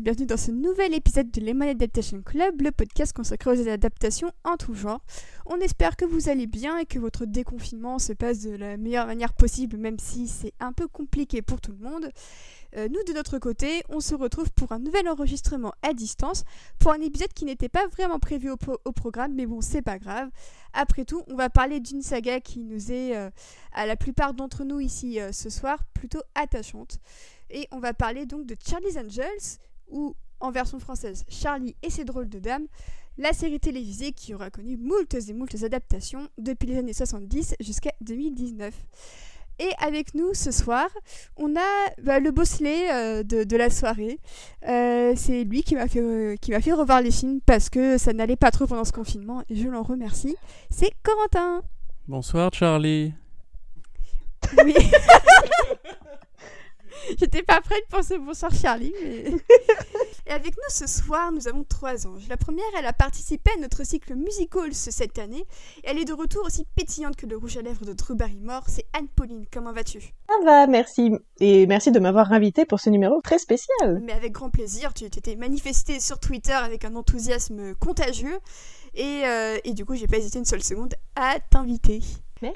Bienvenue dans ce nouvel épisode de Lemon Adaptation Club, le podcast consacré aux adaptations en tout genre. On espère que vous allez bien et que votre déconfinement se passe de la meilleure manière possible, même si c'est un peu compliqué pour tout le monde. Euh, nous, de notre côté, on se retrouve pour un nouvel enregistrement à distance, pour un épisode qui n'était pas vraiment prévu au, programme, mais bon, c'est pas grave. Après tout, on va parler d'une saga qui nous est, euh, à la plupart d'entre nous ici euh, ce soir, plutôt attachante. Et on va parler donc de Charlie's Angels, ou en version française Charlie et ses drôles de dames, la série télévisée qui aura connu moultes et moultes adaptations depuis les années 70 jusqu'à 2019. Et avec nous ce soir, on a bah, le bosselet euh, de, la soirée. Euh, c'est lui qui m'a fait, euh, qui m'a fait revoir les films parce que ça n'allait pas trop pendant ce confinement et je l'en remercie. C'est Corentin. Bonsoir Charlie. Oui. J'étais pas prête pour ce bonsoir Charlie. Mais... Et avec nous ce soir, nous avons trois anges. La première, elle a participé à notre cycle Musicals cette année. Et elle est de retour aussi pétillante que le rouge à lèvres de Drew Barrymore. C'est Anne-Pauline. Comment vas-tu? Ça va, merci. Et merci de m'avoir invité pour ce numéro très spécial. Mais avec grand plaisir. Tu t'étais manifesté sur Twitter avec un enthousiasme contagieux. Et, euh, et du coup, j'ai pas hésité une seule seconde à t'inviter.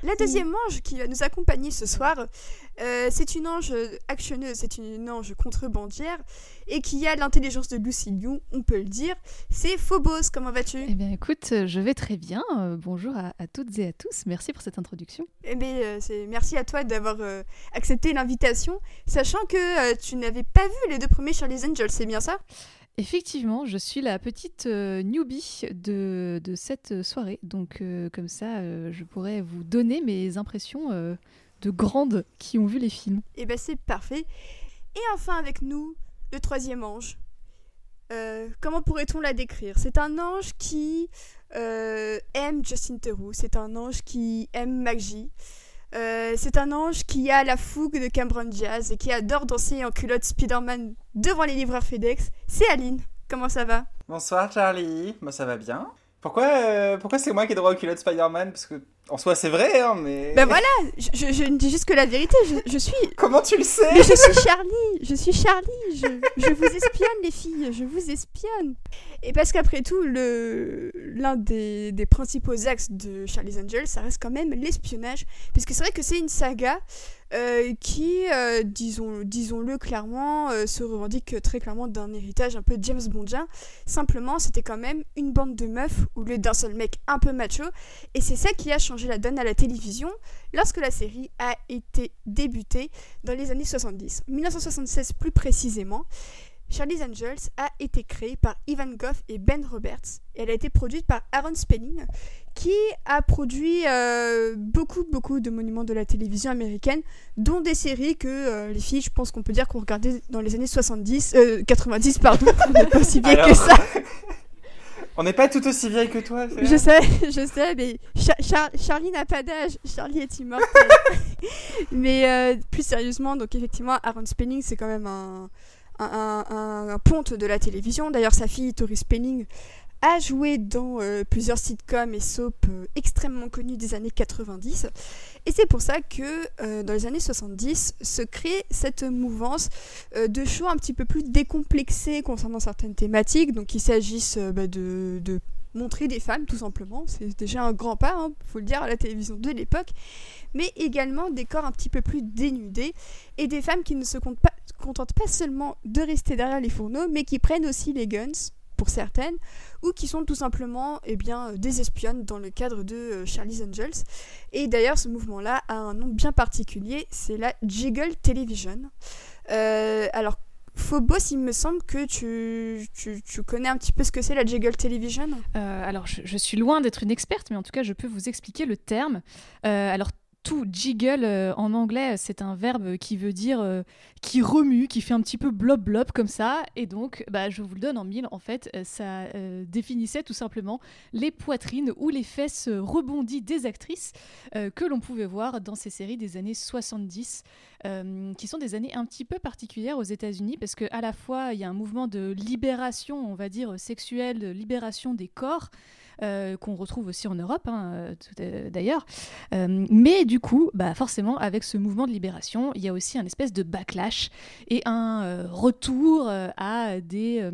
La deuxième ange qui va nous accompagner ce soir, euh, c'est une ange actionneuse, c'est une ange contrebandière et qui a l'intelligence de Lucy Liu, on peut le dire. C'est Phobos, comment vas-tu? Eh bien écoute, je vais très bien. Euh, bonjour à, toutes et à tous, merci pour cette introduction. Eh bien, euh, c'est merci à toi d'avoir accepté l'invitation, sachant que tu n'avais pas vu les deux premiers Charlie's Angels, c'est bien ça? Effectivement, je suis la petite euh, newbie de, cette soirée. Donc, euh, comme ça, euh, je pourrais vous donner mes impressions de grandes qui ont vu les films. Et eh ben, c'est parfait. Et enfin, avec nous, le troisième ange. comment pourrait-on la décrire? C'est un ange qui aime Justin Theroux. C'est un ange qui aime Maggie. Euh, c'est un ange qui a la fougue de Cameron Diaz et qui adore danser en culotte Spider-Man devant les livreurs FedEx. C'est Aline. Comment ça va? Bonsoir Charlie. Moi ça va bien. Pourquoi, euh, pourquoi c'est moi qui ai droit aux culottes Spider-Man? Parce que en soi, c'est vrai, hein, mais. Ben voilà, je, je, ne dis juste que la vérité, je, je, suis. Comment tu le sais? Mais je suis Charlie, je suis Charlie, je, je vous espionne, les filles, je vous espionne. Et parce qu'après tout, le l'un des, des, principaux axes de Charlie's Angels, ça reste quand même l'espionnage, puisque c'est vrai que c'est une saga euh, qui, euh, disons, disons-le clairement, euh, se revendique très clairement d'un héritage un peu James Bondien. Simplement, c'était quand même une bande de meufs au lieu d'un seul mec un peu macho, et c'est ça qui a changé la donne à la télévision lorsque la série a été débutée dans les années 70, 1976 plus précisément. Charlie's Angels a été créée par Ivan Goff et Ben Roberts et elle a été produite par Aaron Spelling qui a produit euh, beaucoup beaucoup de monuments de la télévision américaine dont des séries que euh, les filles je pense qu'on peut dire qu'on regardait dans les années 70 90 euh, pardon on n'est pas aussi vieille que ça. On n'est pas tout aussi vieille que toi je sais je sais mais Charlie n'a pas d'âge. Charlie est immortel. Mais plus sérieusement donc effectivement Aaron Spelling c'est quand même un un, ponte de la télévision. D'ailleurs, sa fille, Tori Spelling, a joué dans euh, plusieurs sitcoms et soaps euh, extrêmement connus des années 90. Et c'est pour ça que euh, dans les années 70 se crée cette mouvance de shows un petit peu plus décomplexés concernant certaines thématiques. Donc il s'agisse bah, de, montrer des femmes tout simplement. C'est déjà un grand pas, il hein, faut le dire, à la télévision de l'époque. Mais également des corps un petit peu plus dénudés et des femmes qui ne se pas contentent pas seulement de rester derrière les fourneaux, mais qui prennent aussi les guns, pour certaines, ou qui sont tout simplement eh bien, des espionnes dans le cadre de euh, Charlie's Angels. Et d'ailleurs, ce mouvement-là a un nom bien particulier, c'est la Jiggle Television. Euh, alors, Phobos, il me semble que tu, tu, connais un petit peu ce que c'est la Jiggle Television? Euh, alors, je, suis loin d'être une experte, mais en tout cas, je peux vous expliquer le terme. alors, tout jiggle euh, en anglais, c'est un verbe qui veut dire euh, qui remue, qui fait un petit peu blob blob comme ça. Et donc, bah, je vous le donne en mille. En fait, euh, ça définissait tout simplement les poitrines ou les fesses rebondies des actrices que l'on pouvait voir dans ces séries des années 70, qui sont des années un petit peu particulières aux États-Unis parce que à la fois il y a un mouvement de libération, on va dire sexuelle, de libération des corps. Euh, qu'on retrouve aussi en Europe, hein, euh, euh, d'ailleurs. Mais du coup, bah, forcément, avec ce mouvement de libération, il y a aussi un espèce de backlash et un retour à des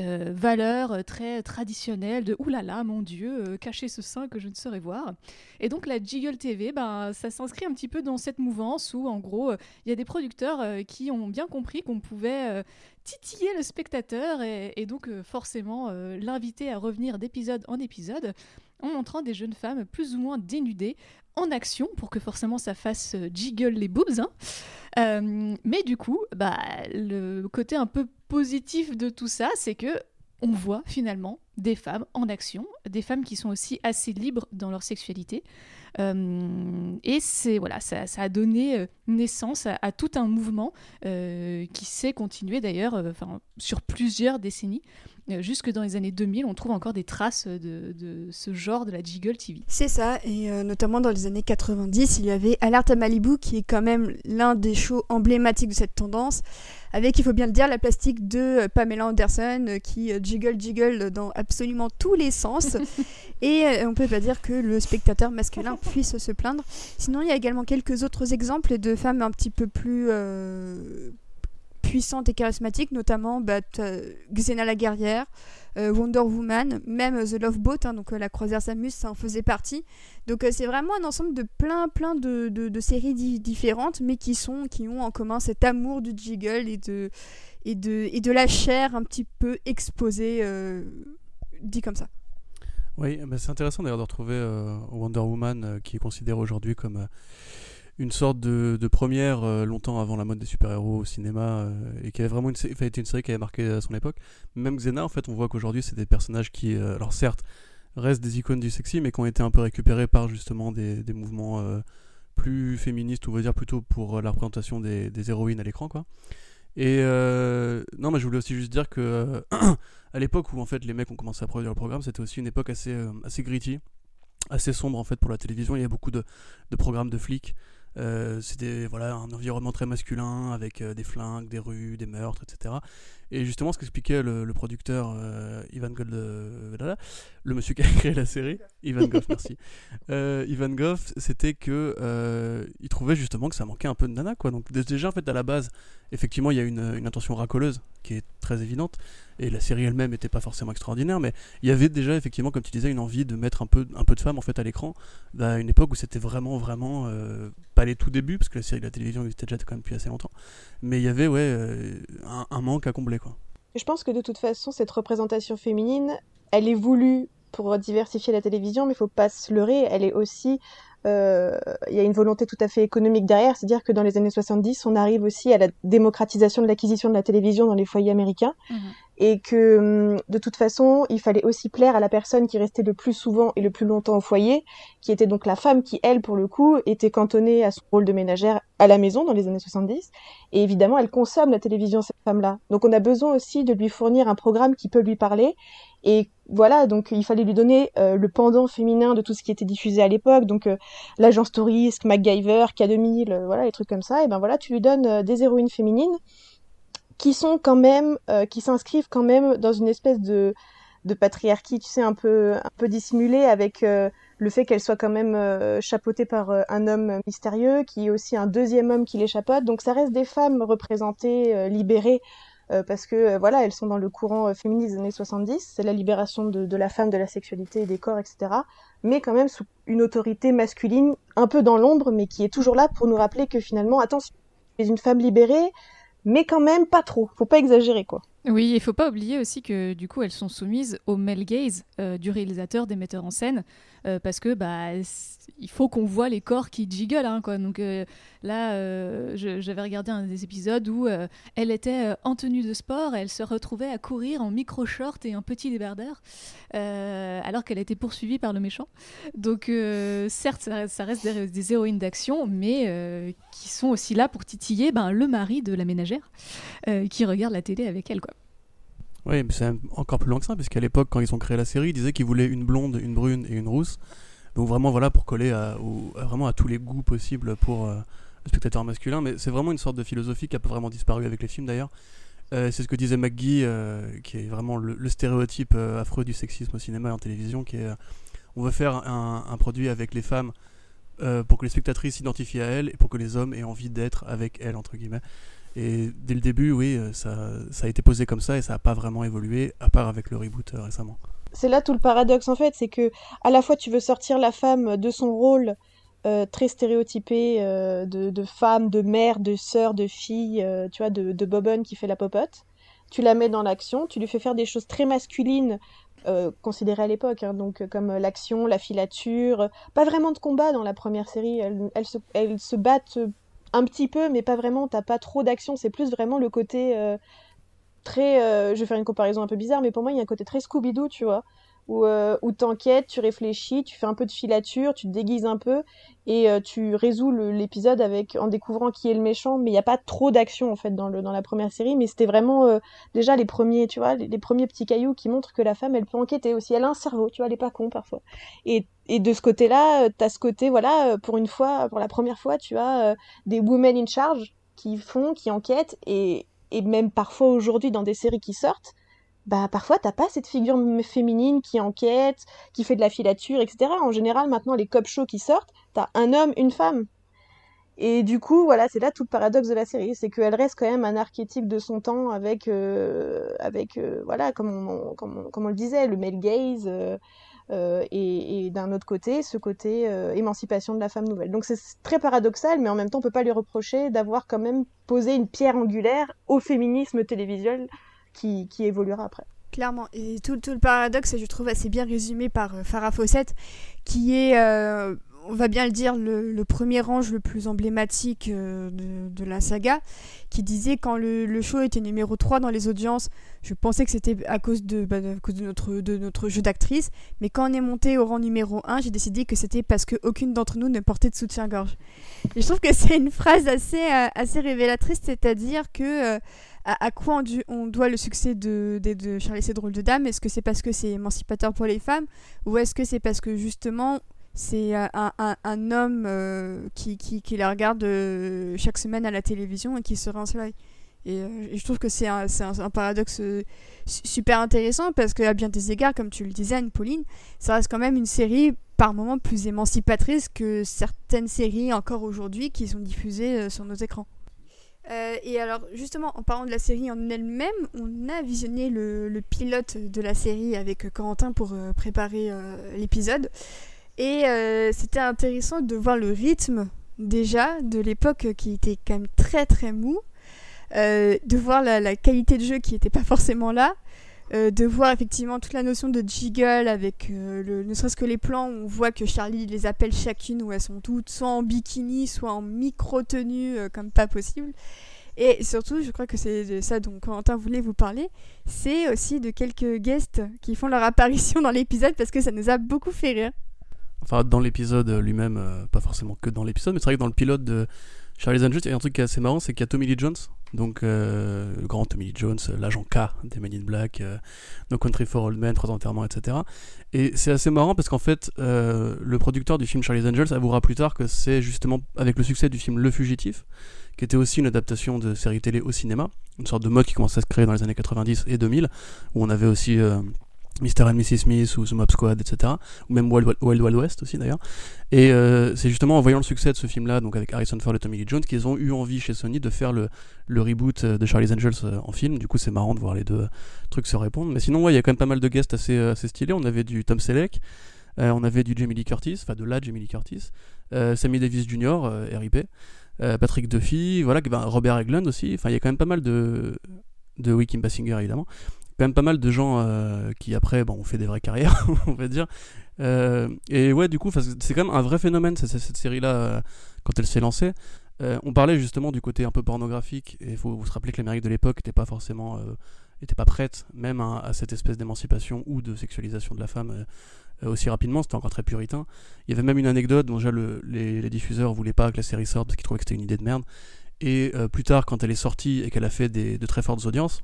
euh, valeurs euh, très traditionnelles de oulala, mon Dieu, euh, cacher ce sein que je ne saurais voir. Et donc la Jiggle TV, ben, ça s'inscrit un petit peu dans cette mouvance où, en gros, euh, il y a des producteurs qui ont bien compris qu'on pouvait titiller le spectateur et, donc forcément l'inviter à revenir d'épisode en épisode en montrant des jeunes femmes plus ou moins dénudées en action pour que forcément ça fasse jiggle les boobs. hein. Mais du coup, bah, le côté un peu positif de tout ça, c'est que on voit finalement des femmes en action, des femmes qui sont aussi assez libres dans leur sexualité. Euh, et c'est voilà, ça, a donné euh, naissance à, tout un mouvement euh, qui s'est continué d'ailleurs sur plusieurs décennies. Euh, jusque dans les années 2000, on trouve encore des traces de, de ce genre de la Jiggle TV. C'est ça, et euh, notamment dans les années 90, il y avait Alerte à Malibu qui est quand même l'un des shows emblématiques de cette tendance, avec, il faut bien le dire, la plastique de euh, Pamela Anderson qui jiggle jiggle dans absolument tous les sens. et euh, on peut pas dire que le spectateur masculin puisse se plaindre. Sinon, il y a également quelques autres exemples de femmes un petit peu plus euh, puissantes et charismatiques, notamment bah, Xena la guerrière, euh, Wonder Woman, même euh, The Love Boat, hein, donc euh, la croisière Samus, ça en faisait partie. Donc c'est vraiment un ensemble de plein plein de, de- séries di- différentes, mais qui sont qui ont en commun cet amour du jiggle et de et de et de la chair un petit peu exposée, dit comme ça. Oui, c'est intéressant d'ailleurs de retrouver Wonder Woman qui est considérée aujourd'hui comme une sorte de, première euh, longtemps avant la mode des super-héros au cinéma euh, et qui avait vraiment été une série qui avait marqué à son époque. Même Xena, en fait, on voit qu'aujourd'hui c'est des personnages qui, euh, alors certes, restent des icônes du sexy, mais qui ont été un peu récupérés par justement des, mouvements euh, plus féministes, ou on va dire plutôt pour euh, la représentation des, héroïnes à l'écran, quoi. Et euh, non, mais je voulais aussi juste dire que euh, à l'époque où en fait les mecs ont commencé à produire le programme, c'était aussi une époque assez euh, assez gritty, assez sombre en fait pour la télévision. Il y a beaucoup de, de programmes de flics. Euh, c'était voilà un environnement très masculin avec euh, des flingues, des rues, des meurtres, etc. Et justement, ce qu'expliquait le, le producteur euh, Ivan Gold, euh, le monsieur qui a créé la série, Ivan Goff, merci. Euh, Ivan Goff, c'était que il trouvait justement que ça manquait un peu de nana, quoi. Donc dé- déjà en fait à la base, effectivement, il y a une, une intention racoleuse qui est très évidente, et la série elle-même n'était pas forcément extraordinaire, mais il y avait déjà effectivement, comme tu disais, une envie de mettre un peu, un peu de femmes en fait à l'écran, à une époque où c'était vraiment, vraiment pas les tout débuts, parce que la série de la télévision existait déjà quand même depuis assez longtemps, mais il y avait ouais un, un manque à combler, quoi. Je pense que de toute façon, cette représentation féminine, elle est voulue pour diversifier la télévision, mais il faut pas se leurrer, elle est aussi... euh, Il y a une volonté tout à fait économique derrière, c'est-à-dire que dans les années 70, on arrive aussi à la démocratisation de l'acquisition de la télévision dans les foyers américains, et que hum, de toute façon, il fallait aussi plaire à la personne qui restait le plus souvent et le plus longtemps au foyer, qui était donc la femme qui, elle, pour le coup, était cantonnée à son rôle de ménagère à la maison dans les années 70. Et évidemment, elle consomme la télévision, cette femme-là. Donc on a besoin aussi de lui fournir un programme qui peut lui parler. Et voilà, donc il fallait lui donner euh, le pendant féminin de tout ce qui était diffusé à l'époque. Donc euh, l'agence touriste, MacGyver, K2000, euh, voilà, les trucs comme ça. Et ben voilà, tu lui donnes des héroïnes féminines qui sont quand même, euh, qui s'inscrivent quand même dans une espèce de de patriarchie, tu sais, un peu un peu dissimulée avec euh, le fait qu'elle soit quand même euh, chapeautée par euh, un homme mystérieux, qui est aussi un deuxième homme qui les chapeaute. Donc ça reste des femmes représentées, libérées, parce que voilà, elles sont dans le courant féministe des années 70. C'est la libération de, de la femme, de la sexualité, des corps, etc. Mais quand même sous une autorité masculine, un peu dans l'ombre, mais qui est toujours là pour nous rappeler que finalement, attention, tu une femme libérée, mais quand même pas trop. Faut pas exagérer, quoi. Oui, il faut pas oublier aussi que du coup elles sont soumises au male gaze euh, du réalisateur, des metteurs en scène, euh, parce que bah il faut qu'on voit les corps qui jiggle, hein, quoi. Donc euh, là, euh, j'avais regardé un des épisodes où euh, elle était euh, en tenue de sport, et elle se retrouvait à courir en micro short et un petit débardeur, alors qu'elle était poursuivie par le méchant. Donc certes, ça reste, des, héroïnes d'action, mais qui sont aussi là pour titiller ben, le mari de la ménagère qui regarde la télé avec elle, quoi. Oui, mais c'est encore plus loin que ça, puisqu'à l'époque, quand ils ont créé la série, ils disaient qu'ils voulaient une blonde, une brune et une rousse. Donc vraiment, voilà, pour coller à, vraiment à tous les goûts possibles pour spectateur masculin. Mais c'est vraiment une sorte de philosophie qui a pas vraiment disparu avec les films d'ailleurs. c'est ce que disait McGee, qui est vraiment le, stéréotype affreux du sexisme au cinéma et en télévision, qui est on veut faire un, un produit avec les femmes pour que les spectatrices s'identifient à elles et pour que les hommes aient envie d'être avec elles, entre guillemets. Et dès le début, oui, ça, ça a été posé comme ça et ça n'a pas vraiment évolué, à part avec le reboot récemment c'est là tout le paradoxe en fait, c'est que à la fois tu veux sortir la femme de son rôle euh, très stéréotypé euh, de, femme, de mère, de sœur, de fille, euh, tu vois, de, de qui fait la popote. Tu la mets dans l'action, tu lui fais faire des choses très masculines considérées à l'époque, hein, donc comme l'action, la filature, pas vraiment de combat dans la première série. Elles, se, elles se battent un petit peu, mais pas vraiment. T'as pas trop d'action, c'est plus vraiment le côté très. Je vais faire une comparaison un peu bizarre, mais pour moi, il y a un côté très Scooby-Doo, tu vois. Où, euh, où t'enquêtes, tu réfléchis, tu fais un peu de filature, tu te déguises un peu et euh, tu résous l'épisode avec en découvrant qui est le méchant. Mais il n'y a pas trop d'action en fait dans, le, dans la première série. Mais c'était vraiment déjà les premiers, tu vois, les, premiers petits cailloux qui montrent que la femme elle peut enquêter aussi. Elle a un cerveau, tu vois, elle est pas con parfois. Et, et de ce côté-là, tu as ce côté, voilà, pour une fois, pour la première fois, tu as des women in charge qui font, qui enquêtent et, et même parfois aujourd'hui dans des séries qui sortent, bah parfois t'as pas cette figure féminine qui enquête, qui fait de la filature, etc. En général, maintenant les cop shows qui sortent, t'as un homme, une femme. Et du coup, voilà, c'est là tout le paradoxe de la série, c'est qu'elle reste quand même un archétype de son temps avec, euh, avec euh, voilà, comme on, comme, on, le disait, le male gaze, euh, euh, et, d'un autre côté, ce côté émancipation de la femme nouvelle. Donc c'est très paradoxal, mais en même temps, on peut pas lui reprocher d'avoir quand même posé une pierre angulaire au féminisme télévisuel qui, évoluera après. Clairement, et tout, tout, le paradoxe, je trouve assez bien résumé par euh, Farah Fawcett, qui est on va bien le dire, le, premier range le plus emblématique euh, de, la saga, qui disait quand le, show était numéro 3 dans les audiences, je pensais que c'était à cause de, bah, cause de, notre, de notre jeu d'actrice, mais quand on est monté au rang numéro 1, j'ai décidé que c'était parce qu'aucune d'entre nous ne portait de soutien-gorge. Et je trouve que c'est une phrase assez, euh, assez révélatrice, c'est-à-dire que... Euh, à, quoi on, doit le succès de, de, de Charlie c'est drôle de dame Est-ce que c'est parce que c'est émancipateur pour les femmes? Ou est-ce que c'est parce que justement c'est un, un, homme euh, qui, qui, la regarde euh, chaque semaine à la télévision et qui se soleil. Et, euh, et je trouve que c'est un, un, paradoxe super intéressant parce qu'à bien des égards, comme tu le disais, Anne-Pauline, ça reste quand même une série par moments plus émancipatrice que certaines séries encore aujourd'hui qui sont diffusées sur nos écrans. Et alors, justement, en parlant de la série en elle-même, on a visionné le, pilote de la série avec Corentin pour préparer l'épisode. Et euh, c'était intéressant de voir le rythme déjà de l'époque qui était quand même très très mou, euh, de voir la, qualité de jeu qui n'était pas forcément là, euh, de voir effectivement toute la notion de jiggle avec le, ne serait-ce que les plans où on voit que Charlie les appelle chacune où elles sont toutes soit en bikini, soit en micro-tenue comme pas possible. Et surtout, je crois que c'est ça dont Quentin voulait vous parler, c'est aussi de quelques guests qui font leur apparition dans l'épisode parce que ça nous a beaucoup fait rire. Enfin, dans l'épisode lui-même, euh, pas forcément que dans l'épisode, mais c'est vrai que dans le pilote de Charlie's Angels, il y a un truc qui est assez marrant, c'est qu'il y a Tommy Lee Jones, donc euh, le grand Tommy Jones, euh, l'agent K des Men in Black, No Country for Old Men, Trois enterrements, etc. Et c'est assez marrant parce qu'en fait, le producteur du film Charlie's Angels avouera plus tard que c'est justement avec le succès du film Le Fugitif, qui était aussi une adaptation de série télé au cinéma, une sorte de mode qui commençait à se créer dans les années 90 et 2000, où on avait aussi Mr. and Mrs. Smith ou The Mob Squad, etc. Ou même Wild Wild, West aussi d'ailleurs. Et euh, c'est justement en voyant le succès de ce film-là, donc avec Harrison Ford et Tommy Lee Jones, qu'ils ont eu envie chez Sony de faire le, reboot de Charlie's Angels euh, en film. Du coup, c'est marrant de voir les deux trucs se répondre. Mais sinon, ouais, il y a quand même pas mal de guests assez, euh, stylés. On avait du Tom Selleck, on avait du Jamie Lee Curtis, enfin de la Jamie Lee Curtis, Sammy Davis Jr., RIP, Patrick Duffy, voilà, ben, Robert Eglund aussi. Enfin, il y a quand même pas mal de de Basinger évidemment quand même pas mal de gens euh, qui après bon, ont fait des vraies carrières, on va dire. Euh, et ouais, du coup, c'est quand même un vrai phénomène cette, série-là euh, quand elle s'est lancée. on parlait justement du côté un peu pornographique, et il faut vous se rappeler que l'Amérique de l'époque n'était pas forcément était pas prête même à, cette espèce d'émancipation ou de sexualisation de la femme aussi rapidement, c'était encore très puritain. Il y avait même une anecdote dont déjà le, les, les, diffuseurs voulaient pas que la série sorte parce qu'ils trouvaient que c'était une idée de merde. Et plus tard, quand elle est sortie et qu'elle a fait des, de très fortes audiences,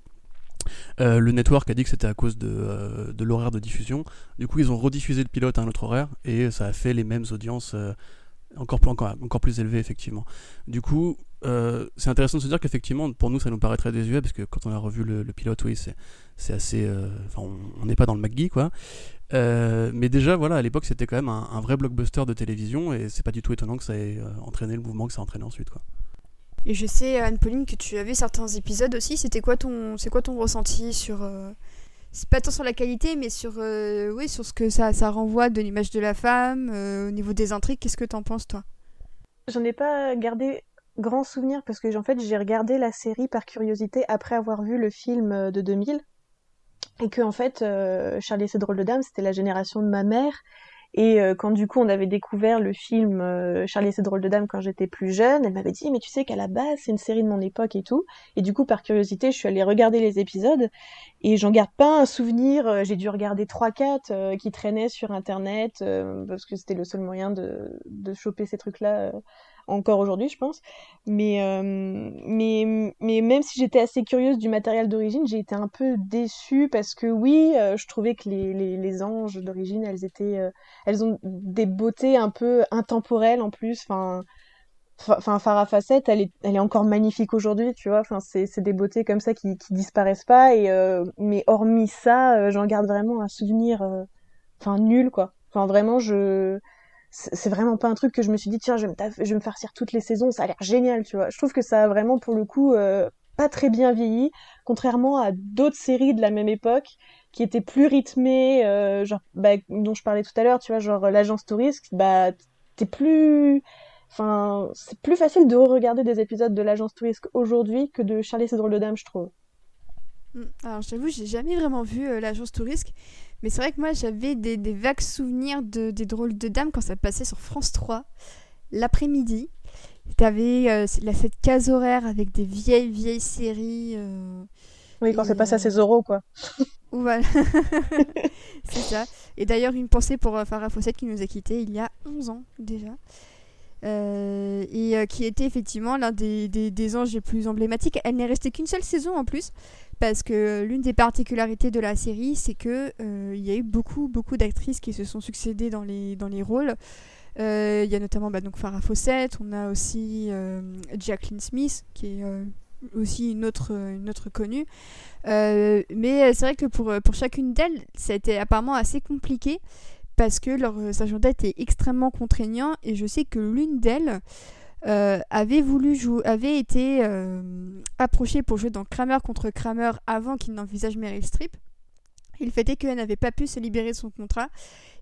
euh, le network a dit que c'était à cause de, euh, de l'horaire de diffusion. Du coup, ils ont rediffusé le pilote à un autre horaire et ça a fait les mêmes audiences euh, encore, plus, élevées, effectivement. Du coup, c'est intéressant de se dire qu'effectivement, pour nous, ça nous paraît très désuet, parce que quand on a revu le, pilote, oui, c'est assez. On n'est pas dans le McGee, quoi. Mais déjà, voilà, à l'époque, c'était quand même un, vrai blockbuster de télévision, et c'est pas du tout étonnant que ça ait entraîné le mouvement que ça a entraîné ensuite, quoi. Et je sais, Anne-Pauline, que tu avais certains épisodes aussi. C'était quoi ton, c'est quoi ton ressenti sur, c'est pas tant sur la qualité, mais sur, oui, sur ce que ça, ça renvoie de l'image de la femme, au niveau des intrigues. Qu'est-ce que t'en penses, toi? J'en ai pas gardé grand souvenir parce que en fait j'ai regardé la série par curiosité après avoir vu le film euh, de 2000 et que en fait euh, Charlie et ses drôles de dames c'était la génération de ma mère et euh, quand du coup on avait découvert le film Charlie et ses drôles de dames quand j'étais plus jeune elle m'avait dit mais tu sais qu'à la base c'est une série de mon époque et tout et du coup par curiosité je suis allée regarder les épisodes et j'en garde pas un souvenir j'ai dû regarder trois quatre qui traînaient sur internet parce que c'était le seul moyen de, de choper ces trucs là encore aujourd'hui, je pense. Mais, euh, mais, mais même si j'étais assez curieuse du matériel d'origine, j'ai été un peu déçue parce que oui, euh, je trouvais que les, les, les anges d'origine, elles étaient, euh, elles ont des beautés un peu intemporelles en plus. Enfin, enfin Farah Facette, elle est, elle est encore magnifique aujourd'hui, tu vois. Enfin, c'est, c'est des beautés comme ça qui, qui disparaissent pas. Et mais hormis ça, j'en garde vraiment un souvenir, enfin nul quoi. Enfin vraiment, je c'est vraiment pas un truc que je me suis dit tiens je vais me, je vais me farcir toutes les saisons ça a l'air génial tu vois je trouve que ça a vraiment pour le coup euh, pas très bien vieilli contrairement à d'autres séries de la même époque qui étaient plus rythmées euh, genre bah, dont je parlais tout à l'heure tu vois genre l'agence touriste bah t'es plus enfin c'est plus facile de regarder des épisodes de l'agence touriste aujourd'hui que de Charlie et drôles de dames je trouve. Alors j'avoue j'ai jamais vraiment vu euh, l'agence touriste mais c'est vrai que moi, j'avais des, vagues souvenirs de, des drôles de dames quand ça passait sur France 3, l'après-midi. T'avais euh, cette case horaire avec des vieilles, vieilles séries. Euh, oui, quand c'est passé à ses euros, quoi. Voilà. c'est ça. Et d'ailleurs, une pensée pour euh, Farah Fawcett qui nous a quittés il y a 11 ans déjà. et qui était effectivement l'un des, des, des, anges les plus emblématiques. Elle n'est restée qu'une seule saison en plus parce que l'une des particularités de la série, c'est que euh, y a eu beaucoup, beaucoup d'actrices qui se sont succédées dans les, dans les rôles. Euh, il y a notamment bah, donc Farah Fawcett, on a aussi euh, Jacqueline Smith, qui est aussi une autre, une autre connue. mais c'est vrai que pour, pour chacune d'elles, ça a été apparemment assez compliqué parce que leur agenda était extrêmement contraignant et je sais que l'une d'elles euh, avait voulu jouer, avait été euh, approché pour jouer dans Kramer contre Kramer avant qu'il n'envisage Meryl Streep. Il fait qu'elle n'avait pas pu se libérer de son contrat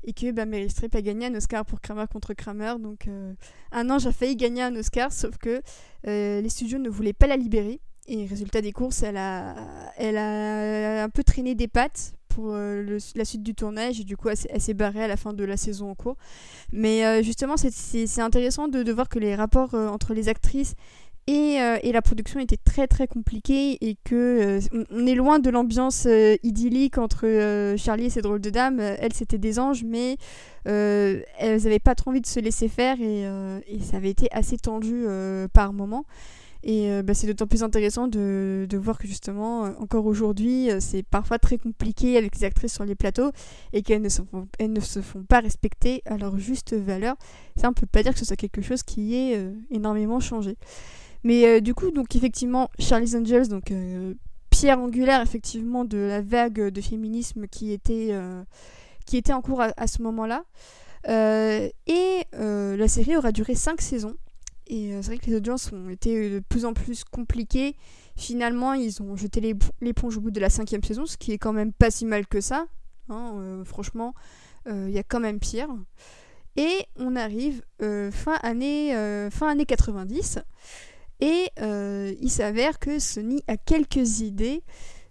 et que bah, Meryl Streep a gagné un Oscar pour Kramer contre Kramer. Donc euh, un ange a failli gagner un Oscar, sauf que les studios ne voulaient pas la libérer. Et résultat des courses, elle a un peu traîné des pattes pour euh, la suite du tournage et du coup elle, s'est barrée à la fin de la saison en cours. Mais euh, justement c'est intéressant de, voir que les rapports euh, entre les actrices et, et, la production étaient très très compliqués et que on est loin de l'ambiance idyllique entre Charlie et ses drôles de dames. elles c'était des anges mais elles n'avaient pas trop envie de se laisser faire et, et ça avait été assez tendu par moments. Et euh, bah, c'est d'autant plus intéressant de, voir que justement, euh, encore aujourd'hui, euh, c'est parfois très compliqué avec les actrices sur les plateaux et qu'elles ne, ne se font pas respecter à leur juste valeur. Ça, on peut pas dire que ce soit quelque chose qui ait énormément changé. Mais du coup, donc effectivement, Charlie's Angels, donc pierre angulaire effectivement de la vague de féminisme qui était, en cours à, à ce moment-là. et la série aura duré 5 saisons. Et euh, c'est vrai que les audiences ont été euh, de plus en plus compliquées. Finalement, ils ont jeté l'éponge au bout de la cinquième saison, ce qui est quand même pas si mal que ça. Hein, euh, franchement, il y a quand même pire. Et on arrive fin, année, fin année 90. Et il s'avère que Sony a quelques idées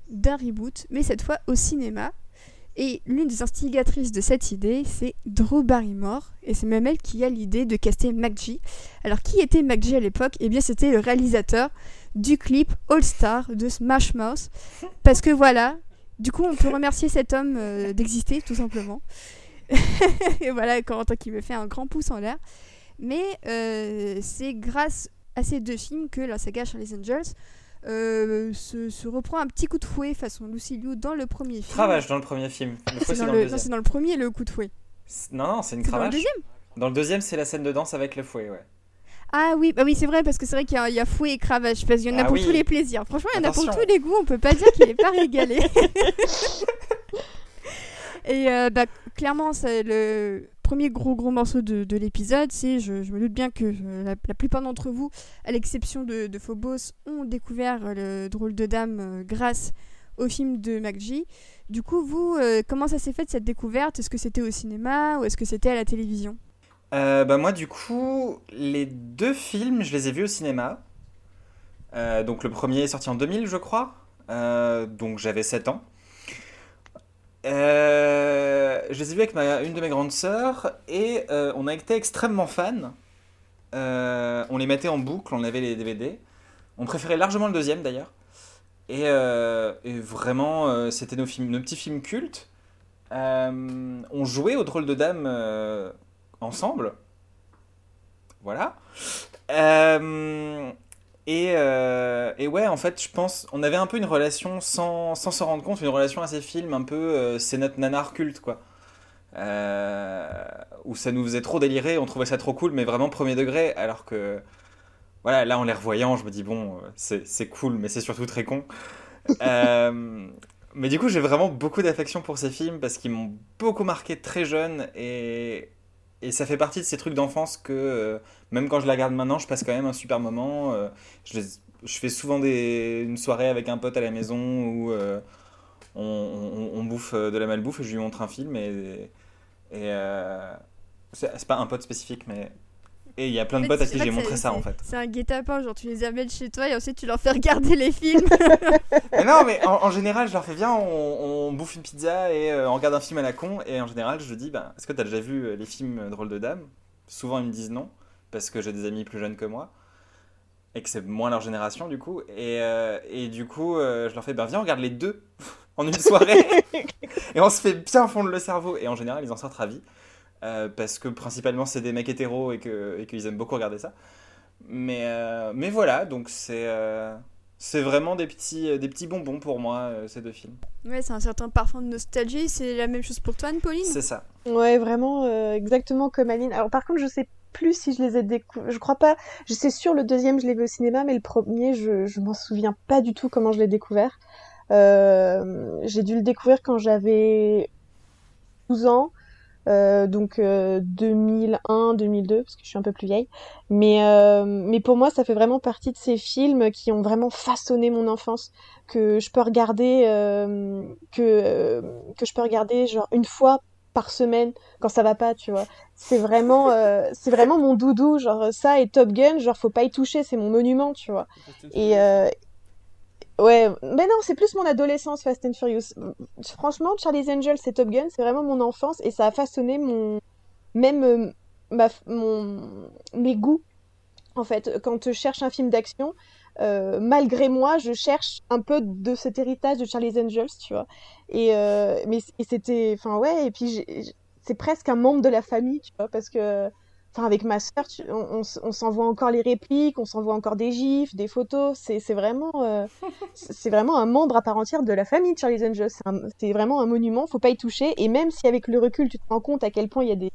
d'un reboot, mais cette fois au cinéma. Et l'une des instigatrices de cette idée, c'est Drew Barrymore, et c'est même elle qui a l'idée de caster MacG. Alors qui était MacG à l'époque? Eh bien c'était le réalisateur du clip All Star de Smash Mouth. Parce que voilà, du coup on peut remercier cet homme euh, d'exister tout simplement. et voilà, Corentin qui me fait un grand pouce en l'air. Mais euh, c'est grâce à ces deux films que la saga Charlie's Angels euh, se, reprend un petit coup de fouet façon Lucy Liu dans le premier film. Cravache dans le premier film. C'est dans, le, dans le premier le coup de fouet. Non, non, c'est une cravache. Dans le deuxième Dans le deuxième, c'est la scène de danse avec le fouet, ouais. Ah oui, bah oui, c'est vrai, parce que c'est vrai qu'il y, a- il y a fouet et cravache, parce qu'il y en a Ah pour oui. tous les plaisirs. Franchement, il y en a pour tous les goûts, on peut pas dire qu'il est pas régalé. et euh, bah, clairement, c'est le premier gros gros morceau de, de l'épisode. C'est, je, me doute bien que euh, la, plupart d'entre vous, à l'exception de, Phobos, ont découvert le drôle de dame euh, grâce au film de McG. Du coup, vous, euh, comment ça s'est fait cette découverte? Est-ce que c'était au cinéma ou est-ce que c'était à la télévision? Euh, bah moi du coup, les deux films, je les ai vus au cinéma. Donc le premier est sorti en 2000 je crois. Donc j'avais 7 ans. Euh, je les ai vus avec ma, une de mes grandes sœurs et euh, on a été extrêmement fans. Euh, on les mettait en boucle, on avait les DVD. On préférait largement le deuxième d'ailleurs. Et, vraiment, c'était nos, nos petits films cultes. On jouait au drôle de dame ensemble. Voilà. Euh, et, euh, et ouais, en fait, je pense, on avait un peu une relation sans sans s'en rendre compte, une relation à ces films, un peu, euh, c'est notre nanar culte, quoi. Euh, où ça nous faisait trop délirer, on trouvait ça trop cool, mais vraiment premier degré, alors que, voilà, là en les revoyant, je me dis, bon, c'est c'est cool, mais c'est surtout très con. Mais du coup, j'ai vraiment beaucoup d'affection pour ces films parce qu'ils m'ont beaucoup marqué très jeune et, et ça fait partie de ces trucs d'enfance que euh, même quand je la regarde maintenant, je passe quand même un super moment. euh, je, je fais souvent des, une soirée avec un pote à la maison où euh, on, on- bouffe de la malbouffe et je lui montre un film et, et c'est pas un pote spécifique, mais et il y a plein de En fait, potes à qui j'ai montré ça en fait. C'est un guet-apens, genre tu les amènes chez toi et ensuite tu leur fais regarder les films. Mais non, mais en, en général, je leur fais bien, on, on bouffe une pizza et euh, on regarde un film à la con. Et en général, je dis, bah, est-ce que t'as déjà vu euh, les films euh, Drôles de Dames? Souvent, ils me disent non, parce que j'ai des amis plus jeunes que moi. Et que c'est moins leur génération, du coup. Et, euh, et du coup, euh, je leur fais, bah, viens, on regarde les deux en une soirée. et on se fait bien fondre le cerveau. Et en général, ils en sortent ravis. Euh, parce que principalement, c'est des mecs hétéros et que- et qu'ils aiment beaucoup regarder ça. Mais, euh, mais voilà, donc c'est. euh, c'est vraiment des petits, des petits bonbons pour moi, euh, ces deux films. ouais, c'est un certain parfum de nostalgie. C'est la même chose pour toi, Anne-Pauline? C'est ça. Ouais, vraiment, euh, exactement comme Aline. Alors, par contre, je sais plus si je les ai découverts. Je crois pas. Je sais sûr, le deuxième, je l'ai vu au cinéma, mais le premier, je, je m'en souviens pas du tout comment je l'ai découvert. Euh, j'ai dû le découvrir quand j'avais 12 ans. Euh, donc euh, 2001, 2002, parce que je suis un peu plus vieille. Mais, euh, mais pour moi, ça fait vraiment partie de ces films qui ont vraiment façonné mon enfance, que je peux regarder, euh, que, euh, que je peux regarder genre une fois par semaine quand ça va pas, tu vois. C'est vraiment, euh, c'est vraiment mon doudou, genre ça et Top Gun, genre faut pas y toucher, c'est mon monument, tu vois. Et euh, ouais, mais non, c'est plus mon adolescence Fast and Furious. Franchement, Charlie's Angels et Top Gun, c'est vraiment mon enfance et ça a façonné mon, même euh, ma, mon, mes goûts. En fait, quand je cherche un film d'action, euh, malgré moi, je cherche un peu de cet héritage de Charlie's Angels, tu vois. Et, euh, mais c'était, enfin ouais, et puis c'est presque un membre de la famille, tu vois, parce que, enfin avec ma sœur, tu- on, on on s'envoie encore les répliques, on s'envoie encore des gifs, des photos. C'est vraiment, euh, c'est vraiment un membre à part entière de la famille de Charlie's Angels. C'est un- vraiment un monument, faut pas y toucher. Et même si avec le recul, tu te rends compte à quel point il y a des,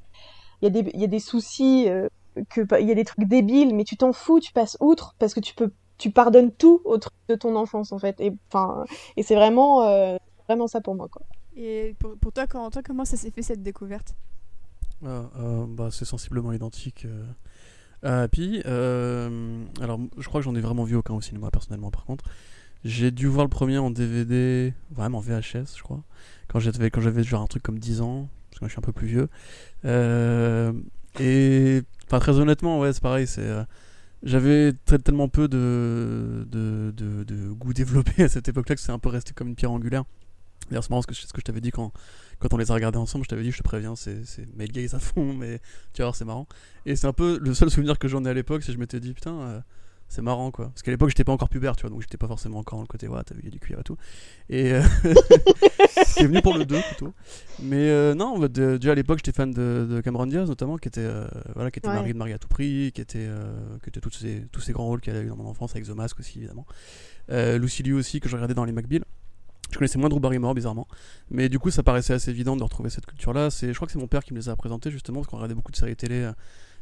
il y a des, il y a des soucis, euh, que il y a des trucs débiles, mais tu t'en fous, tu passes outre parce que tu peux, tu pardonnes tout au truc de ton enfance en fait. Et enfin, et c'est vraiment, euh, vraiment ça pour moi quoi. Et pour, pour toi, Corentin, comment ça s'est fait cette découverte? Ah, euh, bah, c'est sensiblement identique euh, à Happy. Euh, alors, je crois que j'en ai vraiment vu aucun au cinéma, personnellement, par contre. J'ai dû voir le premier en DVD, vraiment en VHS, je crois, quand j'avais, quand j'avais genre un truc comme 10 ans, parce que je suis un peu plus vieux. Euh, et, enfin, très honnêtement, ouais, c'est pareil, c'est. euh, j'avais tellement peu de, de, de, de goût développé à cette époque-là que c'est un peu resté comme une pierre angulaire. D'ailleurs, c'est marrant ce que, ce que je t'avais dit quand, quand on les a regardés ensemble. Je t'avais dit, je te préviens, c'est, c'est male gaze à fond, mais tu vas voir, c'est marrant. Et c'est un peu le seul souvenir que j'en ai à l'époque, c'est que je m'étais dit, putain, euh, c'est marrant quoi. Parce qu'à l'époque, j'étais pas encore pubère, tu vois, donc j'étais pas forcément encore dans le côté, ouais, t'as vu, il y a du cuir et tout. Et euh, qui est venu pour le 2 plutôt. Mais euh, non, de- déjà à l'époque, j'étais fan de, de Cameron Diaz notamment, qui était, euh, voilà, qui était Ouais. mari de Marie à tout prix, qui était, euh, qui était tous ces, tous ces grands rôles qu'elle a eu dans mon enfance, avec The Mask aussi, évidemment. Euh, Lucy Liu aussi, que je regardais dans les McBeal. Je connaissais moins Drew Barrymore, bizarrement. Mais du coup, ça paraissait assez évident de retrouver cette culture-là. Je crois que c'est mon père qui me les a présentés, justement, parce qu'on regardait beaucoup de séries télé. euh,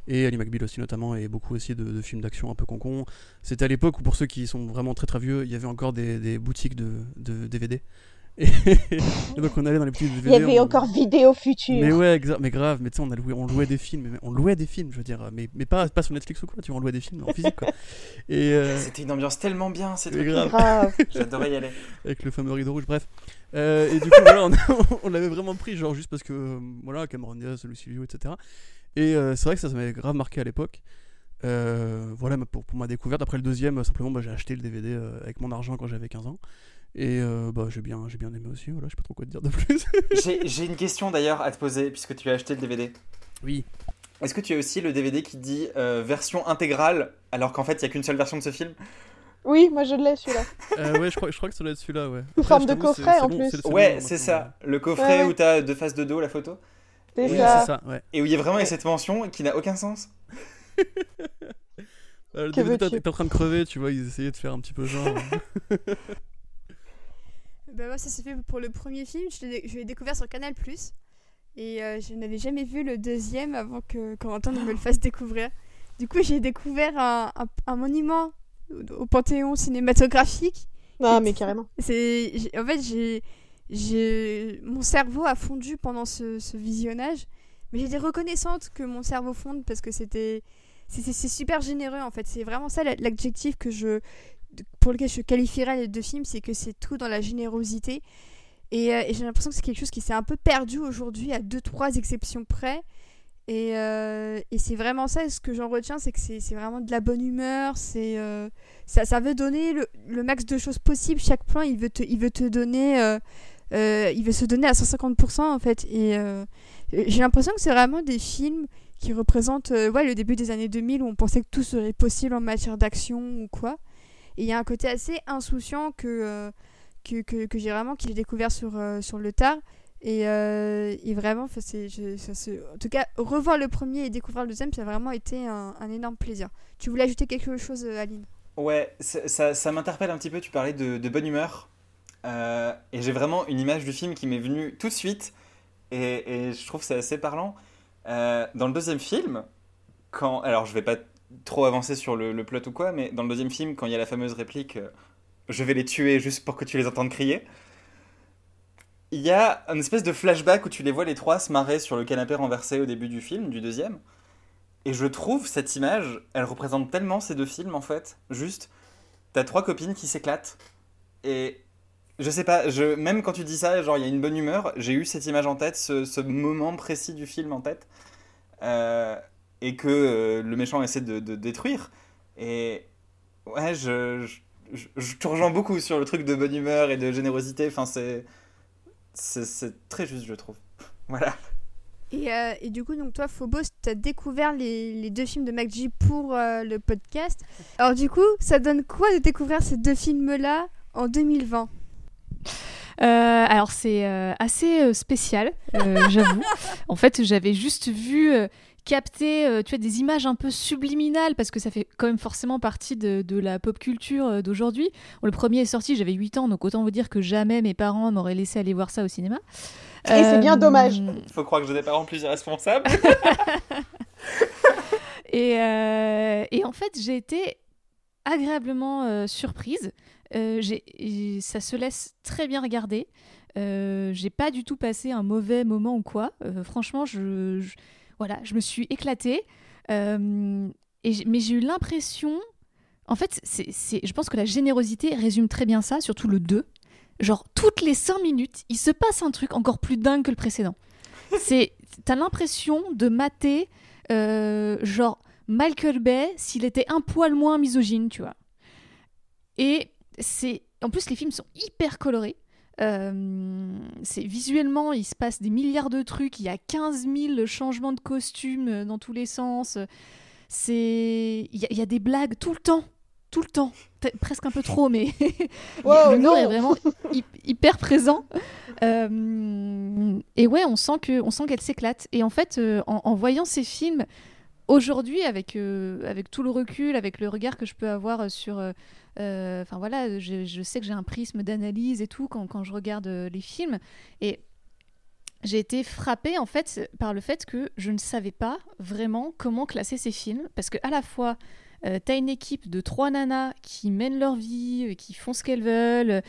et Ali McBeal aussi notamment, et beaucoup aussi de, films d'action un peu concon. C'était à l'époque où, pour ceux qui sont vraiment très très vieux, il y avait encore des, boutiques de DVD. Et, et donc on allait dans les petits DVD. Il y avait on- encore Vidéo Future. Mais ouais, exa- mais grave, mais tu sais, on, a loué- on louait des films, mais on louait des films, je veux dire, mais, mais pas, pas sur Netflix ou quoi, tu vois, on louait des films en physique quoi. Et euh, C'était une ambiance tellement bien, trucs. grave, Grave. J'adorais y aller. avec le fameux rideau rouge, bref. Euh, et du coup, voilà, on, on l'avait vraiment pris, genre juste parce que, euh, voilà, Cameron Diaz, Lucy Liu, etc. Et euh, c'est vrai que ça, ça m'avait grave marqué à l'époque. Euh, voilà, pour, pour ma découverte. Après le deuxième, euh, simplement, bah, j'ai acheté le DVD euh, avec mon argent quand j'avais 15 ans. Et euh, bah, j'ai bien, j'ai bien aimé aussi, voilà, je sais pas trop quoi te dire de plus. J'ai j'ai une question d'ailleurs à te poser, puisque tu as acheté le DVD. oui. Est-ce que tu as aussi le DVD qui dit euh, version intégrale, alors qu'en fait, il n'y a qu'une seule version de ce film? Oui, moi je l'ai celui-là. Euh, ouais, je crois, je crois que ça doit être celui-là, ouais. Sous Après, forme de coffret, en plus. Ouais, long, c'est ça. Le coffret Ouais, ouais. où t'as deux faces de dos la photo. C'est Oui, ça. c'est ça, ouais. Et où il y a vraiment cette mention qui n'a aucun sens. Euh, le Que DVD, t'es en train de crever, tu vois, ils essayaient de faire un petit peu genre. Bah moi ça s'est fait pour le premier film, je l'ai découvert sur Canal+. Et euh, je n'avais jamais vu le deuxième avant que Corentin ne me le fasse découvrir. Du coup j'ai découvert un, un- un monument au, au Panthéon cinématographique. Non, mais carrément. C'est, en fait j'ai, j'ai, mon cerveau a fondu pendant ce, ce visionnage. Mais j'étais reconnaissante que mon cerveau fonde parce que c'était, c'est, super généreux en fait. C'est vraiment ça la- l'adjectif que je, pour lequel je qualifierais les deux films, c'est que c'est tout dans la générosité. Et, euh, et j'ai l'impression que c'est quelque chose qui s'est un peu perdu aujourd'hui, à deux, trois exceptions près. Et, euh, c'est vraiment ça, ce que j'en retiens, c'est que c'est vraiment de la bonne humeur, euh, ça, veut donner le, max de choses possibles. Chaque plan, il veut te, il veut te donner, il veut se donner à 150% en fait. Et j'ai l'impression que c'est vraiment des films qui représentent le début des années 2000 où on pensait que tout serait possible en matière d'action ou quoi. Et il y a un côté assez insouciant que, euh, que, que, j'ai vraiment qu'il j'ai découvert sur, euh, sur le tard. Et, euh, et vraiment, je- ça en tout cas, revoir le premier et découvrir le deuxième, ça a vraiment été un, énorme plaisir. Tu voulais ajouter quelque chose, Aline? Ouais, ça, ça, m'interpelle un petit peu. Tu parlais de, bonne humeur. Et j'ai vraiment une image du film qui m'est venue tout de suite. Et, je trouve que c'est assez parlant. Dans le deuxième film, quand. Alors, je vais pas trop avancer sur le, plot ou quoi, mais dans le deuxième film, quand il y a la fameuse réplique euh, Je vais les tuer juste pour que tu les entendes crier. Il y a une espèce de flashback où tu les vois les trois se marrer sur le canapé renversé au début du film, du deuxième. Et je trouve cette image, elle représente tellement ces deux films en fait. Juste, t'as trois copines qui s'éclatent. Et je sais pas, je, même quand tu dis ça, genre il y a une bonne humeur, j'ai eu cette image en tête, ce, ce moment précis du film en tête. Euh, et que euh, le méchant essaie de, de détruire. Et ouais, je, je, je, je te rejoins beaucoup sur le truc de bonne humeur et de générosité. Enfin, c'est, c'est, c'est très juste, je trouve. Voilà. Et, euh, et du coup, donc toi, Phobos, tu as découvert les, les deux films de MacG pour euh, le podcast. Alors du coup, ça donne quoi de découvrir ces deux films-là en 2020 Euh, alors c'est euh, assez spécial, euh, j'avoue. En fait, j'avais juste vu euh, capter euh, tu vois, des images un peu subliminales parce que ça fait quand même forcément partie de, de la pop culture euh, d'aujourd'hui. Bon, le premier est sorti, j'avais 8 ans, donc autant vous dire que jamais mes parents m'auraient laissé aller voir ça au cinéma. Et c'est bien dommage. Il faut croire que j'ai des parents plus irresponsables. Et, euh, et en fait, j'ai été agréablement euh, surprise. Euh, j'ai- ça se laisse très bien regarder. Euh, j'ai pas du tout passé un mauvais moment ou quoi. Euh, franchement, je, je- voilà, je me suis éclatée. Euh, et mais j'ai eu l'impression. En fait, c'est- je pense que la générosité résume très bien ça, surtout le 2. Genre, toutes les 5 minutes, il se passe un truc encore plus dingue que le précédent. C'est, t'as l'impression de mater, euh, genre, Michael Bay s'il était un poil moins misogyne, tu vois. Et c'est. En plus, les films sont hyper colorés. Euh, c'est visuellement, il se passe des milliards de trucs. Il y a 15 000 changements de costumes euh, dans tous les sens. C'est, il y, a- il y a des blagues tout le temps, tout le temps. Presque un peu trop, mais Wow, l'humour est vraiment hy- hyper présent. Euh, et ouais, on sent que, on sent qu'elle s'éclate. Et en fait, euh, en, en voyant ces films aujourd'hui, avec avec tout le recul, avec le regard que je peux avoir sur, enfin voilà, je, sais que j'ai un prisme d'analyse et tout quand, je regarde euh, les films. Et j'ai été frappée en fait par le fait que je ne savais pas vraiment comment classer ces films parce que à la fois euh, t'as une équipe de trois nanas qui mènent leur vie, euh, qui font ce qu'elles veulent, euh,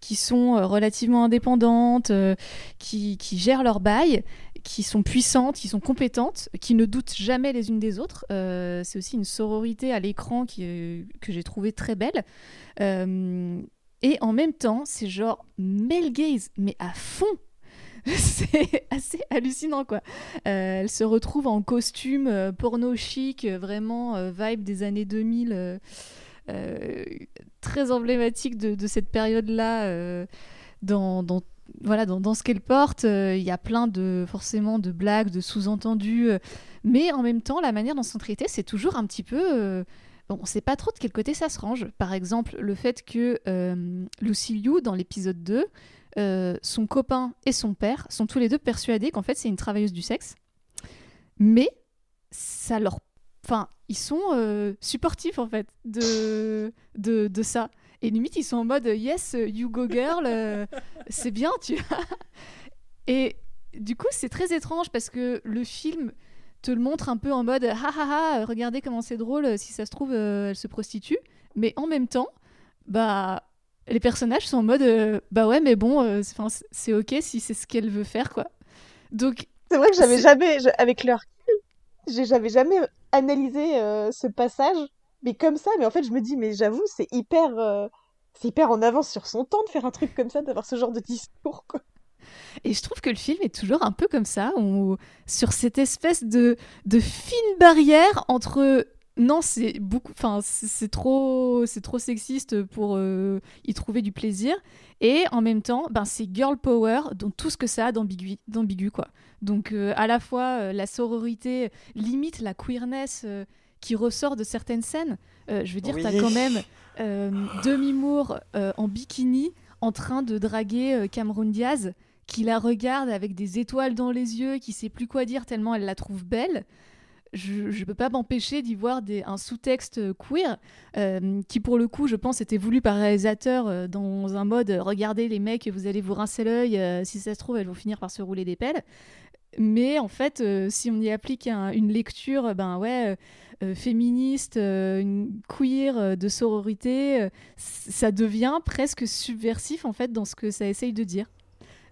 qui sont euh, relativement indépendantes, euh, qui gèrent leur bail, qui sont puissantes, qui sont compétentes, qui ne doutent jamais les unes des autres. Euh, c'est aussi une sororité à l'écran euh, que j'ai trouvé très belle. Euh, et en même temps, c'est genre male gaze, mais à fond. c'est assez hallucinant quoi. Euh, elle se retrouve en costume porno chic, vraiment vibe des années 2000, euh, euh, très emblématique de, cette période-là dans, dans- voilà, dans, dans ce qu'elle porte. Euh, Il y a plein de forcément de blagues, de sous-entendus, euh, mais en même temps, la manière dont sont traités, c'est toujours un petit peu... euh, Bon, on sait pas trop de quel côté ça se range. Par exemple, le fait que Lucy Liu, dans l'épisode 2, euh, son copain et son père sont tous les deux persuadés qu'en fait c'est une travailleuse du sexe. Mais ça leur. Enfin, ils sont supportifs en fait de, de, de ça. Et limite, ils sont en mode Yes, you go girl, euh, c'est bien, tu vois. Et du coup, c'est très étrange parce que le film te le montre un peu en mode Ha ha ha, regardez comment c'est drôle, si ça se trouve, euh, elle se prostitue. Mais en même temps, bah les personnages sont en mode euh, bah ouais mais bon c'est ok si c'est ce qu'elle veut faire quoi donc C'est vrai que j'avais jamais, je- avec leur j'ai- j'avais jamais analysé ce passage, mais comme ça, mais en fait, je me dis, mais j'avoue, c'est hyper, euh, hyper en avance sur son temps de faire un truc comme ça, d'avoir ce genre de discours, et je trouve que le film est toujours un peu comme ça sur cette espèce de fine barrière entre non c'est beaucoup enfin c'est trop c'est trop sexiste pour euh, y trouver du plaisir et en même temps ben c'est girl power dans tout ce que ça a d'ambigu quoi. Donc euh, à la fois la sororité limite la queerness qui ressort de certaines scènes. Euh, je veux dire Oui. t'as quand même euh, Demi Moore euh, en bikini en train de draguer Cameron Diaz qui la regarde avec des étoiles dans les yeux qui sait plus quoi dire tellement elle la trouve belle. Je, je peux pas m'empêcher d'y voir des, un sous-texte queer euh, qui pour le coup je pense était voulu par réalisateur euh, dans un mode regardez les mecs vous allez vous rincer l'œil euh, si ça se trouve elles vont finir par se rouler des pelles mais en fait euh, si on y applique un- une lecture ben ouais euh, euh, féministe euh, une queer euh, de sororité euh, ça devient presque subversif en fait dans ce que ça essaye de dire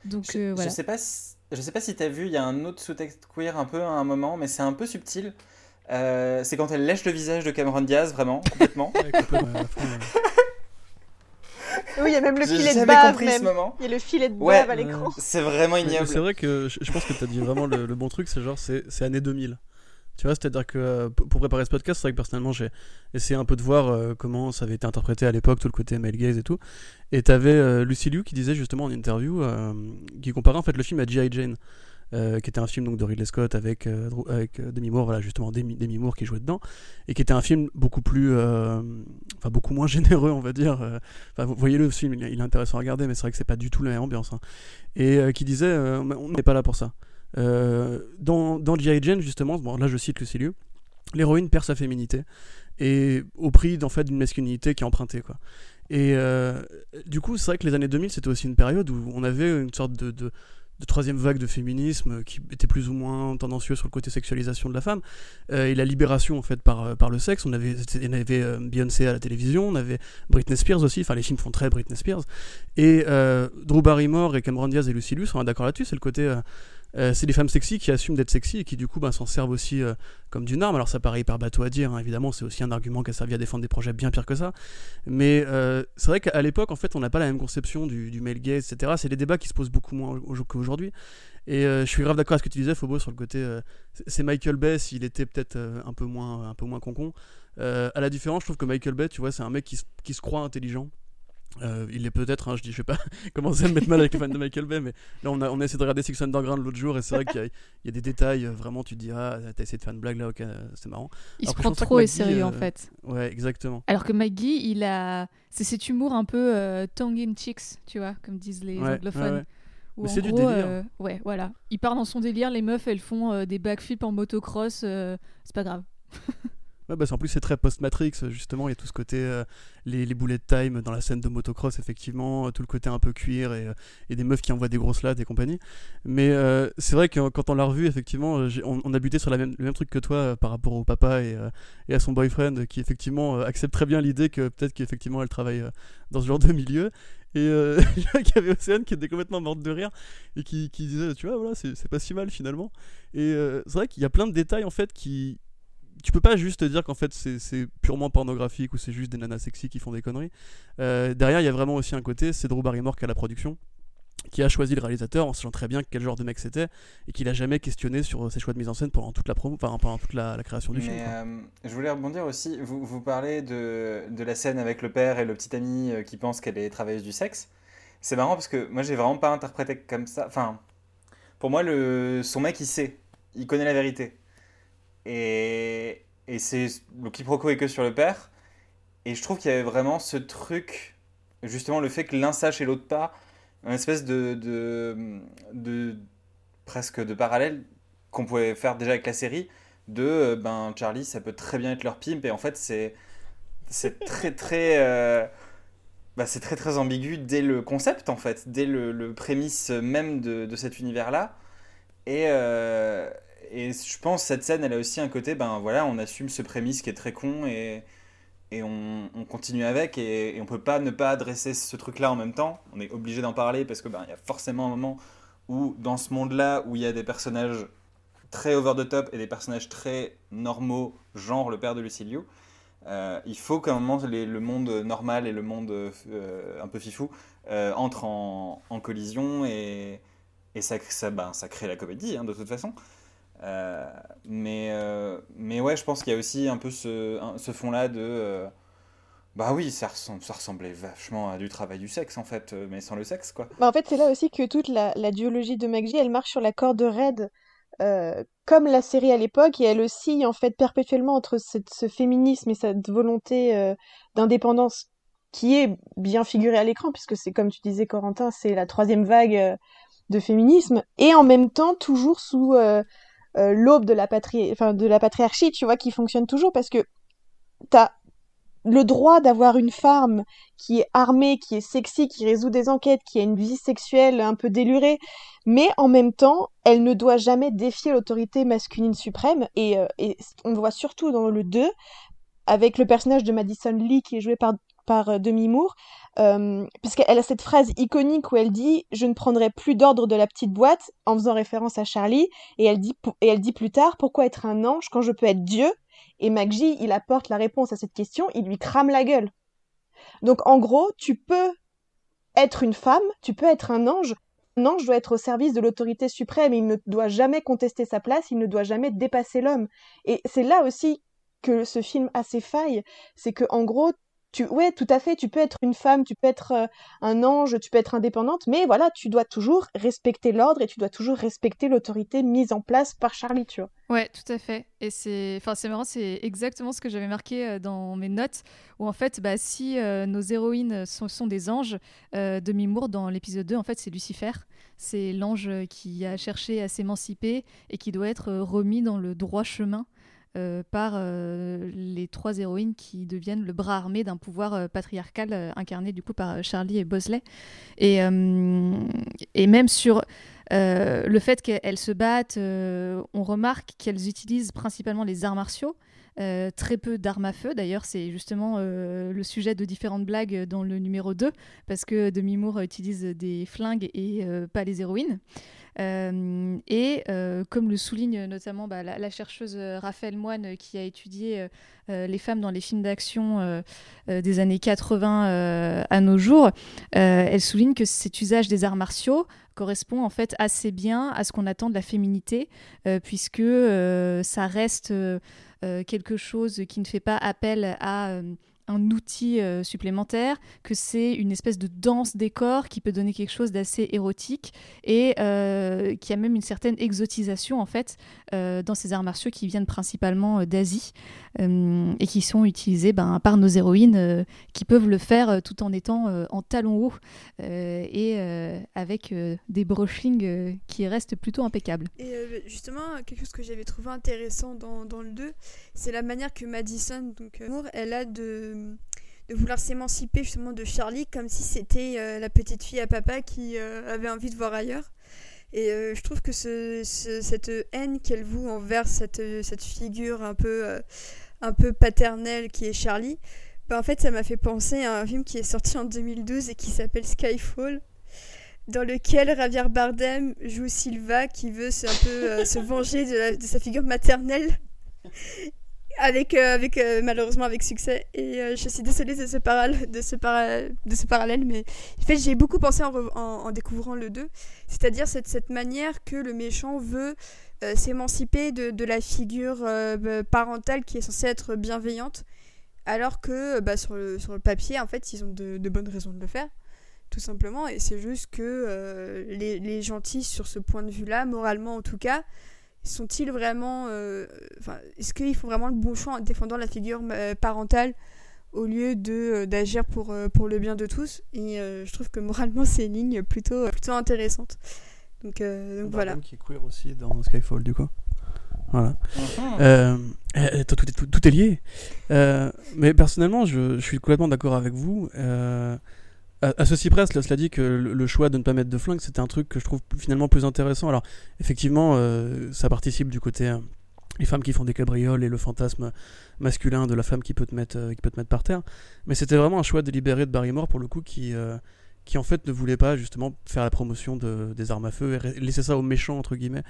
donc Je, euh, je voilà sais pas si, je sais pas si t'as vu, il y a un autre sous-texte queer un peu à un moment, mais c'est un peu subtil. Euh, c'est quand elle lèche le visage de Cameron Diaz, vraiment, complètement. Ouais. Oui, il y a même le filet de bave, compris ce même. moment. Il y a le filet de Ouais. bave à l'écran. C'est vraiment ignoble. C'est vrai que je, pense que tu as dit vraiment le, le bon truc, c'est genre, c'est année 2000. Tu vois, c'est-à-dire que euh, pour pour préparer ce podcast, c'est vrai que personnellement, j'ai essayé un peu de voir euh, comment ça avait été interprété à l'époque, tout le côté male gaze et tout. Et t'avais euh, Lucy Liu qui disait justement en interview, euh, qui comparait en fait le film à G.I. Jane. Euh, qui était un film donc de Ridley Scott avec euh, avec euh, Demi Moore voilà justement Demi, Moore qui jouait dedans et qui était un film beaucoup plus euh, enfin beaucoup moins généreux on va dire vous voyez le film il, est- intéressant à regarder mais c'est vrai que c'est pas du tout la même ambiance hein. et qui disait on n'est pas là pour ça dans, dans G.I. Jane, justement, bon, là je cite Lucy Liu, l'héroïne perd sa féminité et au prix d'en fait d'une masculinité qui est empruntée quoi. Et du coup, c'est vrai que les années 2000 c'était aussi une période où on avait une sorte de, troisième vague de féminisme qui était plus ou moins tendancieux sur le côté sexualisation de la femme euh, et la libération en fait par, euh, par le sexe. On avait, on avait euh, Beyoncé à la télévision, on avait Britney Spears aussi. Enfin, les films font très Britney Spears. Et euh, Drew Barrymore et Cameron Diaz et Lucy Liu sont d'accord là-dessus. C'est le côté euh, c'est des femmes sexy qui assument d'être sexy et qui du coup ben, s'en servent aussi euh, comme d'une arme. Alors ça paraît hyper bateau à dire, hein, évidemment, c'est aussi un argument qui a servi à défendre des projets bien pires que ça. Mais euh, c'est vrai qu'à l'époque, en fait, on n'a pas la même conception du, du male gaze, etc. C'est des débats qui se posent beaucoup moins au- au- qu'aujourd'hui. Et je suis grave d'accord avec ce que tu disais, Phobo, sur le côté. c'est- Michael Bay, s'il était peut-être un peu moins, un peu moins concon. À la différence, je trouve que Michael Bay, tu vois, c'est un mec qui, se- qui se croit intelligent. Euh, il est peut-être, hein, je dis, je vais pas commencer à me mettre mal avec les fans de Michael Bay, mais là on a, on a essayé de regarder Six Underground l'autre jour et c'est vrai qu'il y, y a des détails, euh, vraiment tu te dis, ah, t'as essayé de faire une blague là, ok, euh, c'est marrant. il se Alors prend trop au sérieux en fait Ouais, exactement. Alors que Maggie, il a. C'est cet humour un peu euh, tongue in cheeks, tu vois, comme disent les Ouais, anglophones. ouais. Où c'est du délire. euh, ouais, voilà. Il part dans son délire, les meufs, elles font euh, des backflips en motocross, euh, c'est pas grave. Ouais, bah, en plus, c'est très post-Matrix, justement. Il y a tout ce côté, euh, les, les bullet time dans la scène de motocross, effectivement, tout le côté un peu cuir et, euh, et des meufs qui envoient des grosses lattes et compagnie. Mais euh, c'est vrai que quand on l'a revu, effectivement, on, on, a buté sur la même, le même truc que toi par rapport au papa et, et, à son boyfriend, qui effectivement accepte très bien l'idée que peut-être qu'effectivement elle travaille dans ce genre de milieu. Et euh, il y avait Océane qui était complètement morte de rire et qui, qui disait, tu vois, voilà, c'est pas si mal finalement. Et c'est vrai qu'il y a plein de détails en fait qui, tu peux pas juste dire qu'en fait c'est purement pornographique ou c'est juste des nanas sexy qui font des conneries. Euh, derrière, il y a vraiment aussi un côté, c'est Drew Barrymore qui a la production, qui a choisi le réalisateur en sachant très bien quel genre de mec c'était et qu'il a jamais questionné sur ses choix de mise en scène pendant toute la promo, enfin, pendant toute la, création du film. Euh, je voulais rebondir aussi, vous, vous parlez de, de, la scène avec le père et le petit ami euh, qui pense qu'elle est travailleuse du sexe. C'est marrant parce que moi j'ai vraiment pas interprété comme ça. Enfin, pour moi, le, son mec il sait, il connaît la vérité. Et, et c'est le quiproquo est que sur le père. Et je trouve qu'il y avait vraiment ce truc, justement le fait que l'un sache et l'autre pas, une espèce de, de, presque de parallèle qu'on pouvait faire déjà avec la série de euh, ben Charlie ça peut très bien être leur pimp et en fait c'est très très euh, bah, c'est très très ambigu dès le concept en fait dès le, le prémisse même de, de cet univers là et, euh, et je pense que cette scène, elle a aussi un côté, ben voilà, on assume ce prémisse qui est très con et, et on, on continue avec et, et, on peut pas ne pas adresser ce truc-là en même temps. On est obligé d'en parler parce que ben il y a forcément un moment où dans ce monde-là où il y a des personnages très over the top et des personnages très normaux, genre le père de Lucilio, euh, il faut qu'à un moment le monde normal et le monde euh, un peu fifou euh, entrent en, en, collision et, et ça, ça, ben, ça crée la comédie hein, de toute façon. Euh, mais, euh, mais ouais, je pense qu'il y a aussi un peu ce, ce fond-là de. Euh, bah oui, ça, ressemble, ça ressemblait vachement à du travail du sexe en fait, mais sans le sexe quoi. Bah en fait, c'est là aussi que toute la, la duologie de McGee, elle marche sur la corde raide, comme la série à l'époque, et elle oscille en fait perpétuellement entre ce féminisme et cette volonté d'indépendance qui est bien figurée à l'écran, puisque c'est comme tu disais Corentin, c'est la troisième vague de féminisme, et en même temps toujours sous euh, l'aube de la patrie, enfin de la patriarchie, tu vois, qui fonctionne toujours parce que t'as le droit d'avoir une femme qui est armée, qui est sexy, qui résout des enquêtes, qui a une vie sexuelle un peu délurée, mais en même temps, elle ne doit jamais défier l'autorité masculine suprême. Et, euh, et, on voit surtout dans le 2, avec le personnage de Madison Lee qui est joué par, par euh, Demi Moore, euh, puisqu'elle a cette phrase iconique où elle dit je ne prendrai plus d'ordre de la petite boîte en faisant référence à Charlie et elle dit et elle dit plus tard pourquoi être un ange quand je peux être Dieu? Et McGee il apporte la réponse à cette question il lui crame la gueule. Donc en gros tu peux être une femme tu peux être un ange. Un ange doit être au service de l'autorité suprême il ne doit jamais contester sa place il ne doit jamais dépasser l'homme. Et c'est là aussi que ce film a ses failles c'est que en gros tu, ouais, tout à fait, tu peux être une femme, tu peux être euh, un ange, tu peux être indépendante, mais voilà, tu dois toujours respecter l'ordre et tu dois toujours respecter l'autorité mise en place par Charlie, tu vois. Ouais, tout à fait. Et c'est, enfin, c'est marrant, c'est exactement ce que j'avais marqué euh, dans mes notes, où en fait, bah, si euh, nos héroïnes sont, des anges, euh, Demi-Moore, dans l'épisode 2, en fait, c'est Lucifer. C'est l'ange qui a cherché à s'émanciper et qui doit être remis dans le droit chemin. Euh, par euh, les trois héroïnes qui deviennent le bras armé d'un pouvoir euh, patriarcal incarné du coup par Charlie et Bosley. Et, et même sur le fait qu'elles se battent, on remarque qu'elles utilisent principalement les arts martiaux. très peu d'armes à feu. D'ailleurs, c'est justement le sujet de différentes blagues dans le numéro 2, parce que Demi Moore utilise des flingues et pas les héroïnes. Euh, et euh, comme le souligne notamment bah, la, chercheuse euh, Raphaël Moine qui a étudié les femmes dans les films d'action des années 80 à nos jours, elle souligne que cet usage des arts martiaux correspond en fait assez bien à ce qu'on attend de la féminité, puisque ça reste quelque chose qui ne fait pas appel à un outil euh, supplémentaire, que c'est une espèce de danse décor qui peut donner quelque chose d'assez érotique et euh, qui a même une certaine exotisation en fait euh, dans ces arts martiaux qui viennent principalement d'Asie et qui sont utilisés ben, par nos héroïnes qui peuvent le faire tout en étant en talons hauts et avec des brushings qui restent plutôt impeccables. Et justement, quelque chose que j'avais trouvé intéressant dans, dans le 2, c'est la manière que Madison, donc elle a de de, vouloir s'émanciper justement de Charlie comme si c'était euh, la petite fille à papa qui euh, avait envie de voir ailleurs. Et euh, je trouve que ce, cette haine qu'elle voue envers cette, cette figure un peu, un peu paternelle qui est Charlie, bah, en fait ça m'a fait penser à un film qui est sorti en 2012 et qui s'appelle Skyfall dans lequel Javier Bardem joue Silva qui veut un peu se venger de, sa figure maternelle avec, euh, euh, malheureusement avec succès. Et euh, je suis désolée de ce, parallèle mais en fait j'ai beaucoup pensé en, découvrant le 2 c'est-à-dire cette, manière que le méchant veut s'émanciper de, la figure parentale qui est censée être bienveillante alors que bah, sur, le, papier en fait ils ont de, bonnes raisons de le faire tout simplement. Et c'est juste que les, gentils sur ce point de vue là moralement en tout cas sont-ils vraiment. Euh, est-ce qu'ils font vraiment le bon choix en défendant la figure euh, parentale au lieu de euh, d'agir pour, pour le bien de tous? Et je trouve que moralement, c'est une ligne plutôt, plutôt intéressante. Donc, donc voilà. qui est queer aussi dans Skyfall, du coup. Voilà. Uh tout, tout, tout, est lié. mais personnellement, je, je suis complètement d'accord avec vous à, ceci près, cela dit que le, choix de ne pas mettre de flingue, c'était un truc que je trouve finalement plus intéressant. Alors, effectivement, euh, ça participe du côté euh, les femmes qui font des cabrioles et le fantasme masculin de la femme qui peut te mettre, euh, qui peut te mettre par terre. Mais c'était vraiment un choix délibéré de Barrymore pour le coup qui, qui en fait ne voulait pas justement faire la promotion de, des armes à feu et laisser ça aux méchants entre guillemets.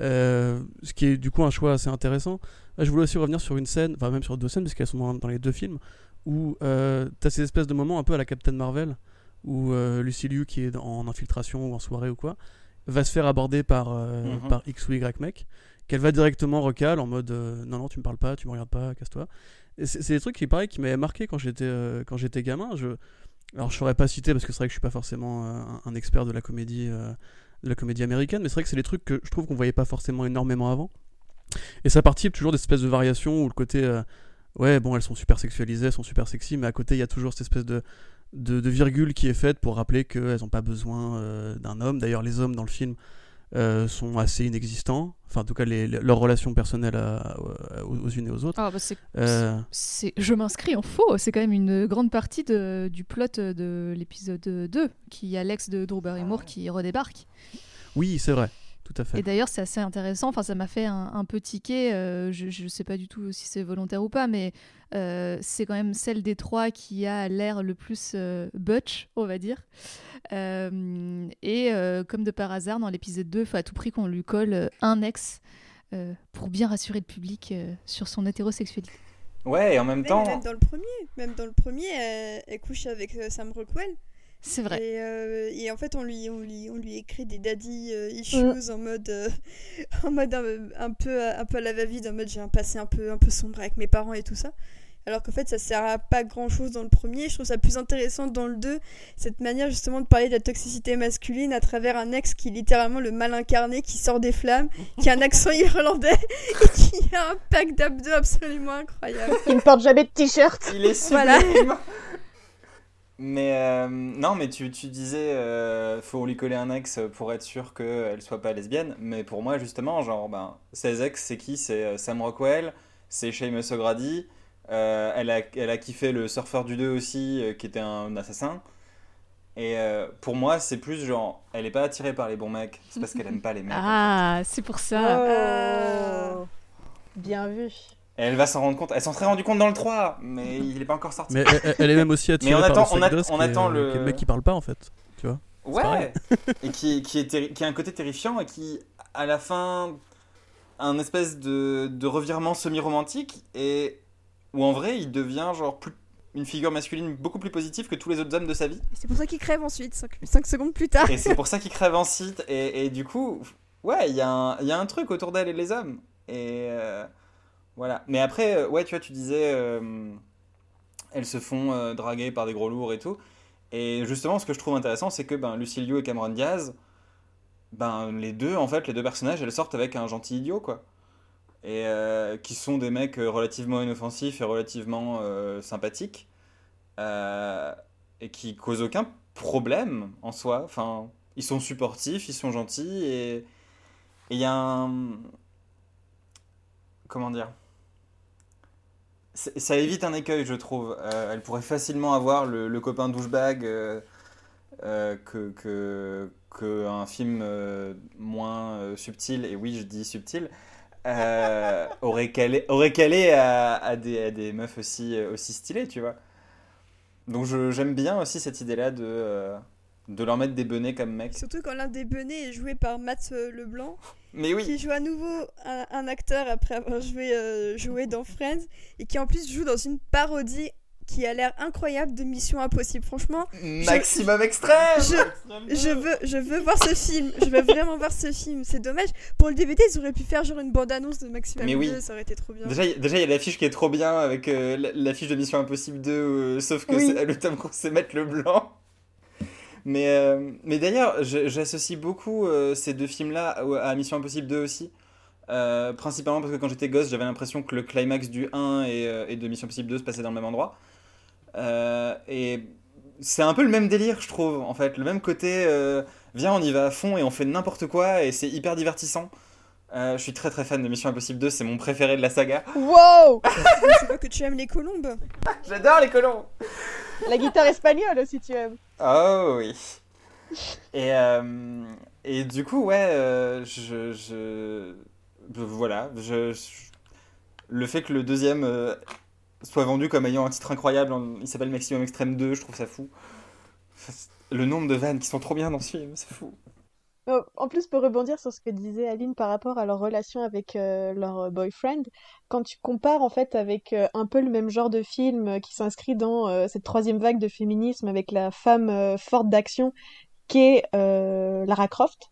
ce qui est du coup un choix assez intéressant. Je voulais aussi revenir sur une scène, enfin même sur deux scènes parce qu'elles sont dans, les deux films où tu as ces espèces de moments un peu à la Captain Marvel où euh, Lucy Liu, qui est en infiltration ou en soirée ou quoi, va se faire aborder par, euh, mhm. par X ou Y mec, qu'elle va directement recal en mode euh, non, non, tu me parles pas, tu me regardes pas, casse-toi. C'est des trucs qui, pareil, qui m'avaient marqué quand j'étais j'étais gamin. Je... Alors, je saurais pas citer parce que c'est vrai que je suis pas forcément un, expert de la comédie, de la comédie américaine, mais c'est vrai que c'est des trucs que je trouve qu'on voyait pas forcément énormément avant. Et ça participe toujours d'espèces de variations où le côté ouais, bon, elles sont super sexualisées, elles sont super sexy, mais à côté, il y a toujours cette espèce de, de, virgule qui est faite pour rappeler qu'elles n'ont pas besoin euh, d'un homme. D'ailleurs, les hommes dans le film euh, sont assez inexistants. Enfin, en tout cas, les, leurs relations personnelles aux, unes et aux autres. Ah, bah, euh, je m'inscris en faux. C'est quand même une grande partie de, du plot de l'épisode 2 qui a l'ex de Drew Barrymore qui redébarque. Oui, c'est vrai. Tout à fait. Et d'ailleurs, c'est assez intéressant. Enfin, ça m'a fait un, peu tiquer. je ne sais pas du tout si c'est volontaire ou pas, mais euh, c'est quand même celle des trois qui a l'air le plus euh, butch, on va dire. Euh, et comme de par hasard, dans l'épisode 2, il faut à tout prix qu'on lui colle un ex pour bien rassurer le public sur son hétérosexualité. Ouais, et en même temps. Même dans le premier, même dans le premier, elle, couche avec Sam Rockwell. C'est vrai. Et, en fait, on lui, on lui, on lui écrit des daddy issues mm. en mode, en mode un, peu, un peu à la va-vide, en mode j'ai un passé un peu, un peu sombre avec mes parents et tout ça alors qu'en fait ça sert à pas grand chose dans le premier. Je trouve ça plus intéressant dans le 2, cette manière justement de parler de la toxicité masculine à travers un ex qui est littéralement le mal incarné, qui sort des flammes, qui a un accent irlandais et qui a un pack d'abdos absolument incroyable. Il ne porte jamais de t-shirt. Il est sublime. Mais euh, non, mais tu, tu disais, euh, faut lui coller un ex pour être sûr qu'elle soit pas lesbienne. Mais pour moi, justement, genre, ben, ses ex, c'est qui? C'est euh, Sam Rockwell, c'est Seamus O'Grady, euh, elle, a, elle a kiffé le surfeur du 2 aussi, euh, qui était un assassin. Et euh, pour moi, c'est plus genre, elle est pas attirée par les bons mecs, c'est parce qu'elle aime pas les mecs. Ah, c'est pour ça. Oh. Bien vu. Et elle va s'en rendre compte. Elle s'en serait rendu compte dans le 3, mais il est pas encore sorti. Mais elle, est même aussi attirée on attend, par le on, attend le... mec qui parle pas en fait. Tu vois Ouais. et qui, qui, est qui a un côté terrifiant et qui, à la fin, a un espèce de, de revirement semi-romantique. Et où en vrai il devient genre plus, une figure masculine beaucoup plus positive que tous les autres hommes de sa vie. C'est pour ça qu'il crève ensuite, 5 secondes plus tard. Et c'est pour ça qu'il crève ensuite. Et, et du coup, ouais, il y, y, a un truc autour d'elle et les hommes. Et euh, voilà. Mais après, euh, ouais, tu vois, tu disais. Euh, elles se font draguer par des gros lourds et tout. Et justement, ce que je trouve intéressant, c'est que ben, Lucy Liu et Cameron Diaz, ben, les deux, en fait, les deux personnages, elles sortent avec un gentil idiot, quoi. Et qui sont des mecs relativement inoffensifs et relativement sympathiques. et qui causent aucun problème en soi. Enfin, ils sont supportifs, ils sont gentils et il y a un. Comment dire ça évite un écueil, je trouve. Euh, elle pourrait facilement avoir le, copain douchebag euh, euh, que, que, film moins subtil, et oui, je dis subtil, aurait calé, aurait calé à, à, des, à, des, meufs aussi, aussi stylées, tu vois. Donc j'aime bien aussi cette idée-là de, de leur mettre des benets comme mec. Surtout quand l'un des benets est joué par Matt Leblanc. Mais oui. Qui joue à nouveau un, acteur après avoir joué, euh, joué dans Friends et qui en plus joue dans une parodie qui a l'air incroyable de Mission Impossible. Franchement, maximum extrême. Je, je, veux, je veux voir ce film. Je veux vraiment voir ce film. C'est dommage. Pour le DVD, ils auraient pu faire genre une bande annonce de Maximum Mais 2, ça aurait été trop bien. Déjà, il y a l'affiche qui est trop bien avec euh, l'affiche de Mission Impossible 2, euh, sauf que le Tom Cruise c'est mettre le blanc. Mais, euh, mais d'ailleurs, j'associe beaucoup euh, ces deux films-là à Mission Impossible 2 aussi. Euh, principalement parce que quand j'étais gosse, j'avais l'impression que le climax du 1 et, de Mission Impossible 2 se passait dans le même endroit. et c'est un peu le même délire, je trouve, en fait. Le même côté, viens, on y va à fond et on fait n'importe quoi et c'est hyper divertissant. je suis très très fan de Mission Impossible 2, c'est mon préféré de la saga. Wow Je vois que tu aimes les colombes? J'adore les colombes La guitare espagnole aussi, tu aimes. Oh oui. Et, euh, et du coup, ouais, euh, je, je, Voilà. Je, le fait que le deuxième euh, soit vendu comme ayant un titre incroyable, il s'appelle Maximum Extreme 2, je trouve ça fou. Le nombre de vannes qui sont trop bien dans ce film, c'est fou. Oh, en plus, pour rebondir sur ce que disait Aline par rapport à leur relation avec euh, leur boyfriend, quand tu compares en fait avec euh, un peu le même genre de film euh, qui s'inscrit dans cette troisième vague de féminisme avec la femme forte d'action qu'est Lara Croft,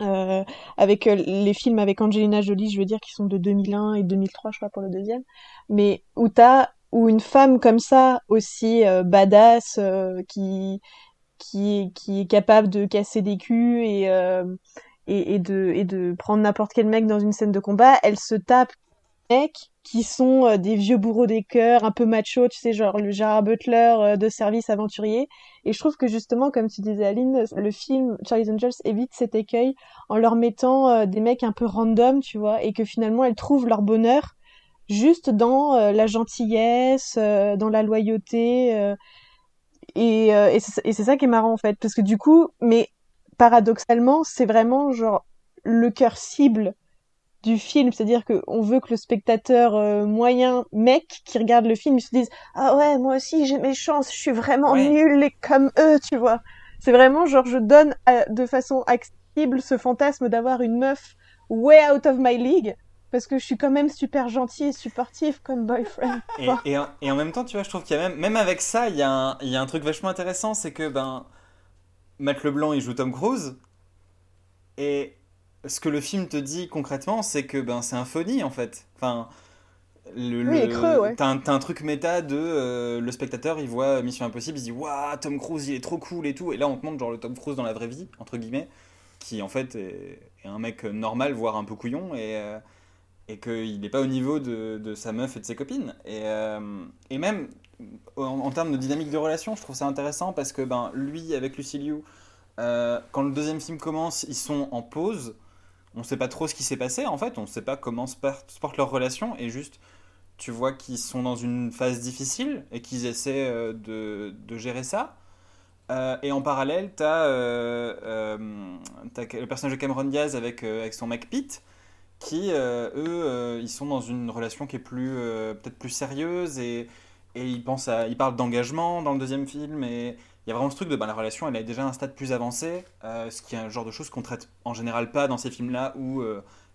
avec les films avec Angelina Jolie, je veux dire, qui sont de 2001 et 2003, je crois, pour le deuxième, mais où t'as où une femme comme ça aussi badass qui qui, est capable de casser des culs et, euh, et, de, prendre n'importe quel mec dans une scène de combat, elle se tape mecs qui sont euh, des vieux bourreaux des cœurs, un peu macho, tu sais, genre le Gérard Butler euh, de service aventurier. Et je trouve que justement, comme tu disais Aline, le film Charlie's Angels évite cet écueil en leur mettant des mecs un peu random, tu vois, et que finalement elles trouvent leur bonheur juste dans la gentillesse, dans la loyauté et c'est ça qui est marrant en fait, parce que du coup, mais paradoxalement, c'est vraiment genre le cœur cible du film, c'est-à-dire qu'on veut que le spectateur euh, moyen mec qui regarde le film il se dise ah ouais moi aussi j'ai mes chances, je suis vraiment nul et comme eux, tu vois. C'est vraiment genre je donne euh, de façon accessible ce fantasme d'avoir une meuf way out of my league parce que je suis quand même super gentil et supportif comme boyfriend. Et, et, en, et, en, même temps, tu vois, je trouve qu'il y a même, même avec ça, il y, a un, il y a un truc vachement intéressant, c'est que ben, Matt LeBlanc, il joue Tom Cruise, et ce que le film te dit concrètement, c'est que ben, c'est un phony en fait. Enfin, le, oui, creux, ouais. T'as un, un, truc méta de euh, le spectateur, il voit Mission Impossible, il se dit Waouh, Tom Cruise, il est trop cool et tout. Et là, on te montre genre le Tom Cruise dans la vraie vie, entre guillemets, qui en fait est, est un mec normal, voire un peu couillon. Et. Euh, et qu'il n'est pas au niveau de, de, sa meuf et de ses copines. Et, euh, et même en, termes de dynamique de relation, je trouve ça intéressant parce que ben, lui, avec Lucy Liu, euh, quand le deuxième film commence, ils sont en pause. On ne sait pas trop ce qui s'est passé en fait, on ne sait pas comment se porte leur relation et juste tu vois qu'ils sont dans une phase difficile et qu'ils essaient euh, de, de, gérer ça. et en parallèle, tu as, le personnage de Cameron Diaz avec, avec son mec Pete qui, euh, eux, euh, ils sont dans une relation qui est plus, euh, peut-être plus sérieuse et, ils, pensent à, ils parlent d'engagement dans le deuxième film et il y a vraiment ce truc de bah, la relation, elle est déjà un stade plus avancé, ce qui est un genre de choses qu'on traite en général pas dans ces films-là où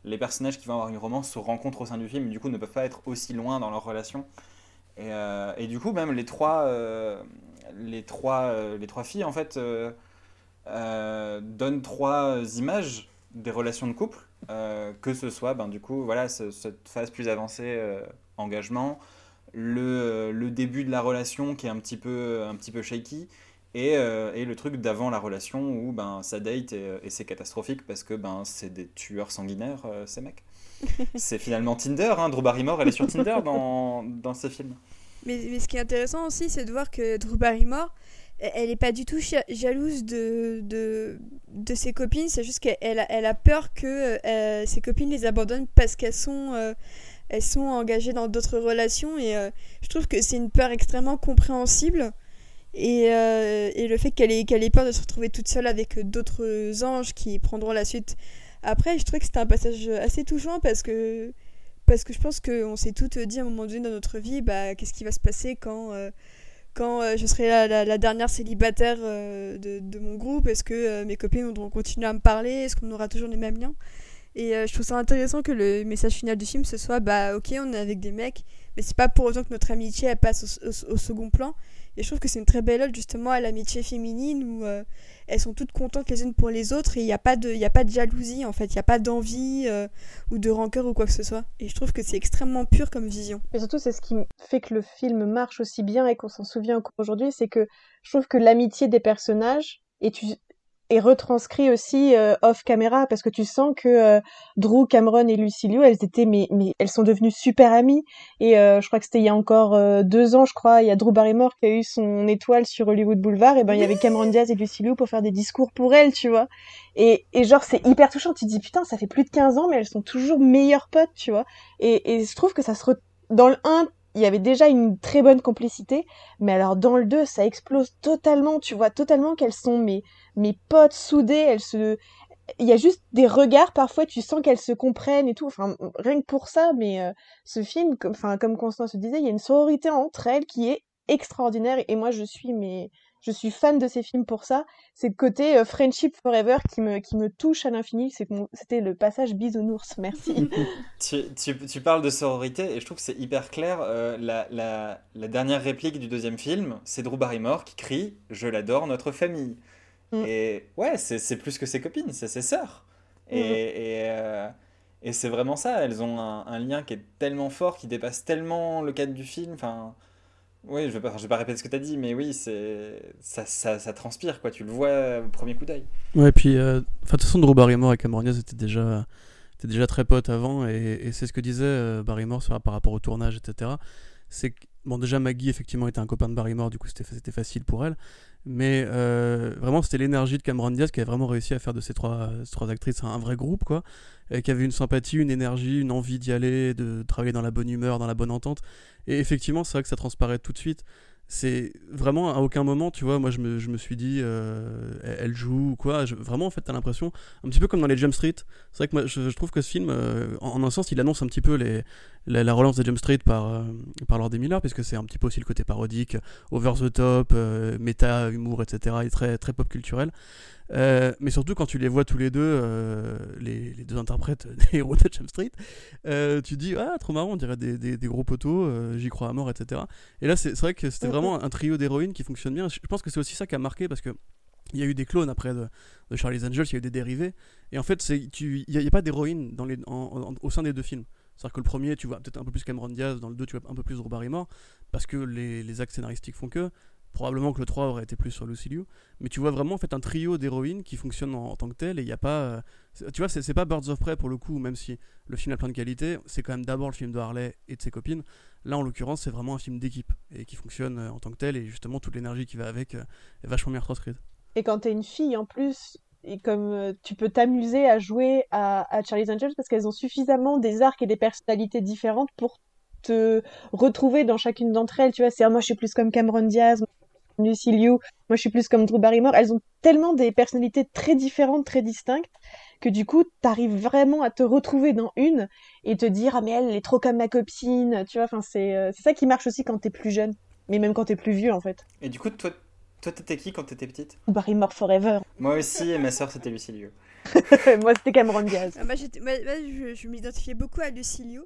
les personnages qui vont avoir une romance se rencontrent au sein du film et du coup ne peuvent pas être aussi loin dans leur relation. Et, et du coup, même les trois, les trois, les trois filles, en fait, donnent trois images des relations de couple euh, que ce soit ben, du coup voilà cette phase plus avancée euh, engagement le, le début de la relation qui est un petit peu, un petit peu shaky. Et, et, le truc d'avant la relation où ben, ça date et, c'est catastrophique parce que ben, c'est des tueurs sanguinaires, ces mecs. c'est finalement Tinder, hein. Drew Barrymore, elle est sur Tinder dans, dans ces films. Mais, mais, ce qui est intéressant aussi, c'est de voir que Drew Barrymore, elle n'est pas du tout jalouse de, de, de ses copines, c'est juste qu'elle elle a peur que euh, ses copines les abandonnent parce qu'elles sont, euh, sont engagées dans d'autres relations et euh, je trouve que c'est une peur extrêmement compréhensible et, et le fait qu'elle ait, qu'elle ait peur de se retrouver toute seule avec d'autres anges qui prendront la suite. Après, je trouve que c'était un passage assez touchant parce que, parce que je pense qu'on s'est toutes dit à un moment donné dans notre vie, bah, qu'est-ce qui va se passer quand quand euh, je serai la, dernière célibataire euh, de, mon groupe, est-ce que euh, mes copines vont continuer à me parler Est-ce qu'on aura toujours les mêmes liens? Et je trouve ça intéressant que le message final du film ce soit bah ok, on est avec des mecs, mais c'est pas pour autant que notre amitié passe au second plan. Et je trouve que c'est une très belle ode justement à l'amitié féminine où euh, elles sont toutes contentes les unes pour les autres et il n'y a, pas de, a pas de jalousie en fait, il n'y a pas d'envie euh, ou de rancœur ou quoi que ce soit. Et je trouve que c'est extrêmement pur comme vision. Et surtout, c'est ce qui fait que le film marche aussi bien et qu'on s'en souvient encore aujourd'hui, c'est que je trouve que l'amitié des personnages, et et retranscrit aussi euh, off caméra parce que tu sens que euh, Drew, Cameron et Lucilio, elles étaient mais mais elles sont devenues super amies. Et euh, je crois que c'était il y a encore deux ans je crois il y a Drew Barrymore qui a eu son étoile sur Hollywood Boulevard. Et ben il y avait Cameron Diaz et Lucilio pour faire des discours pour elle tu vois. Et et genre c'est hyper touchant. Tu te dis putain ça fait plus de 15 ans mais elles sont toujours meilleures potes tu vois. Et et je trouve que ça se dans le 1 il y avait déjà une très bonne complicité, mais alors dans le 2, ça explose totalement, tu vois totalement qu'elles sont mes, mes potes soudées, elles se... Il y a juste des regards, parfois tu sens qu'elles se comprennent et tout, enfin rien que pour ça, mais euh, ce film, comme, enfin, comme Constance le disait, il y a une sororité entre elles qui est extraordinaire, et moi je suis mais je suis fan de ces films pour ça. C'est le côté euh, Friendship Forever qui me, qui me touche à l'infini. C'était le passage bisounours. Merci. tu, tu, tu, parles de sororité et je trouve que c'est hyper clair. Euh, la, la, la, dernière réplique du deuxième film, c'est Drew Barrymore qui crie Je l'adore, notre famille. Mm. Et ouais, c'est plus que ses copines, c'est ses sœurs. Et, mm. et, euh, et c'est vraiment ça. Elles ont un, un, lien qui est tellement fort, qui dépasse tellement le cadre du film. Enfin oui, je ne vais, pas, vais pas répéter ce que tu as dit, mais oui, c'est ça, ça, transpire, quoi. Tu le vois au premier coup d'œil. Ouais, puis, euh, de toute façon, Drew Barrymore et Cameron Diaz étaient déjà, déjà très potes avant, et, et c'est ce que disait euh, Barrymore par rapport au tournage, etc. C'est bon, déjà, Maggie, effectivement, était un copain de Barrymore, du coup, c'était facile pour elle. Mais euh, vraiment, c'était l'énergie de Cameron Diaz qui avait vraiment réussi à faire de ces trois, ces trois actrices un, vrai groupe, quoi. Et qui avait une sympathie, une énergie, une envie d'y aller, de travailler dans la bonne humeur, dans la bonne entente. Et effectivement, c'est vrai que ça transparaît tout de suite c'est vraiment à aucun moment, tu vois, moi je me, je me suis dit, euh, elle joue ou quoi. vraiment, en fait, t'as l'impression, un petit peu comme dans les Jump Street. C'est vrai que moi, je, trouve que ce film, euh, en, un sens, il annonce un petit peu les, la, relance des Jump Street par, euh, par Lord Miller, puisque c'est un petit peu aussi le côté parodique, over the top, méta, humour, etc. et très, très pop culturel. Euh, mais surtout quand tu les vois tous les deux, euh, les, les, deux interprètes des héros de Jump Street, euh, tu dis ah trop marrant, on dirait des, des, gros poteaux, j'y crois à mort, etc. Et là c'est vrai que c'était vraiment un trio d'héroïnes qui fonctionne bien. Je pense que c'est aussi ça qui a marqué parce que il y a eu des clones après de, de Charlie's Angels, il y a eu des dérivés. Et en fait, il n'y a, a, pas d'héroïne au sein des deux films. C'est-à-dire que le premier, tu vois peut-être un peu plus Cameron Diaz, dans le deux, tu vois un peu plus Drew Barrymore, parce que les, actes scénaristiques font que. Probablement que le 3 aurait été plus sur Lucille Mais tu vois vraiment en fait un trio d'héroïnes qui fonctionne en, tant que tel et il n'y a pas. Euh, tu vois, c'est pas Birds of Prey pour le coup, même si le film a plein de qualités, c'est quand même d'abord le film de Harley et de ses copines. Là en l'occurrence, c'est vraiment un film d'équipe et qui fonctionne euh, en tant que tel et justement toute l'énergie qui va avec euh, est vachement bien retranscrite. Et quand t'es une fille en plus, et comme tu peux t'amuser à jouer à, Charlie's Angels parce qu'elles ont suffisamment des arcs et des personnalités différentes pour te retrouver dans chacune d'entre elles. Tu vois, c'est moi je suis plus comme Cameron Diaz, Lucy Liu, moi je suis plus comme Drew Barrymore. Elles ont tellement des personnalités très différentes, très distinctes, que du coup, t'arrives vraiment à te retrouver dans une et te dire ah mais elle, elle est trop comme ma copine, tu vois. Enfin c'est euh, c'est ça qui marche aussi quand t'es plus jeune, mais même quand t'es plus vieux en fait. Et du coup, toi, toi t'étais qui quand t'étais petite Barrymore Forever. Moi aussi, et ma soeur c'était Lucy Liu. moi c'était Cameron Diaz. Ah, moi, je, m'identifiais beaucoup à Lucy Liu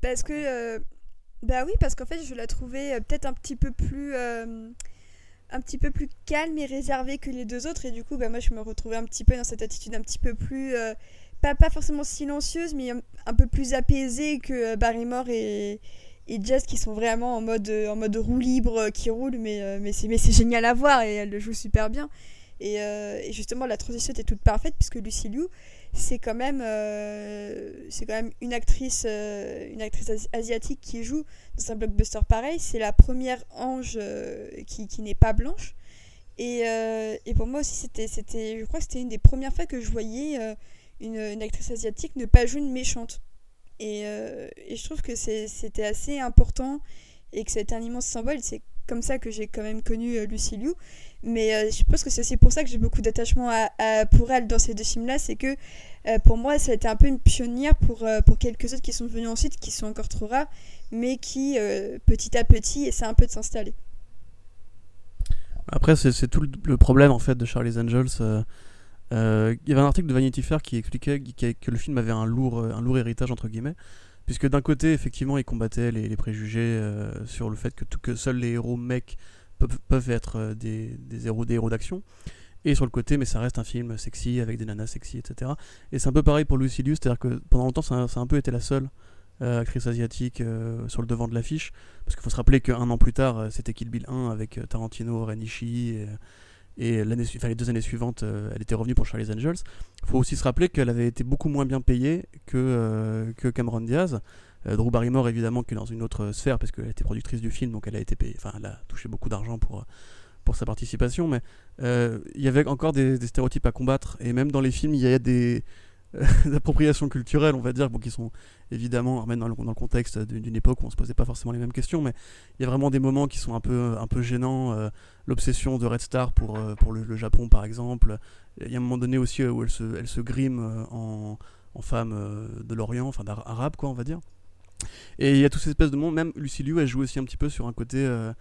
parce que euh, bah oui parce qu'en fait je la trouvais euh, peut-être un petit peu plus un petit peu plus calme et réservé que les deux autres et du coup bah, moi je me retrouvais un petit peu dans cette attitude un petit peu plus euh, pas, pas forcément silencieuse mais un, peu plus apaisée que euh, Barrymore et, et Jazz qui sont vraiment en mode, en mode roue libre, qui roule, mais, mais c'est génial à voir et elle le joue super bien. Et, justement, la transition était toute parfaite puisque Lucy Liu, c'est quand même quand même une actrice une actrice asiatique qui joue dans un blockbuster pareil. C'est la première ange qui, qui n'est pas blanche. Et, et, pour moi aussi c'était c'était je crois que c'était une des premières fois que je voyais une, une, actrice asiatique ne pas jouer une méchante et, et je trouve que c'était assez important et que c'était un immense symbole c'est comme ça que j'ai quand même connu Lucy Liu mais euh, je pense que c'est aussi pour ça que j'ai beaucoup d'attachement pour elle dans ces deux films-là. C'est que euh, pour moi, ça a été un peu une pionnière pour, euh, pour quelques autres qui sont venus ensuite, qui sont encore trop rares, mais qui, petit à petit, essaient un peu de s'installer. Après, c'est tout le problème en fait de Charlie's Angels. Il y avait un article de Vanity Fair qui expliquait que le film avait un lourd, un lourd héritage entre guillemets, puisque d'un côté, effectivement, il combattait les, préjugés sur le fait que, seuls les héros mecs peuvent, être euh, des, héros, d'action. Et sur le côté, mais ça reste un film sexy avec des nanas sexy, etc. Et c'est un peu pareil pour Lucy Liu, c'est-à-dire que pendant longtemps, ça, a un peu été la seule euh, actrice asiatique euh, sur le devant de l'affiche. Parce qu'il faut se rappeler qu'un an plus tard, c'était Kill Bill 1 avec Tarantino, Renishi. Et, et les deux années suivantes, elle était revenue pour Charlie's Angels. Il faut aussi se rappeler qu'elle avait été beaucoup moins bien payée que, que Cameron Diaz. Euh, Drew Barrymore, évidemment, qui est dans une autre sphère, parce qu'elle était productrice du film, donc elle a été payée, enfin, elle a touché beaucoup d'argent pour, pour sa participation, mais euh, il y avait encore des, stéréotypes à combattre, et même dans les films, il y a des, appropriations culturelles, on va dire, bon, qui sont évidemment remettent dans dans le contexte d'une époque où on se posait pas forcément les mêmes questions, mais il y a vraiment des moments qui sont un peu, un peu gênants. Euh, l'obsession de Red Star pour, pour le, Japon, par exemple. Il y a un moment donné aussi où elle se, elle se grime en, femme de l'Orient, enfin d'arabe, quoi, on va dire. Et il y a toutes ces espèces de monde, même Lucy elle joue aussi un petit peu sur un côté. Euh,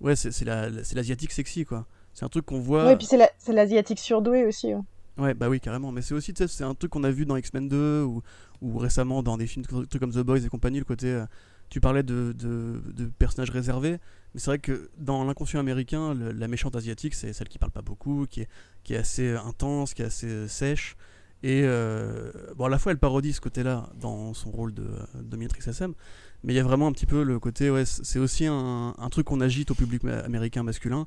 ouais, c'est l'asiatique sexy, quoi. C'est un truc qu'on voit. Ouais, et puis c'est l'asiatique surdoué aussi. Ouais. Bah oui, carrément. Mais c'est aussi, c'est un truc qu'on a vu dans X-Men 2 ou, ou, récemment dans des films trucs comme The Boys et compagnie, le côté. Euh, tu parlais de, de, personnages réservés, mais c'est vrai que dans l'inconscient américain, la méchante asiatique, c'est celle qui parle pas beaucoup, qui est, qui est assez intense, qui est assez sèche. Et euh, bon, à la fois, elle parodie ce côté-là dans son rôle de dominatrice SM, mais il y a vraiment un petit peu le côté, ouais, c'est aussi un, truc qu'on agite au public américain masculin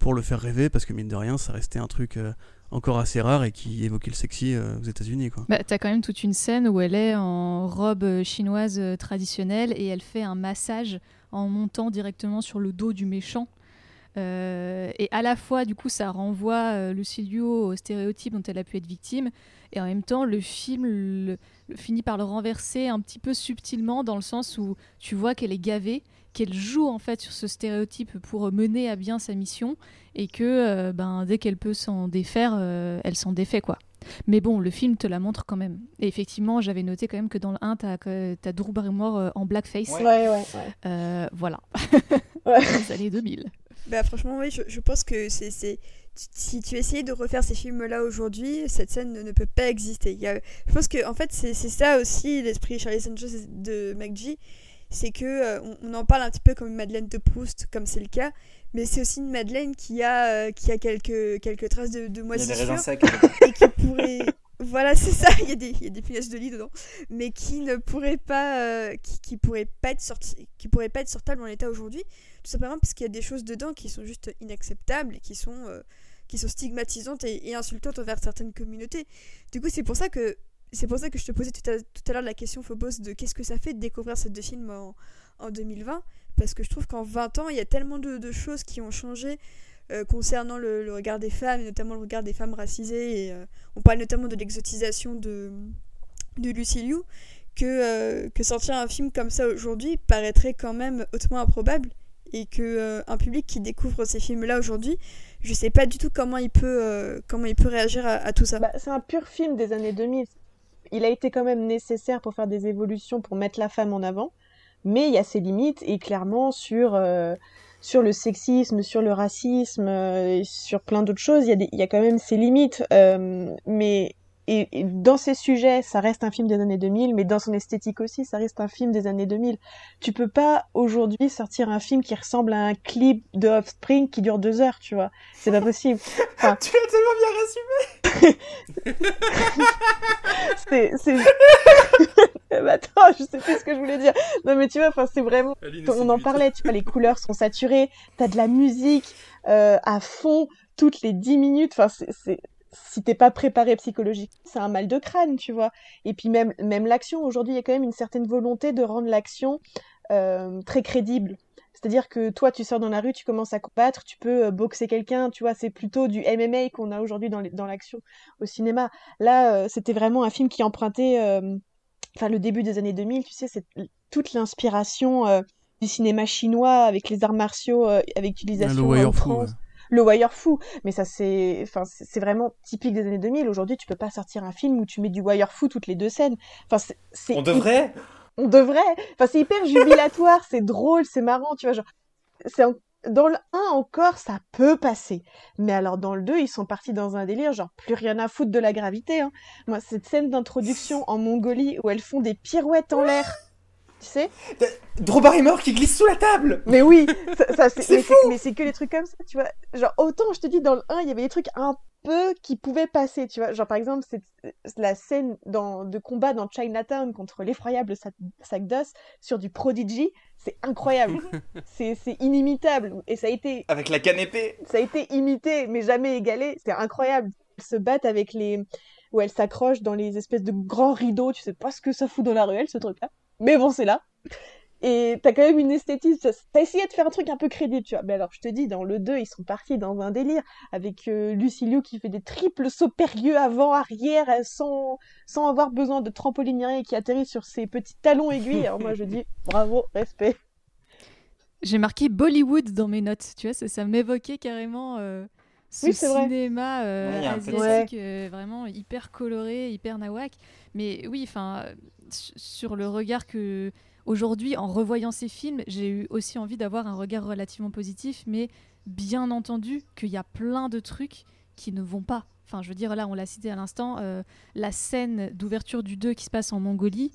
pour le faire rêver, parce que mine de rien, ça restait un truc euh, encore assez rare et qui évoquait le sexy euh, aux États-Unis. Quoi. Bah, t'as quand même toute une scène où elle est en robe chinoise traditionnelle et elle fait un massage en montant directement sur le dos du méchant. et à la fois, du coup, ça renvoie Lucilio au stéréotype dont elle a pu être victime, et en même temps, le film finit par le renverser un petit peu subtilement dans le sens où tu vois qu'elle est gavée, qu'elle joue en fait sur ce stéréotype pour mener à bien sa mission et que euh, ben, dès qu'elle peut s'en défaire, euh, elle s'en défait quoi. Mais bon, le film te la montre quand même. Et effectivement, j'avais noté quand même que dans le 1, t'as as Drew Barrymore euh, en blackface. Ouais, ouais, ouais. voilà. Les années 2000. Bah, franchement, oui, je, je pense que c'est si tu essayais de refaire ces films-là aujourd'hui, cette scène ne, peut pas exister. Il y a, je pense que en fait c'est ça aussi l'esprit Charlie Sanchez de McGee, c'est que euh, on, en parle un petit peu comme une Madeleine de Proust, comme c'est le cas, mais c'est aussi une Madeleine qui a euh, qui a quelques quelques traces de, de moisissure et qui pourrait voilà, c'est ça, il y, a des, il y a des punaises de lit dedans, mais qui ne pourrait pas, euh, qui, qui pourrait pas être sorti, qui pourrait pas être sortable en l'état aujourd'hui, tout simplement parce qu'il y a des choses dedans qui sont juste inacceptables et qui sont, euh, qui sont stigmatisantes et, insultantes envers certaines communautés. Du coup, c'est pour ça que c'est pour ça que je te posais tout à, tout à l'heure la question Phobos de qu'est-ce que ça fait de découvrir ces deux films en, en 2020 parce que je trouve qu'en 20 ans il y a tellement de, choses qui ont changé euh, concernant le, regard des femmes, notamment le regard des femmes racisées. Euh, on parle notamment de l'exotisation de, de Lucy Liu, que, euh, que sortir un film comme ça aujourd'hui paraîtrait quand même hautement improbable. Et que un public qui découvre ces films-là aujourd'hui, je sais pas du tout comment il peut, comment il peut réagir à, tout ça. Bah, c'est un pur film des années 2000. Il a été quand même nécessaire pour faire des évolutions, pour mettre la femme en avant. Mais il y a ses limites, et clairement, sur sur le sexisme, sur le racisme, euh, sur plein d'autres choses, il y, a il y a quand même ses limites. Euh, mais et, dans ces sujets, ça reste un film des années 2000, mais dans son esthétique aussi, ça reste un film des années 2000. Tu peux pas aujourd'hui sortir un film qui ressemble à un clip de Offspring qui dure deux heures, tu vois. C'est pas possible. Enfin... tu l'as tellement bien résumé. c'est Eh ben, attends, je sais plus ce que je voulais dire. Non, mais tu vois, enfin, c'est vraiment. On en parlait, tu vois, les couleurs sont saturées, t'as de la musique euh, à fond toutes les 10 minutes. Enfin, c'est si t'es pas préparé psychologiquement, c'est un mal de crâne, tu vois. Et puis même, même l'action, aujourd'hui, il y a quand même une certaine volonté de rendre l'action euh, très crédible. C'est-à-dire que toi, tu sors dans la rue, tu commences à combattre, tu peux euh, boxer quelqu'un, tu vois, c'est plutôt du MMA qu'on a aujourd'hui dans, dans l'action au cinéma. Là, euh, c'était vraiment un film qui empruntait, enfin, le début des années 2000, tu sais, c'est toute l'inspiration du cinéma chinois avec les arts martiaux, avec l'utilisation le le wire fou. Mais ça, c'est, enfin, c'est vraiment typique des années 2000. Aujourd'hui, tu peux pas sortir un film où tu mets du wire fou toutes les deux scènes. Enfin, c'est. On devrait. On devrait. Enfin, c'est hyper jubilatoire, c'est drôle, c'est marrant, tu vois. Genre, c'est dans le 1 encore, ça peut passer. Mais alors dans le 2, ils sont partis dans un délire, genre plus rien à foutre de la gravité. Hein. Moi, cette scène d'introduction en Mongolie où elles font des pirouettes en l'air tu sais Drew Barrymore qui glisse sous la table Mais oui, ça, c'est fou Mais c'est que les trucs comme ça, tu vois. Genre, autant, je te dis, dans le 1, il y avait des trucs un peu qui pouvaient passer, tu vois. Genre, par exemple, c'est la scène dans, de combat dans Chinatown contre l'effroyable sac d'os sur du Prodigy, c'est incroyable. c'est inimitable. Et ça a été... Avec la canépée Ça a été imité, mais jamais égalé. C'est incroyable. Se battent avec les... Où elles s'accrochent dans les espèces de grands rideaux. Tu sais pas ce que ça fout dans la ruelle, ce truc-là. Mais bon, c'est là. Et t'as quand même une esthétique. T'as essayé de faire un truc un peu crédible, tu vois. Mais alors, je te dis, dans le 2, ils sont partis dans un délire avec euh, Lucilio qui fait des triples sauts périlleux avant, arrière, euh, sans, sans avoir besoin de trampoline ni rien et qui atterrit sur ses petits talons aiguilles. Alors, moi, je dis bravo, respect. J'ai marqué Bollywood dans mes notes, tu vois, ça, ça m'évoquait carrément euh, ce cinéma asiatique vraiment hyper coloré, hyper nawak. Mais oui, enfin, sur le regard que aujourd'hui, en revoyant ces films, j'ai eu aussi envie d'avoir un regard relativement positif, mais bien entendu qu'il y a plein de trucs qui ne vont pas. Enfin, je veux dire, là, on l'a cité à l'instant, euh, la scène d'ouverture du 2 qui se passe en Mongolie,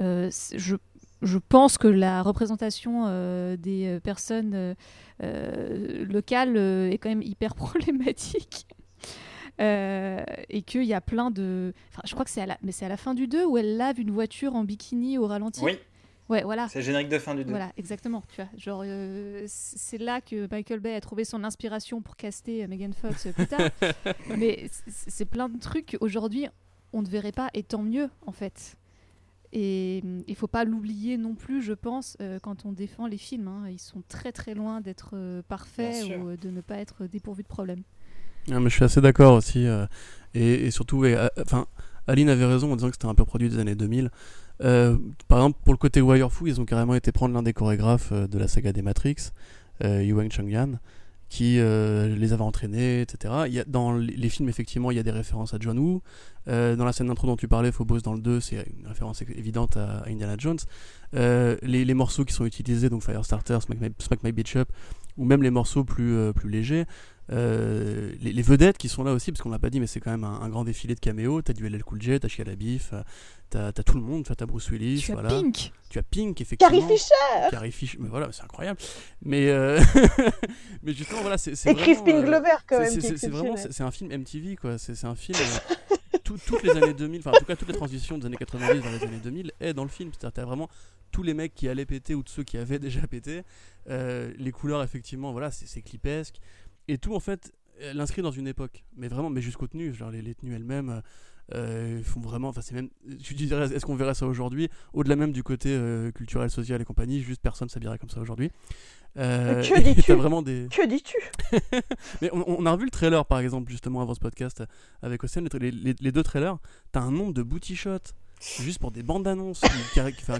euh, je, je, pense que la représentation euh, des personnes locales est quand même hyper problématique. Euh, et qu'il y a plein de. Enfin, je crois que c'est à la... Mais à la fin du 2 où elle lave une voiture en bikini au ralenti. Oui. Ouais, voilà. C'est le générique de fin du 2. Voilà, exactement. Tu vois, genre, euh, c'est là que Michael Bay a trouvé son inspiration pour caster euh, Megan Fox plus tard. Mais c'est plein de trucs aujourd'hui, on ne verrait pas, et tant mieux, en fait. Et mm, il faut pas l'oublier non plus, je pense, quand on défend les films. Hein. Ils sont très très loin d'être parfaits ou de ne pas être dépourvus de problèmes. Ah, mais je suis assez d'accord aussi. Euh, et, surtout, euh, enfin, Aline avait raison en disant que c'était un peu produit des années 2000. Euh, par exemple, pour le côté Wirefoo, ils ont carrément été prendre l'un des chorégraphes de la saga des Matrix, Yuang Changyan, qui les avait entraînés, etc. Il y a, dans les films, effectivement, il y a des références à John Woo. dans la scène d'intro dont tu parlais, Phobos dans le 2, c'est une référence évidente à, Indiana Jones. Les, les, morceaux qui sont utilisés, donc Firestarter, Smack My, Smack Up, ou même les morceaux plus, plus légers, euh, les, vedettes qui sont là aussi, parce qu'on l'a pas dit, mais c'est quand même un, grand défilé de caméos. T'as du LL Cool J, t'as Shia LaBeouf, euh, t'as as tout le monde, t'as Bruce Willis. Tu voilà. as Pink. Tu as Pink, effectivement. Carrie Fisher. Carrie Fisher, mais voilà, c'est incroyable. Mais, euh, mais justement, voilà, c'est. Et Crispin Glover, quand même. C'est vraiment, c'est un film MTV, quoi. C'est un film. toutes les années 2000, enfin en tout cas toutes les transitions des années 90 dans les années 2000 est dans le film. C'est-à-dire t'as vraiment tous les mecs qui allaient péter ou de ceux qui avaient déjà pété. les couleurs, effectivement, voilà, c'est clipesque. Et tout, en fait, l'inscrit dans une époque, mais vraiment, mais jusqu'aux tenues, genre les, tenues elles-mêmes euh, font vraiment, enfin c'est même, tu dirais, est-ce qu'on verrait ça aujourd'hui? Au-delà même du côté euh, culturel, social et compagnie, juste personne s'habillerait comme ça aujourd'hui. Euh, que dis-tu? vraiment des... Que dis-tu? Mais on, a revu le trailer par exemple justement avant ce podcast avec Océane, les, les, deux trailers, t'as un nombre de booty shots juste pour des bandes d'annonces.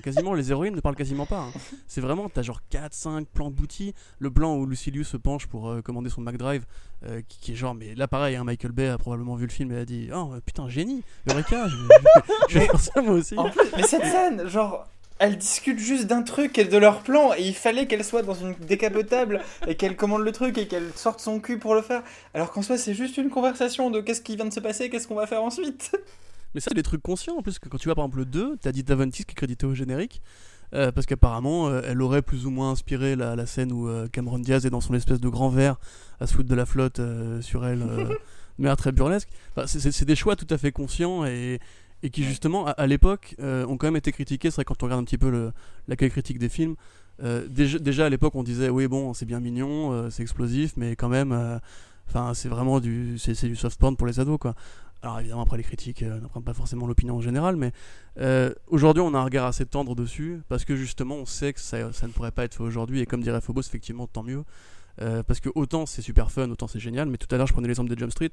quasiment, les héroïnes ne parlent quasiment pas. Hein. C'est vraiment, t'as genre 4-5 plans boutis. Le plan où Lucilius se penche pour euh, commander son McDrive, euh, qui, est genre, mais là pareil, hein, Michael Bay a probablement vu le film et a dit Oh putain, génie, Eureka, je, je, vais faire ça moi aussi. mais cette scène, genre. Elles discutent juste d'un truc et de leur plan et il fallait qu'elle soit dans une décapotable et qu'elle commande le truc et qu'elle sorte son cul pour le faire. Alors qu'en soi c'est juste une conversation de qu'est-ce qui vient de se passer, qu'est-ce qu'on va faire ensuite. Mais ça, c'est des trucs conscients en plus, que quand tu vois par exemple le 2, t'as dit Daventis qui est crédité au générique. Euh, parce qu'apparemment, euh, elle aurait plus ou moins inspiré la, scène où euh, Cameron Diaz est dans son espèce de grand verre à se foutre de la flotte sur elle, mais très burlesque. c'est des choix tout à fait conscients et, et qui justement à, l'époque ont quand même été critiqués. C'est vrai quand on regarde un petit peu le, l'accueil critique des films. déjà, déjà, à l'époque on disait oui bon c'est bien mignon, c'est explosif, mais quand même, enfin c'est vraiment du c'est, du soft porn pour les ados quoi. Alors évidemment, après les critiques euh, pas forcément l'opinion en général, mais euh, aujourd'hui on a un regard assez tendre dessus, parce que justement on sait que ça, ne pourrait pas être fait aujourd'hui, et comme dirait Phobos, effectivement, tant mieux. Euh, parce que autant c'est super fun, autant c'est génial, mais tout à l'heure je prenais l'exemple de Jump Street,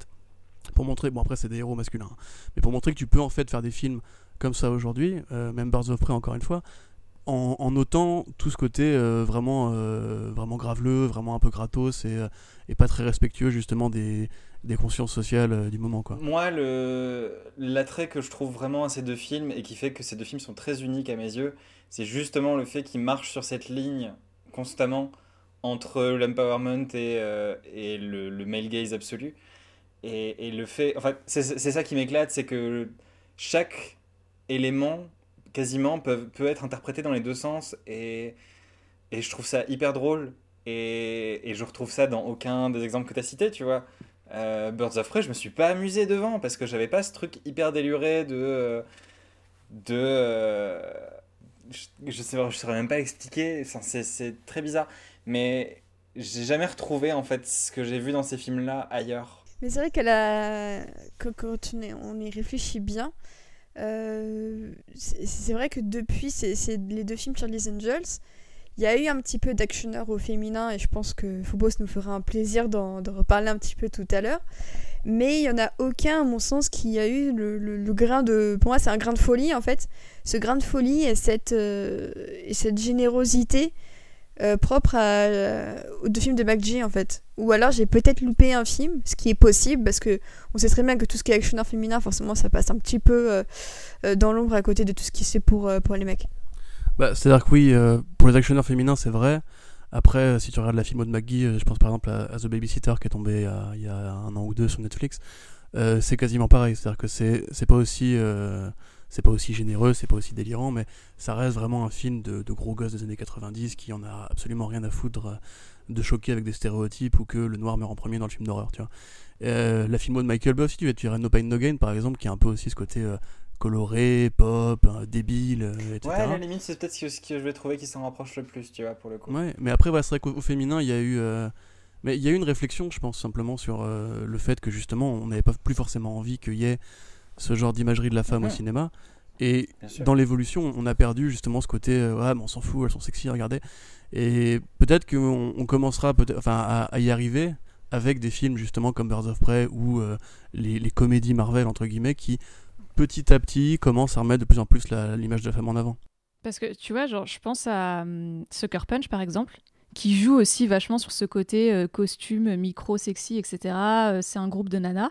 pour montrer, bon après c'est des héros masculins, hein, mais pour montrer que tu peux en fait faire des films comme ça aujourd'hui, même Birds of Prey encore une fois, en, en, notant tout ce côté vraiment, vraiment graveleux, vraiment un peu gratos et, et, pas très respectueux justement des, des consciences sociales euh, du moment. Quoi. Moi, l'attrait que je trouve vraiment à ces deux films et qui fait que ces deux films sont très uniques à mes yeux, c'est justement le fait qu'ils marchent sur cette ligne constamment entre l'empowerment et, euh, et le, le, male gaze absolu. Et, et le fait. Enfin, c'est ça qui m'éclate, c'est que chaque élément, quasiment, peut, peut être interprété dans les deux sens. Et, et je trouve ça hyper drôle. Et, et je retrouve ça dans aucun des exemples que tu as cités, tu vois. Euh, Birds of Prey, je me suis pas amusé devant parce que j'avais pas ce truc hyper déluré de. De. Euh, je, je, sais, je saurais même pas expliquer, c'est très bizarre. Mais j'ai jamais retrouvé en fait ce que j'ai vu dans ces films-là ailleurs. Mais c'est vrai qu'elle a. Quand on y réfléchit bien, c'est vrai que depuis c'est les deux films Charlie's Angels, il y a eu un petit peu d'actionneur au féminin et je pense que Phobos nous fera un plaisir d'en reparler un petit peu tout à l'heure. Mais il n'y en a aucun, à mon sens, qui a eu le, grain de... Pour moi, c'est un grain de folie, en fait. Ce grain de folie et cette, euh, et cette générosité euh, propre à, euh, aux deux films de McG, en fait. Ou alors, j'ai peut-être loupé un film, ce qui est possible, parce que on sait très bien que tout ce qui est actionneur féminin, forcément, ça passe un petit peu dans l'ombre à côté de tout ce qui c'est pour, pour les mecs. Bah, C'est-à-dire que oui, euh, pour les actionneurs féminins, c'est vrai. Après, euh, si tu regardes la film de McGee, euh, je pense par exemple à, The Babysitter qui est tombé il y a un an ou deux sur Netflix, c'est quasiment pareil. C'est-à-dire que c'est, c'est pas aussi c'est pas aussi généreux, c'est pas aussi délirant, mais ça reste vraiment un film de, de, gros gosses des années 90 qui en a absolument rien à foutre de choquer avec des stéréotypes ou que le noir meurt en premier dans le film d'horreur, tu vois. la film de Michael Bay aussi, tu verrais No Pain No Gain par exemple, qui a un peu aussi ce côté coloré, pop, euh, débile, euh, etc. Ouais, à la limite, c'est peut-être ce que je vais trouver qui s'en rapproche le plus, tu vois, pour le coup. Ouais, mais après, c'est vrai qu'au féminin, il y a eu. Euh, mais il y a eu une réflexion, je pense, simplement sur le fait que justement, on n'avait pas plus forcément envie qu'il y ait ce genre d'imagerie de la femme au mhm. cinéma. Et dans l'évolution, on a perdu justement ce côté, ah, mais on s'en fout, elles sont sexy, regardez. Et peut-être qu'on on commencera peut enfin, à, y arriver avec des films justement comme Birds of Prey ou les, les, comédies Marvel, entre guillemets, qui petit à petit commence à remettre de plus en plus l'image de la femme en avant. Parce que tu vois, genre, je pense à hum, Sucker Punch par exemple, qui joue aussi vachement sur ce côté euh, costume, micro, sexy, etc. Euh, c'est un groupe de nanas.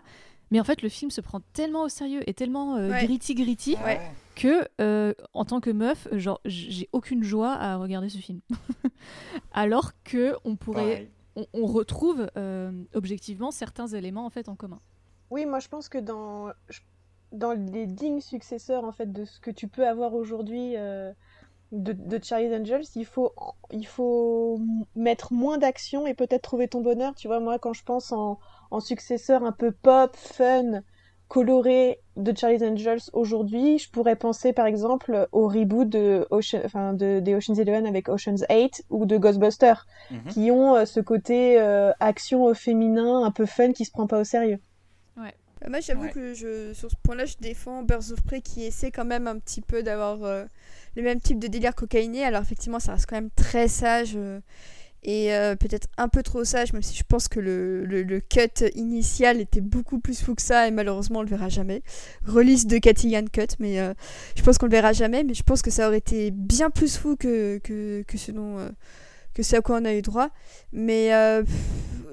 Mais en fait, le film se prend tellement au sérieux et tellement euh, gritty gritty que, en tant que meuf, genre, j'ai aucune joie à regarder ce film. Alors que on pourrait, on, retrouve objectivement certains éléments en fait en commun. Oui, moi je pense que dans, dans les dignes successeurs en fait de ce que tu peux avoir aujourd'hui euh, de, de, Charlie's Angels, il faut, il faut mettre moins d'action et peut-être trouver ton bonheur. Tu vois, moi, quand je pense en, en successeur un peu pop, fun, coloré de Charlie's Angels aujourd'hui, je pourrais penser par exemple au reboot de, Ocean, enfin, de des Ocean's Eleven avec Ocean's 8 ou de Ghostbusters, mhm. qui ont euh, ce côté euh, action au féminin un peu fun qui se prend pas au sérieux. Ouais. Euh, moi, j'avoue que je, sur ce point-là, je défends Birds of Prey qui essaie quand même un petit peu d'avoir euh, le même type de délire cocaïné. Alors, effectivement, ça reste quand même très sage euh, et peut-être un peu trop sage, même si je pense que le, le, cut initial était beaucoup plus fou que ça et malheureusement, on le verra jamais. Release de Cathy Yann cut, mais je pense qu'on le verra jamais. Mais je pense que ça aurait été bien plus fou que, que, que ce dont. que ce à quoi on a eu droit. Mais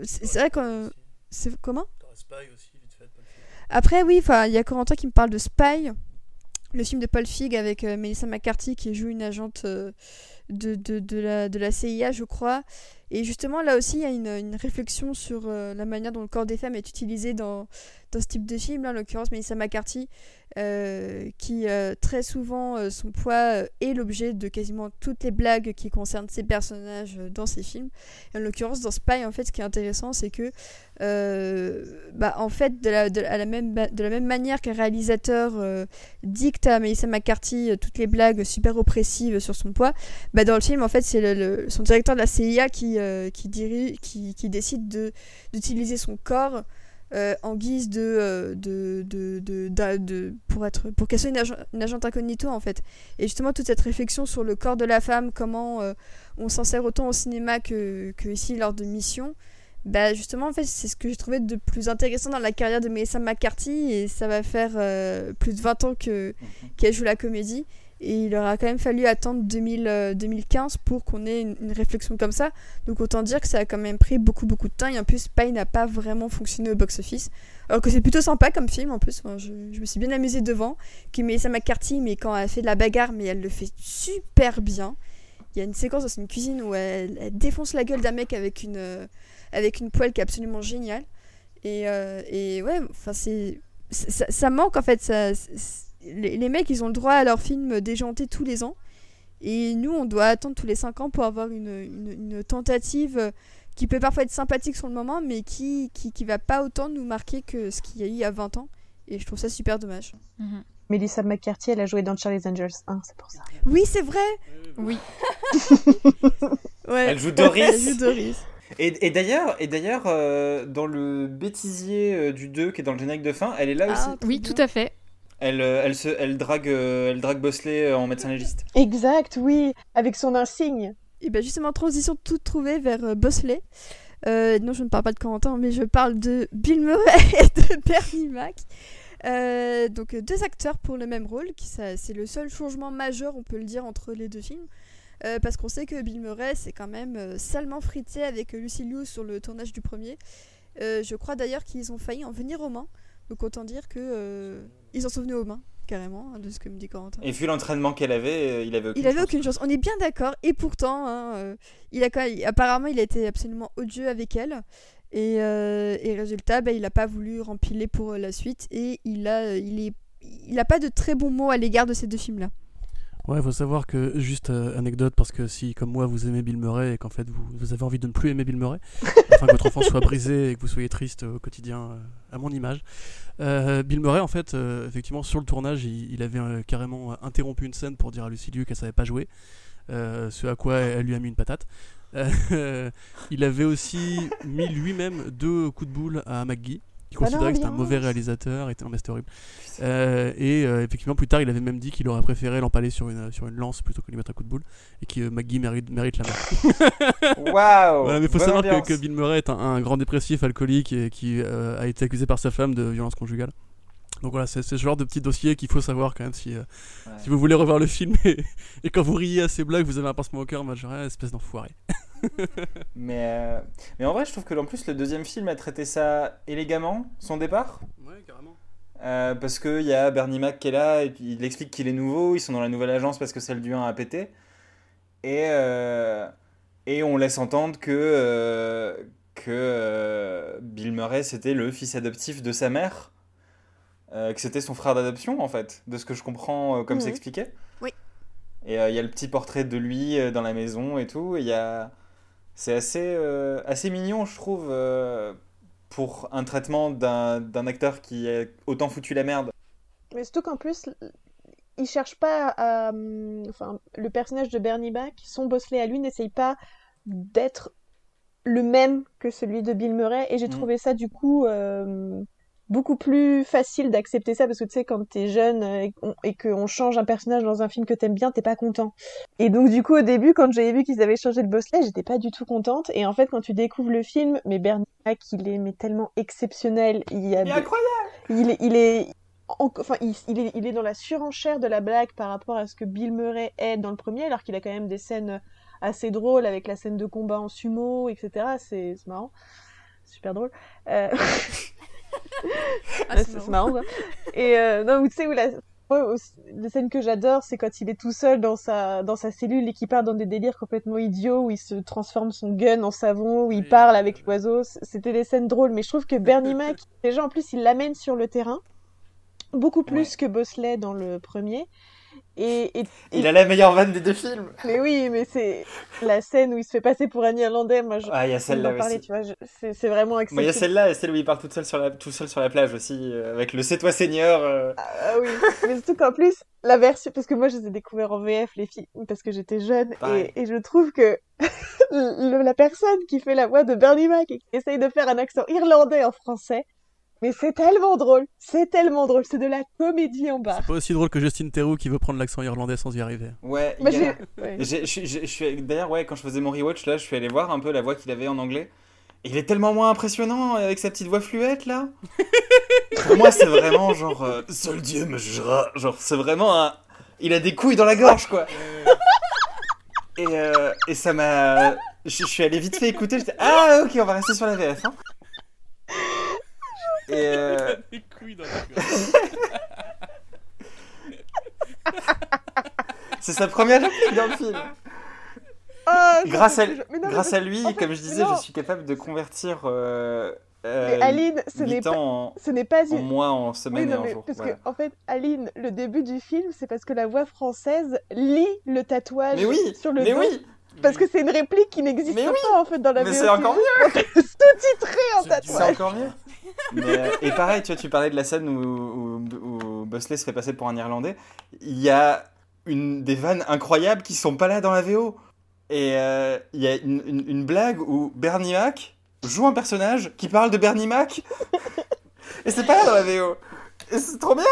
c'est vrai que. C'est comment? Après, oui, il y a Corentin qui me parle de Spy, le film de Paul Fig avec euh, Melissa McCarthy qui joue une agente euh, de, de, la, CIA, je crois. Et justement, là aussi, il y a une, une réflexion sur euh, la manière dont le corps des femmes est utilisé dans, dans ce type de film. Là, en l'occurrence, Melissa McCarthy, euh, qui euh, très souvent euh, son poids est l'objet de quasiment toutes les blagues qui concernent ces personnages dans ces films. En l'occurrence, dans Spy, en fait, ce qui est intéressant, c'est que, bah, en fait, de la, de, la même, de la même manière qu'un réalisateur dicte à Melissa McCarthy toutes les blagues super oppressives sur son poids, bah, dans le film, en fait, c'est le, son directeur de la CIA qui, qui, dirige, qui, qui décide d'utiliser son corps euh, en guise de, euh, de, de, de, pour être pour qu'elle soit une, agente incognito en fait et justement toute cette réflexion sur le corps de la femme comment euh, on s'en sert autant au cinéma que, que ici lors de missions bah justement en fait c'est ce que j'ai trouvé de plus intéressant dans la carrière de Melissa McCarthy et ça va faire plus de 20 ans que mhm. qu'elle joue la comédie et il aura quand même fallu attendre 2000, 2015 euh, pour qu'on ait une, réflexion comme ça. Donc autant dire que ça a quand même pris beaucoup beaucoup de temps. Et en plus, Spy n'a pas vraiment fonctionné au box-office. Alors que c'est plutôt sympa comme film en plus. je, me suis bien amusée devant. Qui met sa McCarthy, mais quand elle fait de la bagarre, mais elle le fait super bien. Il y a une séquence dans une cuisine où elle, défonce la gueule d'un mec avec une, euh, avec une poêle qui est absolument géniale. Et, euh, et ouais, enfin c'est. Ça, ça, manque en fait. Ça, les, mecs, ils ont le droit à leur film déjanté tous les ans. Et nous, on doit attendre tous les 5 ans pour avoir une, une, tentative qui peut parfois être sympathique sur le moment, mais qui, qui, qui va pas autant nous marquer que ce qu'il y a eu il y a 20 ans. Et je trouve ça super dommage. Mhm. Melissa McCarthy, elle a joué dans Charlie's Angels 1, c'est pour ça. Oui, c'est vrai Oui. ouais. Elle joue Doris. Elle joue Doris. Et, et d'ailleurs, et d'ailleurs euh, dans le bêtisier euh, du 2 qui est dans le générique de fin, elle est là ah, aussi. Oui, tout à fait. Elle, euh, elle, se, elle, drague, euh, elle drague Bosley euh, en médecin légiste. Exact, oui, avec son insigne. Et bien justement, transition toute trouvée vers Bosley. non, je ne parle pas de Corentin, mais je parle de Bill Murray et de Bernie Mac. donc deux acteurs pour le même rôle, qui c'est le seul changement majeur, on peut le dire, entre les deux films. parce qu'on sait que Bill Murray s'est quand même salement frité avec Lucy Liu sur le tournage du premier. je crois d'ailleurs qu'ils ont failli en venir aux mains. Donc autant dire que euh, ils en sont venus aux mains carrément hein, de ce que me dit Corentin. Et vu l'entraînement qu'elle avait, euh, il avait aucune il avait aucune chance. On est bien d'accord. Et pourtant, hein, euh, il a apparemment, il a été absolument odieux avec elle. Et, et résultat, bah, il n'a pas voulu rempiler pour la suite. Et il a, il est, il a pas de très bons mots à l'égard de ces deux films-là. Ouais, il faut savoir que, juste euh, anecdote, parce que si, comme moi, vous aimez Bill Murray et qu'en fait vous, vous, avez envie de ne plus aimer Bill Murray, afin que votre enfant soit brisé et que vous soyez triste au quotidien, euh, à mon image, euh, Bill Murray, en fait, effectivement, sur le tournage, il, avait carrément interrompu une scène pour dire à Lucy Liu qu'elle savait pas jouer, ce à quoi elle lui a mis une patate. il avait aussi mis lui-même deux coups de boule à McGee qui bah considérait que c'était un mauvais réalisateur, était un master horrible. Euh, et euh, effectivement, plus tard, il avait même dit qu'il aurait préféré l'empaler sur une, sur une lance plutôt que lui mettre un coup de boule, et que euh, McGee mérite, mérite la mort. Waouh Mais il faut savoir que, Bill Murray est un, grand dépressif alcoolique et qui a été accusé par sa femme de violence conjugale. Donc voilà, c'est ce genre de petit dossier qu'il faut savoir quand même si, si vous voulez revoir le film et, et, quand vous riez à ces blagues, vous avez un pincement au cœur, moi espèce d'enfoiré. mais, euh, mais en vrai, je trouve que en plus, le deuxième film a traité ça élégamment, son départ. Ouais, carrément. Euh, parce qu'il y a Bernie Mac qui est là, et puis il explique qu'il est nouveau, ils sont dans la nouvelle agence parce que celle du 1 a pété. Et, euh, et on laisse entendre que, que Bill Murray, c'était le fils adoptif de sa mère. que c'était son frère d'adoption, en fait, de ce que je comprends comme c'est mhm. expliqué. Oui. Et il y a le petit portrait de lui dans la maison et tout. Il y a c'est assez, euh, assez mignon, je trouve, euh, pour un traitement d'un acteur qui a autant foutu la merde. Mais surtout qu'en plus, il cherche pas à. Enfin, le personnage de Bernie Mac, son Bosley à lui, n'essaye pas d'être le même que celui de Bill Murray. Et j'ai mm. trouvé ça, du coup, euh, beaucoup plus facile d'accepter ça parce que tu sais quand t'es jeune euh, et qu'on change un personnage dans un film que t'aimes bien t'es pas content et donc du coup au début quand j'avais vu qu'ils avaient changé le Bosley j'étais pas du tout contente et en fait quand tu découvres le film mais Bernie Mac il est mais tellement exceptionnel il, y a il est incroyable il est il est enfin, il, est, il est dans la surenchère de la blague par rapport à ce que Bill Murray est dans le premier, alors qu'il a quand même des scènes assez drôles avec la scène de combat en sumo, etc. C'est marrant. Super drôle. Euh... Ah, c'est marrant. Et euh, non, tu sais où la, scène que j'adore, c'est quand il est tout seul dans sa dans sa cellule et qu'il part dans des délires complètement idiots où il se transforme son gun en savon, où il parle avec l'oiseau. C'était des scènes drôles, mais je trouve que Bernie Mac, déjà en plus, il l'amène sur le terrain beaucoup plus Ouais. que Bosley dans le premier. Et, et- Il a la meilleure vanne des deux films. mais oui, mais c'est la scène où il se fait passer pour un Irlandais. Moi, je, Ah, il y a celle-là aussi. tu vois, je- c'est vraiment Moi, il y a celle-là et celle où il parle toute seule sur la, tout seul sur la plage aussi, euh, avec le C'est toi Seigneur. euh. Ah oui, mais surtout qu'en plus, la version, parce que moi je les ai découverts en VF, les filles, parce que j'étais jeune, et, et je trouve que la personne qui fait la voix de Bernie Mac et qui essaye de faire un accent irlandais en français, mais c'est tellement drôle, c'est tellement drôle, c'est de la comédie en bas. C'est pas aussi drôle que Justin Theroux qui veut prendre l'accent irlandais sans y arriver. Ouais, j'ai- ouais. D'ailleurs, ouais, quand je faisais mon rewatch, là, je suis allé voir un peu la voix qu'il avait en anglais. Et il est tellement moins impressionnant avec sa petite voix fluette, là. Pour moi, c'est vraiment genre. euh, Seul Dieu me jugera. Genre, c'est vraiment un. Il a des couilles dans la gorge, quoi. Et, euh, et ça m'a. Je, je suis allé vite fait écouter. J'étais Ah, ok, on va rester sur la VF. Hein. Et. euh, c'est sa première réplique dans le film. Ah, ça Grâce à, mais non, mais grâce à lui, en fait, comme je mais disais, je suis capable de convertir euh, Mais euh, Aline, ce n'est 8 pas, ans ce n'est pas en, en une... mois, en Oui, semaine non, et en mais jour. parce voilà. que, en fait, Aline, le début du film, c'est parce que la voix française lit le tatouage Mais oui, sur le mais dos. oui, Parce que c'est une réplique qui n'existe Mais pas oui, en fait dans la mais VO. c'est encore mieux. Sous-titré en C'est tatouage. C'est encore mieux. Mais, euh, et pareil, tu vois, tu parlais de la scène où, où, où Bosley se fait passer pour un Irlandais. Il y a une, des vannes incroyables qui sont pas là dans la VO. Et euh, il y a une, une- une blague où Bernie Mac joue un personnage qui parle de Bernie Mac. et c'est pas là dans la VO. Et c'est trop bien.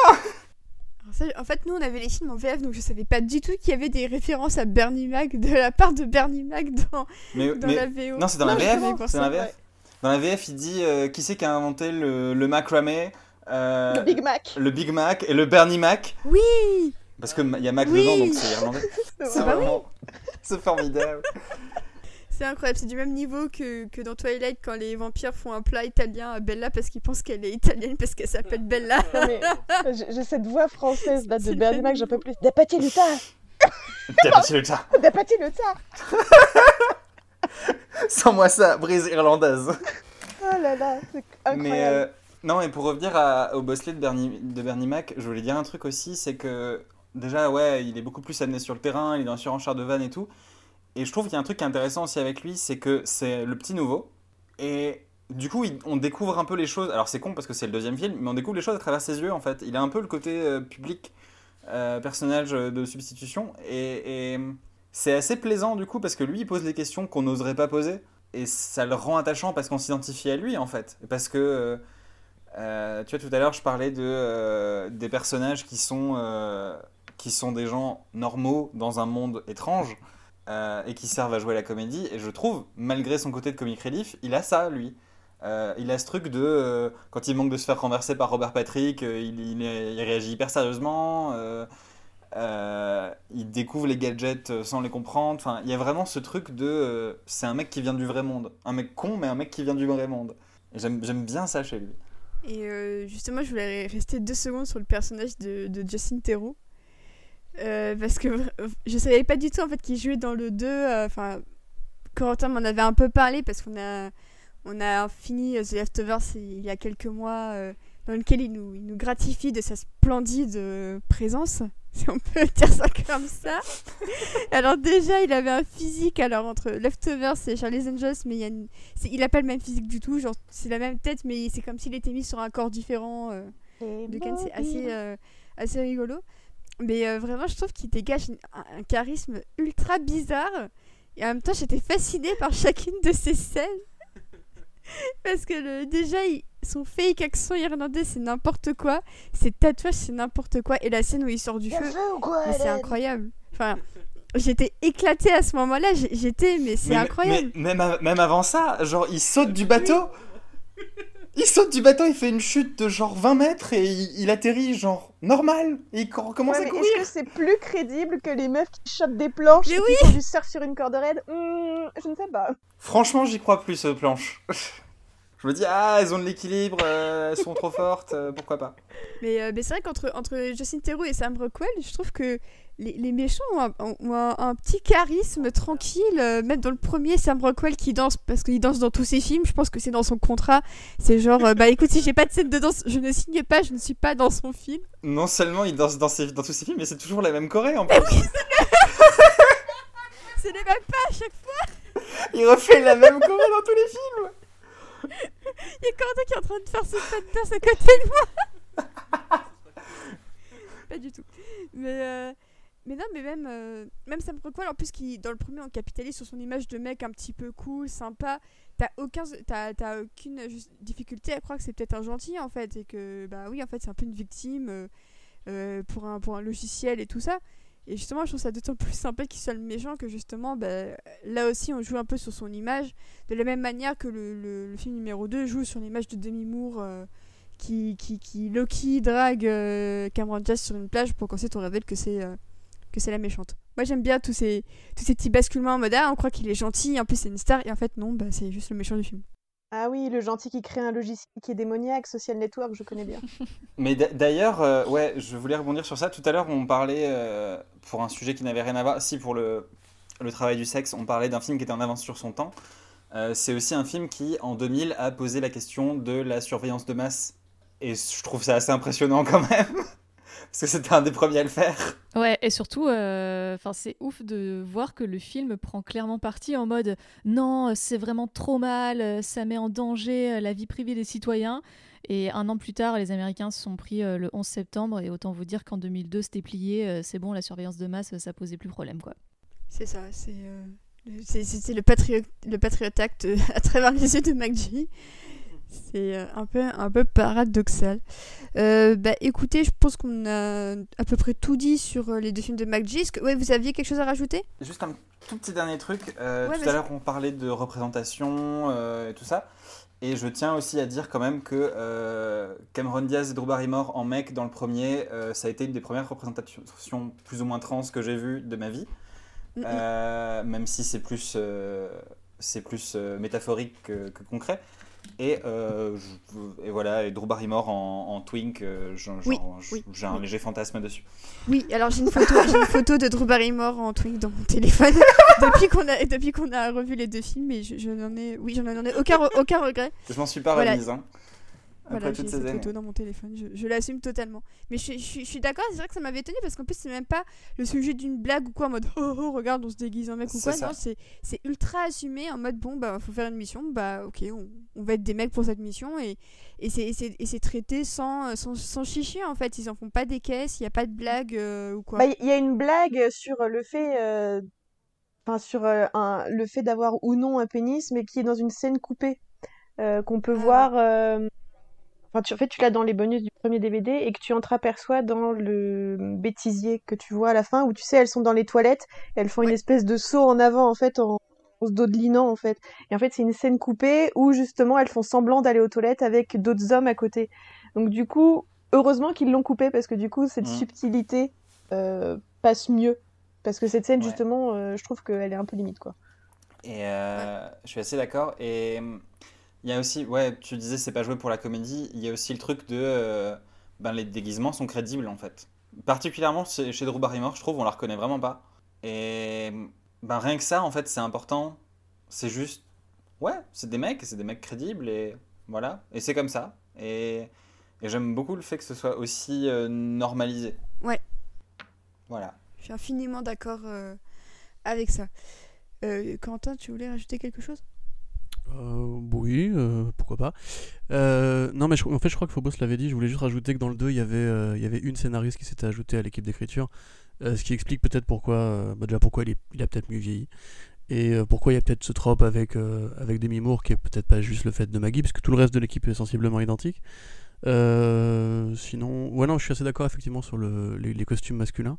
Ça, en fait, nous, on avait les films en VF, donc je savais pas du tout qu'il y avait des références à Bernie Mac de la part de Bernie Mac dans, Mais, dans mais- la VO. non, c'est dans la VF. dans la VF. Dans la VF, il dit euh, qui c'est qui a inventé le, le macramé, euh, Le Big Mac. le Big Mac et le Bernie Mac. Oui Parce qu'il y a Mac Oui. dedans, donc c'est irlandais. C'est oui. vraiment... C'est formidable. C'est incroyable, c'est du même niveau que, que dans Twilight quand les vampires font un plat italien à Bella parce qu'ils pensent qu'elle est italienne parce qu'elle s'appelle Bella. Mais j'ai cette voix française là de même Mac, j'en peux plus. Dapati Luta T'as passé le tas. Dapati Luta Sans moi ça, brise irlandaise. Oh là là, c'est Mais incroyable. euh, non, et pour revenir à- au Bosley de Bernie, de Bernie Mac, je voulais dire un truc aussi, c'est que déjà, ouais, il est beaucoup plus amené sur le terrain, il est la surenchère de vannes et tout. Et je trouve qu'il y a un truc intéressant aussi avec lui, c'est que c'est le petit nouveau. Et du coup, on découvre un peu les choses. Alors c'est con parce que c'est le deuxième film, mais on découvre les choses à travers ses yeux en fait. Il a un peu le côté euh, public, euh, personnage de substitution. Et, c'est assez plaisant du coup parce que lui, il pose les questions qu'on n'oserait pas poser. Et ça le rend attachant parce qu'on s'identifie à lui en fait. Parce que, euh, euh, tu vois, tout à l'heure, je parlais de, euh, des personnages qui sont, euh, qui sont des gens normaux dans un monde étrange euh, et qui servent à jouer la comédie. Et je trouve, malgré son côté de comic relief, il a ça, lui. Euh, il a ce truc de, euh, quand il manque de se faire renverser par Robert Patrick, il, réagit hyper sérieusement. il découvre les gadgets sans les comprendre. Enfin, il y a vraiment ce truc de. c'est un mec qui vient du vrai monde. Un mec con, mais un mec qui vient du vrai monde. J'aime bien ça chez lui. Et justement, je voulais rester deux secondes sur le personnage de, de Justin Theroux. Euh, parce que je savais pas du tout en fait qu'il jouait dans le 2. euh, Enfin, Corentin m'en avait un peu parlé parce qu'on a, on a fini euh, The Leftovers il y a quelques mois, dans lequel il nous, il nous gratifie de sa splendide présence, si on peut dire ça comme ça. alors, déjà, il avait un physique, alors entre Leftovers et Charlie's Angels, mais il, y a une- c'est- il a pas le même physique du tout, genre c'est la même tête, mais c'est comme s'il était mis sur un corps différent. euh, de Ken, c'est assez, euh, assez rigolo. Mais euh, vraiment, je trouve qu'il dégage une- un, un charisme ultra bizarre. Et en même temps, j'étais fascinée par chacune de ces scènes. Parce que le- déjà, il- son fake accent irlandais, c'est n'importe quoi. Ses tatouages, c'est n'importe quoi. Et la scène où il sort du feu, c'est incroyable. Enfin, j'étais éclatée à ce moment-là. J'étais, mais c'est incroyable. Mais, même, même avant ça, genre, il saute du bateau. Il saute du bateau, il fait une chute de genre 20 mètres et il, il atterrit genre normal. Et il co- commence Ouais, à mais courir. Est-ce que c'est plus crédible que les meufs qui chopent des planches Mais et oui qui font du surf sur une corde raide? Hmm, Je ne sais pas. Franchement, j'y crois plus aux planches. Je me dis, ah, elles ont de l'équilibre, euh, elles sont trop fortes, euh, pourquoi pas. Mais, euh, mais c'est vrai qu'entre entre Justin Theroux et Sam Rockwell, je trouve que les, les méchants ont un, ont un- un petit charisme tranquille. euh, même dans le premier, Sam Rockwell qui danse, parce qu'il danse dans tous ses films, je pense que c'est dans son contrat. C'est genre, euh, bah écoute, si j'ai pas de scène de danse, je ne signe pas, je ne suis pas dans son film. Non seulement il danse dans, ses- dans tous ses films, mais c'est toujours la même choré en plus. C'est les mêmes pas à chaque fois. Il refait la même choré dans tous les films. Il y a Cordo qui est en train de faire ses pas de danse à côté de moi. pas du tout. Mais, euh, mais non, mais même, euh, même Sam Rockwell, en plus, qui dans le premier, on capitalise sur son image de mec un petit peu cool, sympa. T'as aucun, aucune difficulté à croire que c'est peut-être un gentil en fait, et que bah oui, en fait, c'est un peu une victime euh, euh, pour un pour un logiciel et tout ça. Et justement, je trouve ça d'autant plus sympa qu'il soit le méchant que justement, bah, là aussi, on joue un peu sur son image, de la même manière que le, le- film numéro 2 joue sur l'image de Demi Moore euh, qui, qui, qui Loki drague Cameron Diaz sur une plage pour qu'ensuite on révèle que c'est que c'est la méchante. Moi j'aime bien tous ces, tous ces petits basculements en mode ah on croit qu'il est gentil, en plus c'est une star, et en fait non, bah, c'est juste le méchant du film. Ah oui, le gentil qui crée un logiciel qui est démoniaque, Social Network, je connais bien. Mais d'a- d'ailleurs, euh, ouais, je voulais rebondir sur ça. Tout à l'heure, on parlait, euh, pour un sujet qui n'avait rien à voir, si pour le, le travail du sexe, on parlait d'un film qui était en avance sur son temps. Euh, c'est aussi un film qui, en 2000, a posé la question de la surveillance de masse. Et je trouve ça assez impressionnant quand même. Parce que c'était un des premiers à le faire. Ouais, et surtout, euh, c'est ouf de voir que le film prend clairement parti en mode non, c'est vraiment trop mal, euh, ça met en danger euh, la vie privée des citoyens. Et un an plus tard, les Américains se sont pris euh, le 11 septembre, et autant vous dire qu'en 2002, c'était plié, euh, c'est bon, la surveillance de masse, ça posait plus problème, quoi. C'est ça, c'est euh, le- le Patriot, le Patriot Act à travers les yeux de McGee. C'est euh, un peu, un peu paradoxal. Euh, bah écoutez, je pense qu'on a à peu près tout dit sur euh, les deux films de. Est-ce que ouais, vous aviez quelque chose à rajouter? Juste un tout petit dernier truc. Euh, Ouais, tout à l'heure, on parlait de représentation euh, et tout ça. Et je tiens aussi à dire quand même que euh, Cameron Diaz et Drew Barrymore en mec dans le premier, euh, ça a été une des premières représentations plus ou moins trans que j'ai vues de ma vie. Mm, mm. Euh, même si c'est plus, c'est plus métaphorique que, que concret. Et, euh, je- et voilà, et Drew Barrymore en, en twink, euh, Oui, oui, j'ai un oui. léger fantasme dessus. Oui, alors j'ai une photo, j'ai une photo de Drew Barrymore en twink dans mon téléphone depuis qu'on a depuis qu'on a revu les deux films et je, je n'en ai oui, j'en ai aucun aucun regret. Je m'en suis pas Voilà. remise, hein, Voilà, j'ai toutes cette photo dans mon téléphone, je, je l'assume totalement. Mais je, suis- je suis- je suis d'accord, c'est vrai que ça m'avait étonné parce qu'en plus c'est même pas le sujet d'une blague ou quoi en mode oh oh regarde on se déguise en mec ou quoi, ça. non c'est ultra assumé en mode bon bah faut faire une mission, bah ok on, on va être des mecs pour cette mission et, et c'est- traité sans, sans, sans chichi en fait, ils en font pas des caisses, il y a pas de blague euh, ou quoi. Bah, il y a une blague sur le fait, euh, enfin sur euh, un- le fait d'avoir ou non un pénis, mais qui est dans une scène coupée euh, qu'on peut Ah. voir. Enfin, tu, en fait, tu l'as dans les bonus du premier DVD et que tu entreaperçois dans le bêtisier que tu vois à la fin, où tu sais, elles sont dans les toilettes, et elles font une espèce de saut en avant, en fait, en, en se dodelinant, en fait. Et en fait, c'est une scène coupée où justement, elles font semblant d'aller aux toilettes avec d'autres hommes à côté. Donc, du coup, heureusement qu'ils l'ont coupé parce que du coup, cette Mhm. subtilité euh, passe mieux. Parce que cette scène, Ouais. justement, euh, je trouve qu'elle est un peu limite, quoi. Et euh, je suis assez d'accord. Et il y a aussi, ouais, tu disais c'est pas joué pour la comédie. Il y a aussi le truc de, euh, ben les déguisements sont crédibles en fait. Particulièrement chez, chez Drew Barrymore, je trouve, on la reconnaît vraiment pas. Et ben rien que ça, en fait, c'est important. C'est juste, ouais, c'est des mecs, c'est des mecs crédibles et voilà. Et c'est comme ça. Et, et j'aime beaucoup le fait que ce soit aussi euh, normalisé. Ouais. Voilà. Je suis infiniment d'accord euh, avec ça. Euh, Quentin, tu voulais rajouter quelque chose? Euh, oui, euh, pourquoi pas. Euh, non, mais en fait, je crois que Phobos l'avait dit. Je voulais juste rajouter que dans le 2, il y avait, une scénariste qui s'était ajoutée à l'équipe d'écriture. ce qui explique peut-être pourquoi, bah, déjà pourquoi il, est- a peut-être mieux vieilli. Et pourquoi il y a peut-être ce trope avec, avec Demi Moore qui est peut-être pas juste le fait de Maggie, parce que tout le reste de l'équipe est sensiblement identique. Sinon, ouais, non, je suis assez d'accord effectivement sur le, les, les costumes masculins.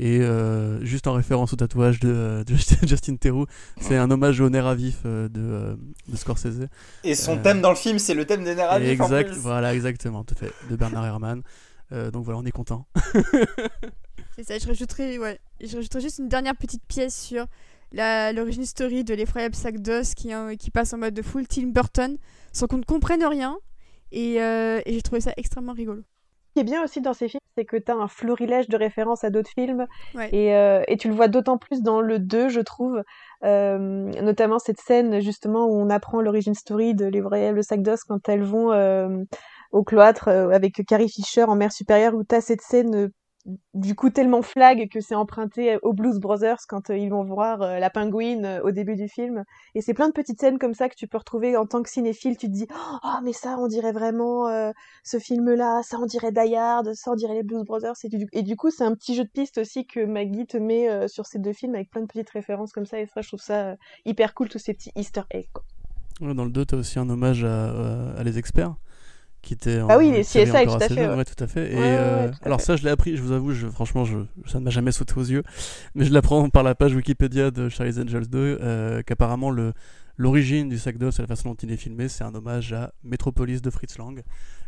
Et euh, juste en référence au tatouage de, euh, de Justin Theroux, c'est un hommage au nerf à vif euh, de, de Scorsese. Et son Euh, thème dans le film, c'est le thème des nerfs à vif, en exact, plus. voilà, exactement, tout fait, de Bernard Herrmann. Euh, donc voilà, on est content. C'est ça, je rajouterai, ouais, je rajouterai juste une dernière petite pièce sur l'origine story de l'effroyable sac d'os qui, hein, qui passe en mode de full Tim Burton sans qu'on ne comprenne rien. Et, euh, et j'ai trouvé ça extrêmement rigolo. Ce qui est bien aussi dans ces films, c'est que tu as un florilège de références à d'autres films. Ouais. Et, euh, et tu le vois d'autant plus dans le 2, je trouve. Euh, notamment cette scène, justement, où on apprend l'origine story de Les Vrais Sac d'Os quand elles vont euh, au cloître euh, avec Carrie Fisher en mer supérieure, où tu as cette scène du coup tellement flag que c'est emprunté aux Blues Brothers quand euh, ils vont voir euh, la pingouine euh, au début du film. Et c'est plein de petites scènes comme ça que tu peux retrouver en tant que cinéphile. Tu te dis, oh mais ça on dirait vraiment ce film-là, ça on dirait Die Hard, ça on dirait les Blues Brothers. Et du, coup c'est un petit jeu de piste aussi que Maggie te met sur ces deux films avec plein de petites références comme ça. Et ça je trouve ça hyper cool tous ces petits Easter eggs. Dans le 2, tu as aussi un hommage à Les Experts, qui était en Ah oui, les CSI, tout à fait, jeune. ouais. Ouais, tout à fait. Et, Ouais, ouais, euh, ouais, tout à alors fait. ça, je l'ai appris, je vous avoue, je, franchement, je, ça ne m'a jamais sauté aux yeux, mais je l'apprends par la page Wikipédia de Charlie's Angels 2, euh, qu'apparemment le l'origine du sac d'os et la façon dont il est filmé, c'est un hommage à Metropolis de Fritz Lang.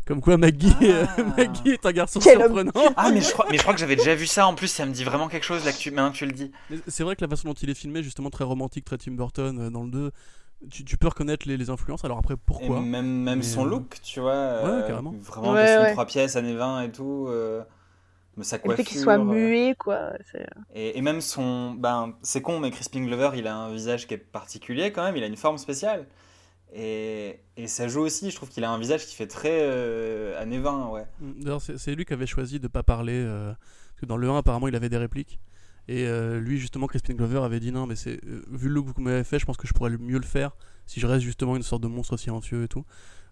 Comme quoi Maggie, Ah. Maggie est un garçon Quel homme. surprenant. Ah, mais je, crois, mais je crois que j'avais déjà vu ça en plus, ça me dit vraiment quelque chose là que tu, maintenant que tu le dis. Mais C'est vrai que la façon dont il est filmé, justement très romantique, très Tim Burton euh, dans le 2, tu, tu peux reconnaître les, les influences. Alors après, pourquoi Et même, même Mais, son euh, look, tu vois. euh, carrément. Vraiment Ouais, ouais. trois pièces, années 20 et tout. euh, mais sa Le coiffure. fait qu'il soit euh, muet quoi. Et, et même son. Ben, c'est con, mais Crispin Glover, il a un visage qui est particulier quand même, il a une forme spéciale. Et, et ça joue aussi, je trouve qu'il a un visage qui fait très euh, années 20, ouais. D'ailleurs, c'est lui qui avait choisi de pas parler. euh, parce que dans le 1, apparemment, il avait des répliques. Et euh, lui, justement, Crispin Glover avait dit non, mais c'est euh, vu le look que vous m'avez fait, je pense que je pourrais mieux le faire si je reste justement une sorte de monstre silencieux et tout.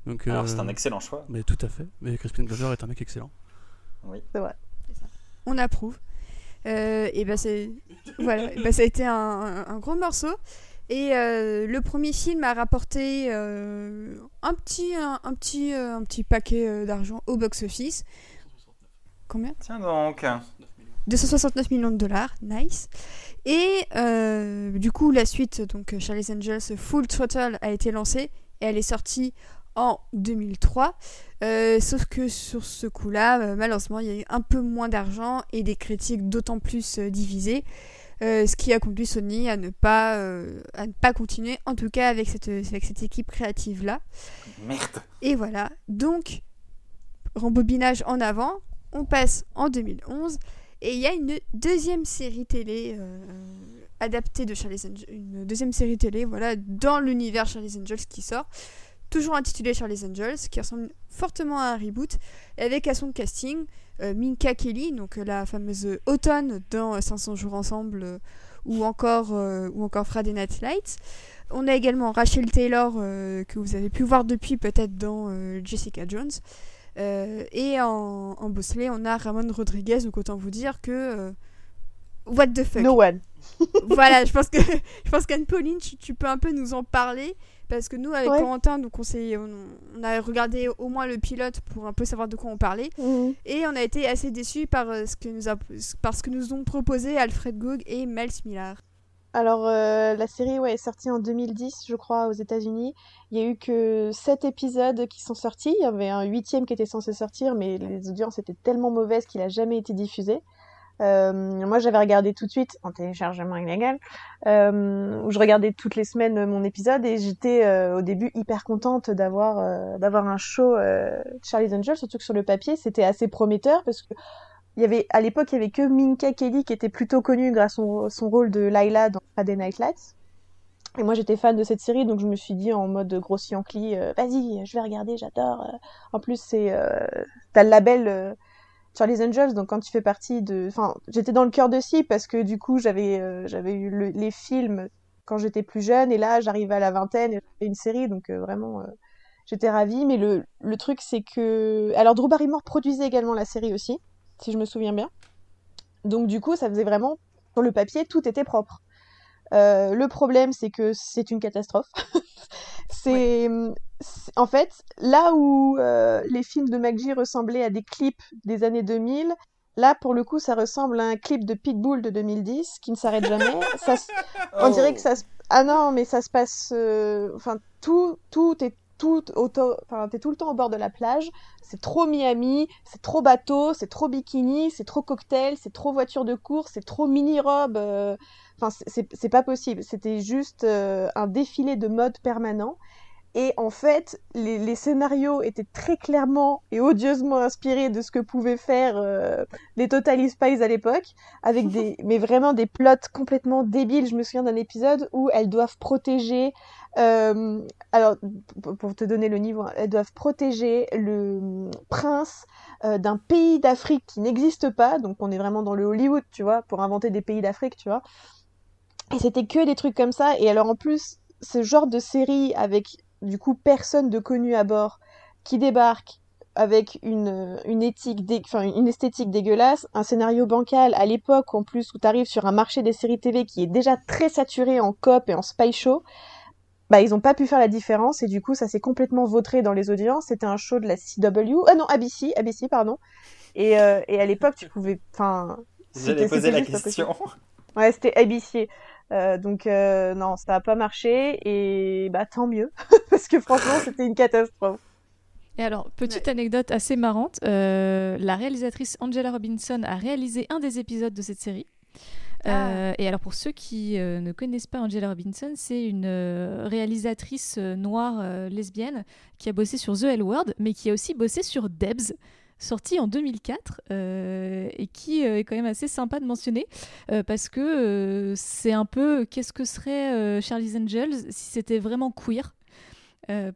Donc, Alors euh, c'est un excellent choix. Mais tout à fait. Mais Crispin Glover est un mec excellent. Oui. On approuve. Euh, et ben c'est voilà, ben ça a été un, un- un gros morceau. Et euh, le premier film a rapporté euh, un petit un, un petit un petit paquet d'argent au box office. Combien? Tiens donc. 269 millions de dollars, nice. Et euh, du coup, la suite, donc Charlie's Angels Full Throttle, a été lancée et elle est sortie en 2003. Euh, sauf que sur ce coup-là, euh, malheureusement, il y a eu un peu moins d'argent et des critiques d'autant plus euh, divisées. euh, ce qui a conduit Sony à ne pas, euh, à ne pas continuer, en tout cas avec cette, avec cette équipe créative-là. Merde. Et voilà, donc, rembobinage en avant, on passe en 2011, et il y a une deuxième série télé euh, adaptée de Charlie's Angels, une deuxième série télé, voilà, dans l'univers Charlie's Angels qui sort, toujours intitulée Charlie's Angels, qui ressemble fortement à un reboot, avec à son casting euh, Minka Kelly, donc euh, la fameuse Automne dans euh, 500 jours ensemble, ou encore, ou encore Friday Night Lights. On a également Rachel Taylor, que vous avez pu voir depuis peut-être dans Jessica Jones. Euh, et en, en bosselé, on a Ramon Rodriguez, donc autant vous dire que. euh, what the fuck No one. Voilà, je pense que je pense qu'Anne-Pauline, tu, tu peux un peu nous en parler. Parce que nous, avec Ouais. Corentin, donc on, on, on a regardé au moins le pilote pour un peu savoir de quoi on parlait. Mhm. Et on a été assez déçus par, euh, ce que nous a, par ce que nous ont proposé Alfred Goog et Miles Millar. Alors, euh, la série ouais, est sortie en 2010, je crois, aux États-Unis. Il y a eu que sept épisodes qui sont sortis. Il y avait un huitième qui était censé sortir, mais les audiences étaient tellement mauvaises qu'il a jamais été diffusé. Euh, moi, j'avais regardé tout de suite en téléchargement illégal, euh, où je regardais toutes les semaines mon épisode et j'étais euh, au début hyper contente d'avoir euh, d'avoir un show euh, Charlie's Angels, surtout que sur le papier, c'était assez prometteur parce que il y avait à l'époque il y avait que Minka Kelly qui était plutôt connue grâce à son, rôle de Layla dans Friday Night Lights. Et moi j'étais fan de cette série donc je me suis dit en mode gros Yankee euh, vas-y je vais regarder j'adore. euh. En plus c'est euh, t'as le label euh, Charlie's Angels donc quand tu fais partie de enfin j'étais dans le cœur de cible parce que du coup j'avais euh, j'avais eu le- les films quand j'étais plus jeune et là j'arrivais à la vingtaine et j'avais une série donc vraiment j'étais ravie mais le le truc c'est que alors Drew Barrymore produisait également la série aussi si je me souviens bien. Donc du coup, ça faisait vraiment, sur le papier, tout était propre. Euh, le problème, c'est que c'est une catastrophe. c'est, en fait, là où euh, les films de McGee ressemblaient à des clips des années 2000, là, pour le coup, ça ressemble à un clip de Pitbull de 2010 qui ne s'arrête jamais. ça, se- on dirait que ça se... Ah non, mais ça se passe... euh, Enfin, tout, tout est tout t'es tout le temps au bord de la plage. C'est trop Miami, c'est trop bateau, c'est trop bikini, c'est trop cocktail, c'est trop voiture de course, c'est trop mini-robe. euh, Enfin, c'est pas possible. C'était juste euh, un défilé de mode permanent. Et en fait, les, les scénarios étaient très clairement et odieusement inspirés de ce que pouvaient faire euh, les Total Spies à l'époque, avec des, mais vraiment des plots complètement débiles. Je me souviens d'un épisode où elles doivent protéger, euh, alors pour te donner le niveau, hein, elles doivent protéger le hum, prince euh, d'un pays d'Afrique qui n'existe pas. Donc on est vraiment dans le Hollywood, tu vois, pour inventer des pays d'Afrique, tu vois. Et c'était que des trucs comme ça. Et alors en plus, ce genre de série avec du coup personne de connu à bord qui débarque avec une, une éthique dé- enfin, une esthétique dégueulasse, un scénario bancal à l'époque en plus où tu arrives sur un marché des séries TV qui est déjà très saturé en cop et en spy show, bah ils ont pas pu faire la différence et du coup ça s'est complètement vautré dans les audiences. C'était un show de la CW, ah non ABC, ABC pardon. Et, euh, et à l'époque tu pouvais, enfin, c'était- poser c'était la question. Ouais, c'était ABC. Euh, donc euh, non, ça a pas marché et bah tant mieux parce que franchement c'était une catastrophe. Et alors, petite anecdote assez marrante, euh, la réalisatrice Angela Robinson a réalisé un des épisodes de cette série. Euh, et alors pour ceux qui euh, ne connaissent pas Angela Robinson, c'est une euh, réalisatrice euh, noire euh, lesbienne qui a bossé sur The L Word, mais qui a aussi bossé sur Debs, sorti en 2004, euh, et qui euh, est quand même assez sympa de mentionner, euh, parce que c'est un peu qu'est-ce que serait Charlie's Angels si c'était vraiment queer?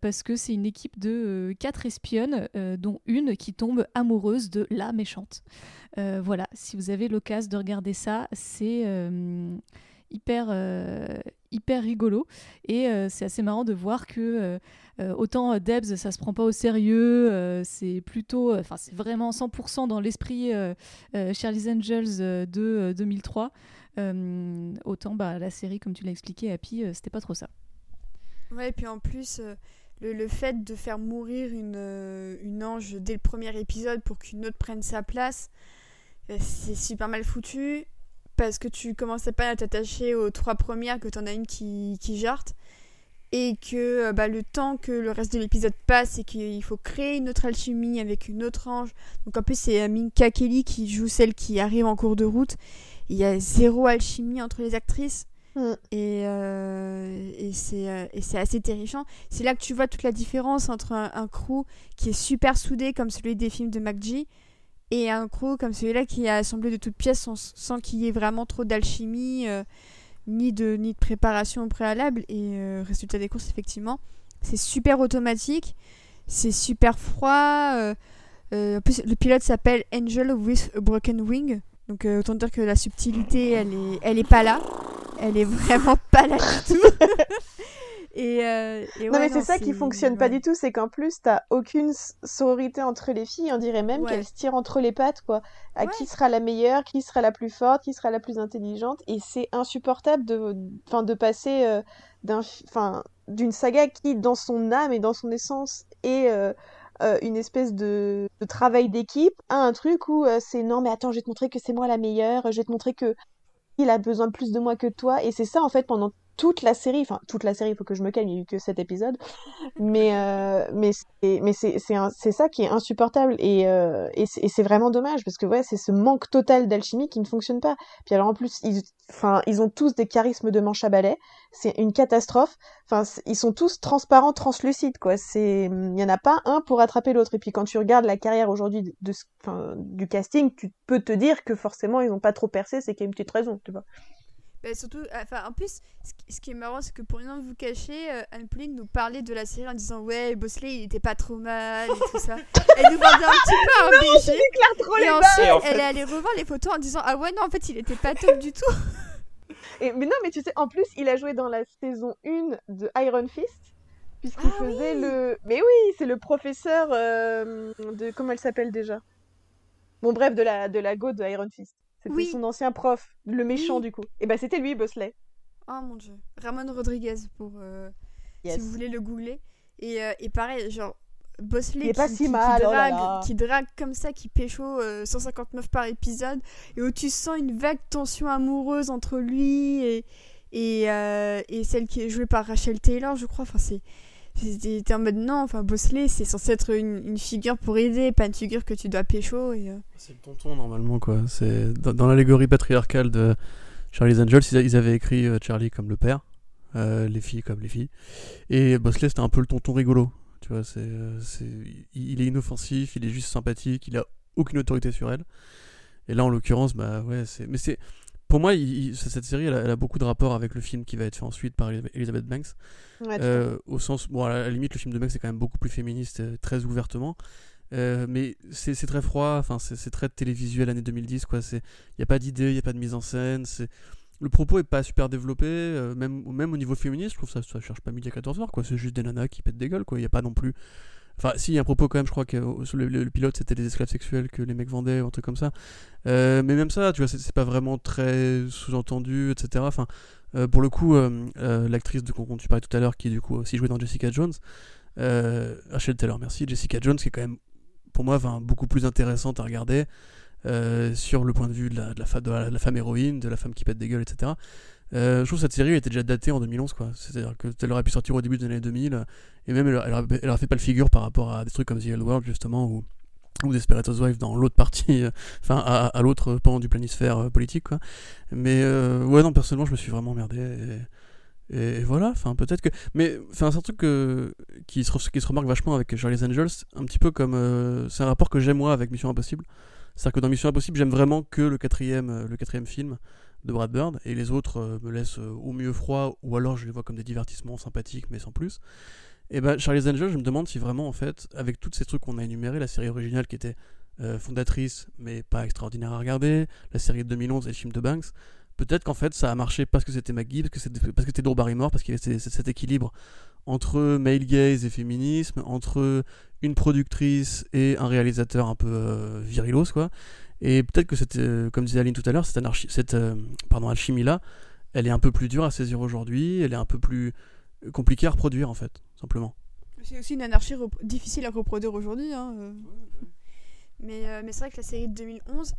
Parce que c'est une équipe de quatre espionnes, dont une qui tombe amoureuse de la méchante. Voilà, si vous avez l'occasion de regarder ça, c'est hyper, hyper rigolo. Et c'est assez marrant de voir que euh, autant euh, Debs, ça se prend pas au sérieux, euh, c'est plutôt, enfin c'est vraiment 100% dans l'esprit Charlie's Angels de euh, 2003. Euh, autant bah, la série, comme tu l'as expliqué, Happy, c'était pas trop ça. Ouais, et puis en plus, le, le fait de faire mourir une, une ange dès le premier épisode pour qu'une autre prenne sa place, c'est super mal foutu. Parce que tu commençais pas à t'attacher aux trois premières, que t'en as une qui, qui jarte. Et que euh, bah, le temps que le reste de l'épisode passe et qu'il faut créer une autre alchimie avec une autre ange. Donc en plus, c'est euh, Minka Kelly qui joue celle qui arrive en cours de route. Il y a zéro alchimie entre les actrices. Mm. Et, euh, et c'est et c'est assez terrifiant. C'est là que tu vois toute la différence entre un, un crew qui est super soudé comme celui des films de McGee et un crew comme celui-là qui est assemblé de toutes pièces sans, sans qu'il y ait vraiment trop d'alchimie euh, ni, de, ni de préparation préalable. Et euh, résultat des courses, effectivement, c'est super automatique, c'est super froid. euh, euh, en plus, le pilote s'appelle Angel with a Broken Wing. Donc autant dire que la subtilité, elle est, elle est pas là. Elle est vraiment pas là du tout. et, euh, et non mais c'est ça qui fonctionne pas du tout, c'est qu'en plus t'as aucune sororité entre les filles, on dirait même Ouais. qu'elles se tirent entre les pattes quoi. À qui sera la meilleure, qui sera la plus forte, qui sera la plus intelligente, et c'est insupportable de, enfin de passer euh, d'un, fi- enfin d'une saga qui dans son âme et dans son essence est euh, euh, une espèce de, de travail d'équipe à un truc où c'est non mais attends je vais te montrer que c'est moi la meilleure, je vais te montrer que il a besoin de plus de moi que toi et c'est ça en fait pendant toute la série enfin toute la série il faut que je me calme il y a eu que cet épisode mais euh, mais c'est c'est ça qui est insupportable. Et euh, et c'est vraiment dommage parce que ouais c'est ce manque total d'alchimie qui ne fonctionne pas. Puis alors en plus ils enfin ils ont tous des charismes de manche à balai. C'est une catastrophe. Enfin ils sont tous transparents translucides quoi. C'est il y en a pas un pour attraper l'autre. Et puis quand tu regardes la carrière aujourd'hui de, du casting tu peux te dire que forcément ils ont pas trop percé. C'est qu'il y a une petite raison tu vois Bah, surtout, enfin, en plus, ce qui- ce qui est marrant, c'est que pour rien vous cacher, euh, Anne Pauline nous parlait de la série en disant Ouais, Bosley, il était pas trop mal et tout ça. Elle nous vendait un petit peu un BG. trop Et les ensuite, Et en elle fait- est allée revoir les photos en disant Ah ouais, non, en fait, il était pas top du tout. Et, mais non, mais tu sais, en plus, il a joué dans la saison 1 de Iron Fist, puisqu'il Ah faisait oui. le... Mais oui, c'est le professeur euh, de... Comment elle s'appelle déjà? Bon, bref, de la, de la go de Iron Fist. C'était Oui. son ancien prof, le méchant Oui. du coup. Et bah c'était lui, Bosley. Oh mon dieu. Ramon Rodriguez, pour euh, Yes. si vous voulez le googler. Et, euh, et pareil, genre, Bosley qui, pas si qui- qui mal, oh là drague, là. qui drague comme ça, qui pécho euh, 159 par épisode, et où tu sens une vague tension amoureuse entre lui et, et, euh, et celle qui est jouée par Rachel Taylor, je crois. Enfin, c'est. J'étais en mode non, enfin Bosley c'est censé être une, figure pour aider, pas une figure que tu dois pécho. Et, euh, C'est le tonton normalement quoi. C'est dans, dans l'allégorie patriarcale de Charlie's Angels, ils, avaient écrit euh, Charlie comme le père, euh, les filles comme les filles. Et Bosley, c'était un peu le tonton rigolo. Tu vois, c'est, il est inoffensif, il est juste sympathique, il a aucune autorité sur elle. Et là, en l'occurrence, bah ouais, c'est. Mais c'est. Pour moi, il- cette série, elle a, elle a beaucoup de rapport avec le film qui va être fait ensuite par Elizabeth Banks. Ouais, Euh, au sens, bon, à la, limite, le film de Banks c'est quand même beaucoup plus féministe, euh, très ouvertement. Euh, mais c'est très froid, enfin c'est très télévisuel année 2010 quoi. Il n'y a pas d'idée, il n'y a pas de mise en scène. c'est Le propos est pas super développé, euh, même, même au niveau féministe, je trouve ça ça cherche pas midi à 14h quoi. C'est juste des nanas qui pètent des gueules quoi. Il n'y a pas non plus. Enfin, si, il y a un propos quand même, je crois que le, pilote c'était des esclaves sexuels que les mecs vendaient ou un truc comme ça. Euh, mais même ça, tu vois, c'est- pas vraiment très sous-entendu, etc. Enfin, euh, pour le coup, euh, l'actrice de dont tu parlais tout à l'heure, qui du coup aussi joué dans Jessica Jones, euh, Rachel Taylor, merci, Jessica Jones, qui est quand même, pour moi, beaucoup plus intéressante à regarder sur le point de vue de la femme héroïne, de la femme qui pète des gueules, etc. Euh, je trouve que cette série était déjà datée en 2011, quoi. C'est-à-dire qu'elle aurait pu sortir au début des années 2000, et même elle, elle, aurait, fait pas le figure par rapport à des trucs comme The Real World, justement, ou, ou Desperate Housewives dans l'autre partie, enfin, à, l'autre pan du planisphère euh, politique, quoi. Mais euh, ouais, non, personnellement, je me suis vraiment emmerdé. Et, voilà, enfin, peut-être que. Mais c'est un truc qui, se, remarque vachement avec Charlie's Angels, un petit peu comme. c'est un rapport que j'ai moi avec Mission Impossible. C'est-à-dire que dans Mission Impossible, j'aime vraiment que le quatrième, le quatrième film de Brad Bird, et les autres euh, me laissent euh, au mieux froid, ou alors je les vois comme des divertissements sympathiques, mais sans plus. Et ben Charlie's Angels, je me demande si vraiment, en fait, avec tous ces trucs qu'on a énumérés, la série originale qui était euh, fondatrice, mais pas extraordinaire à regarder, la série de 2011 et le film de Banks, peut-être qu'en fait ça a marché parce que c'était McGee, parce que c'était parce que Drew Barrymore, parce qu'il y avait cet cet équilibre entre male gaze et féminisme, entre une productrice et un réalisateur un peu euh, virilos, quoi. Et peut-être que cette, euh, comme disait Aline tout à l'heure, cette, anarchie, cette euh, pardon, alchimie-là, elle est un peu plus dure à saisir aujourd'hui, elle est un peu plus compliquée à reproduire, en fait, simplement. C'est aussi une anarchie rep- difficile à reproduire aujourd'hui. hein, euh. Mais, euh, mais c'est vrai que la série de 2011,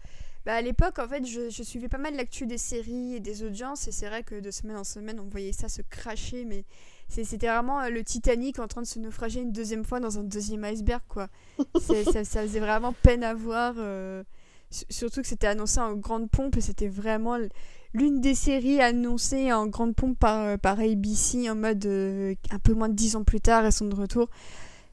bah, à l'époque, en fait, je, je suivais pas mal l'actu des séries et des audiences. Et c'est vrai que de semaine en semaine, on voyait ça se cracher. Mais c'est- c'était vraiment euh, le Titanic en train de se naufrager une deuxième fois dans un deuxième iceberg, quoi. C'est- ça, ça faisait vraiment peine à voir. euh, Surtout que c'était annoncé en grande pompe et c'était vraiment l'une des séries annoncées en grande pompe par, par ABC en mode euh, un peu moins de 10 ans plus tard, elles sont de retour.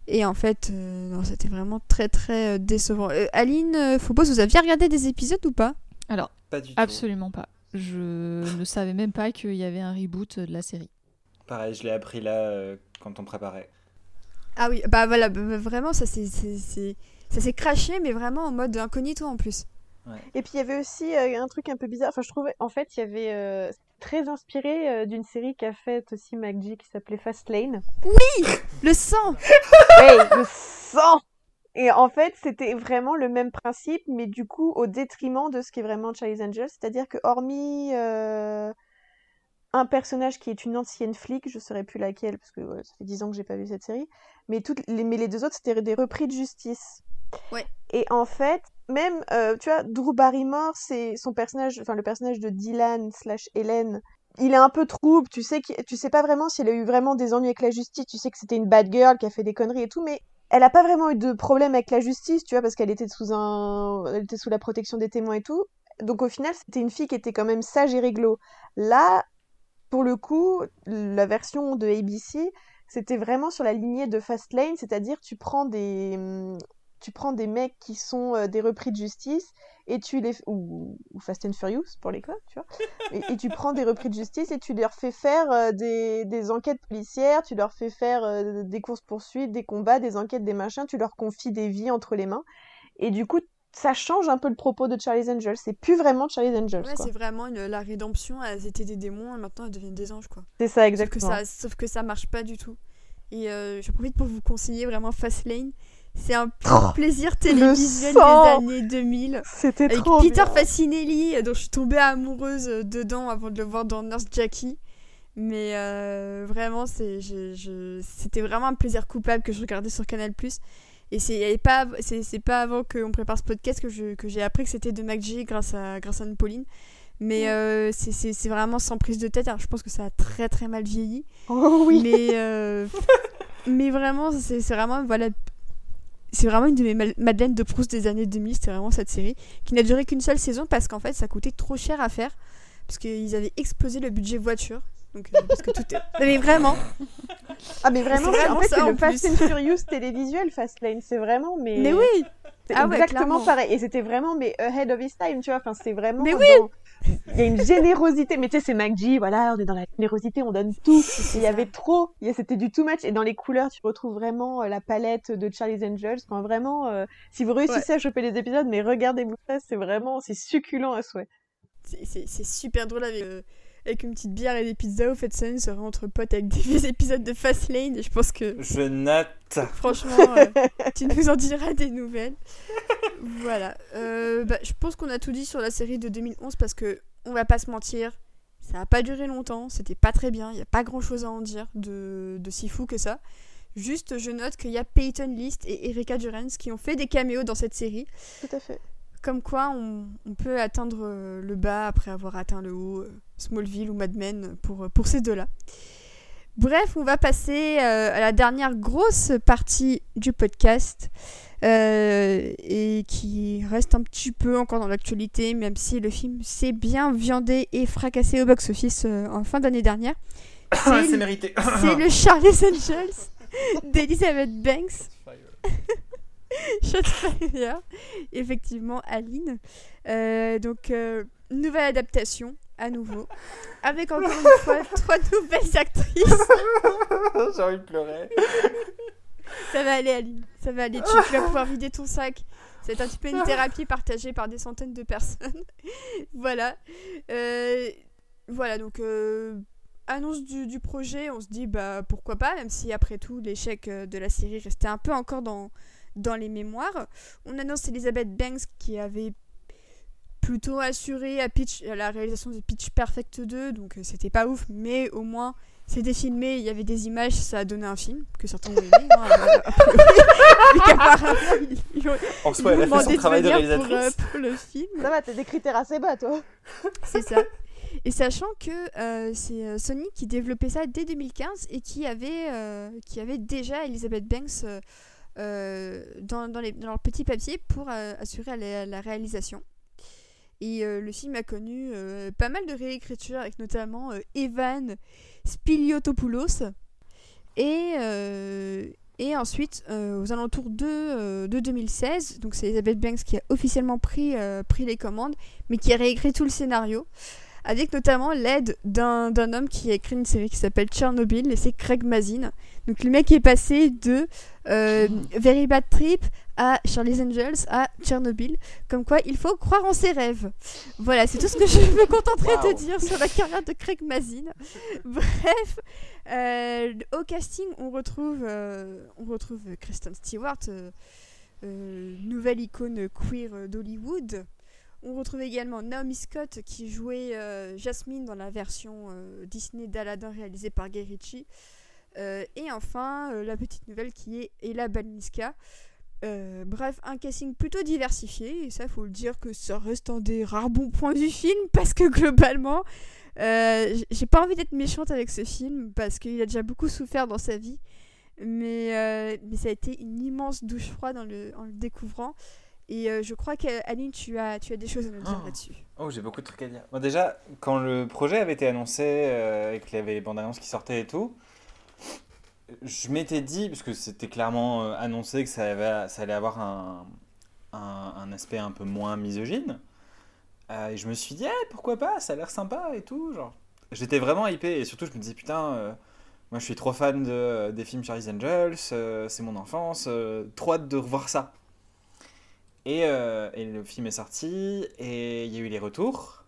Et en fait, euh, non, c'était vraiment très très euh, décevant. Euh, Aline, euh, Phobos, vous aviez regardé des épisodes ou pas? Alors, Pas du tout. absolument pas. Je ne savais même pas qu'il y avait un reboot de la série. Pareil, je l'ai appris là euh, quand on préparait. Ah oui, bah voilà, bah, bah, vraiment, ça c'est- ça s'est craché, mais vraiment en mode incognito en plus. Et puis il y avait aussi euh, un truc un peu bizarre. Enfin, je trouvais, en fait, il y avait euh, très inspiré euh, d'une série qu'a faite aussi McGee qui s'appelait Fastlane. Le sang Hey, le sang Et en fait, c'était vraiment le même principe, mais du coup, au détriment de ce qui est vraiment Charlie's Angels. C'est-à-dire que, hormis euh, un personnage qui est une ancienne flic, je ne saurais plus laquelle, parce que ouais, ça fait 10 ans que j'ai pas vu cette série, mais, toutes les, mais les deux autres, c'était des repris de justice. Ouais. Et en fait, même, euh, tu vois, Drew Barrymore, c'est son personnage, enfin le personnage de Dylan slash Hélène, il est un peu trouble, tu sais, tu sais pas vraiment si elle a eu vraiment des ennuis avec la justice, tu sais que c'était une bad girl qui a fait des conneries et tout, mais elle a pas vraiment eu de problème avec la justice, tu vois, parce qu'elle était sous un, elle était sous la protection des témoins et tout. Donc au final, c'était une fille qui était quand même sage et réglo. Là, pour le coup, la version de ABC, c'était vraiment sur la lignée de Fastlane, c'est-à-dire tu prends des, hum, tu prends des mecs qui sont euh, des repris de justice et tu les ou, Fast and Furious pour les codes, tu vois. Et, tu prends des repris de justice et tu leur fais faire euh, des, des enquêtes policières, tu leur fais faire euh, des courses poursuites, des combats, des enquêtes, des machins, tu leur confies des vies entre les mains. Et du coup, ça change un peu le propos de Charlie's Angels. C'est plus vraiment Charlie's Angels. Ouais, c'est vraiment une- la rédemption. Elles étaient des démons et maintenant elles deviennent des anges, quoi. C'est ça Sauf que exactement. ça, sauf que ça marche pas du tout. Et euh, j'en profite pour vous conseiller vraiment Fastlane. C'est un pur plaisir télévisuel des années 2000. C'était Avec trop Peter bien. Facinelli, dont je suis tombée amoureuse euh, dedans avant de le voir dans Nurse Jackie. Mais euh, vraiment, c'était vraiment un plaisir coupable que je regardais sur Canal+. Et c'est pas, c'est, pas avant qu'on prépare ce podcast que, je, que j'ai appris que c'était de McG grâce à, grâce à Pauline. Mais euh, c'est, vraiment sans prise de tête. Alors je pense que ça a très très mal vieilli. Oh oui. Mais, euh, mais vraiment, c'est vraiment, voilà, c'est vraiment une de mes Madeleines de Proust des années 2000. C'était vraiment cette série qui n'a duré qu'une seule saison parce qu'en fait, ça coûtait trop cher à faire. Parce qu'ils avaient explosé le budget voiture. Donc, euh, parce que tout est. Mais vraiment. Ah, mais vraiment, vraiment en fait, c'est le Fast and Furious télévisuel, Fastlane. C'est vraiment, mais. Mais oui C'est Ah exactement pareil. Et c'était vraiment, mais ahead of his time, tu vois. Enfin, c'est vraiment. Mais oui Il y a une générosité. Mais tu sais, c'est MacG, voilà, on est dans la générosité, on donne tout. Il y avait trop, c'était du too much. Et dans les couleurs, tu retrouves vraiment euh, la palette de Charlie's Angels. Enfin, vraiment, euh, si vous réussissez à choper les épisodes, mais regardez-vous ça, c'est vraiment, c'est succulent à souhait. C'est- super drôle avec, euh, avec une petite bière et des pizzas. Au fait, ça serait entre potes avec des vieux épisodes de Fastlane. Et je pense que, Je note. franchement, euh, tu nous en diras des nouvelles. Voilà. Euh, bah, je pense qu'on a tout dit sur la série de 2011 parce que, on va pas se mentir, ça a pas duré longtemps. C'était pas très bien. Il y a pas grand chose à en dire de, de si fou que ça. Juste, je note qu'il y a Peyton List et Erika Durance qui ont fait des caméos dans cette série. Tout à fait. Comme quoi, on, on peut atteindre le bas après avoir atteint le haut, euh, Smallville ou Mad Men pour, euh, pour ces deux-là. Bref, on va passer euh, à la dernière grosse partie du podcast euh, et qui reste un petit peu encore dans l'actualité, même si le film s'est bien viandé et fracassé au box-office euh, en fin d'année dernière. C'est le- mérité. c'est le Charlie's Angels d'Elizabeth Banks. Shotfire, effectivement, Aline. Donc, nouvelle adaptation, à nouveau, avec encore une fois trois nouvelles actrices. J'ai envie de pleurer. Ça va aller, Aline, ça va aller. Tu, tu vas pouvoir vider ton sac. C'est un petit peu une thérapie partagée par des centaines de personnes. voilà. Euh, voilà, donc, euh, annonce du, du projet, on se dit, bah pourquoi pas, même si après tout, l'échec euh, de la série restait un peu encore dans, dans les mémoires. On annonce Elizabeth Banks qui avait plutôt assuré à, Pitch, à la réalisation de Pitch Perfect 2, donc euh, c'était pas ouf, mais au moins c'était filmé, il y avait des images, ça a donné un film, que certains ont aimé. Hein, euh, En soi, elle a fait son demandé travail de venir pour, réalisatrice. euh, pour le film. Ça va, t'as des critères assez bas, toi. C'est ça. Et sachant que euh, c'est euh, Sony qui développait ça dès 2015 et qui avait, euh, qui avait déjà Elizabeth Banks euh, euh, dans, dans, les, dans leur petit papier pour euh, assurer la, la réalisation. Et euh, le film a connu euh, pas mal de réécritures avec notamment euh, Evan Spiliotopoulos. Et, et ensuite, aux alentours de, de 2016, donc c'est Elizabeth Banks qui a officiellement pris, pris les commandes, mais qui a réécrit tout le scénario, avec notamment l'aide d'un homme qui a écrit une série qui s'appelle Tchernobyl, et c'est Craig Mazin. Donc le mec est passé de Very Bad Trip à Charlie's Angels à Tchernobyl, comme quoi il faut croire en ses rêves. Voilà, c'est tout ce que je me contenterai de dire sur la carrière de Craig Mazin. Bref, euh, au casting, on retrouve, euh, on retrouve Kristen Stewart, euh, nouvelle icône queer d'Hollywood. On retrouve également Naomi Scott qui jouait Jasmine dans la version Disney d'Aladdin réalisée par Guy Ritchie. Et enfin, la petite nouvelle qui est Ella Balinska. Euh, bref, un casting plutôt diversifié, et ça, faut le dire que ça reste un des rares bons points du film, parce que globalement, euh, j'ai pas envie d'être méchante avec ce film, parce qu'il a déjà beaucoup souffert dans sa vie, mais, euh, mais ça a été une immense douche froide en le, en le découvrant, et je crois qu'Aline, tu as, tu as des choses à nous dire Oh. là-dessus. Oh, j'ai beaucoup de trucs à dire. Bon, déjà, quand le projet avait été annoncé et qu'il y avait les bandes annonces qui sortaient et tout, je m'étais dit, parce que c'était clairement euh, annoncé que ça, avait- ça allait avoir un, aspect un peu moins misogyne, euh, et je me suis dit, Eh, pourquoi pas, ça a l'air sympa et tout. Genre. J'étais vraiment hypé, et surtout, je me disais, putain, euh, moi je suis trop fan de, des films Charlie's Angels, c'est mon enfance, trop hâte de revoir ça. Et, et le film est sorti, et il y a eu les retours.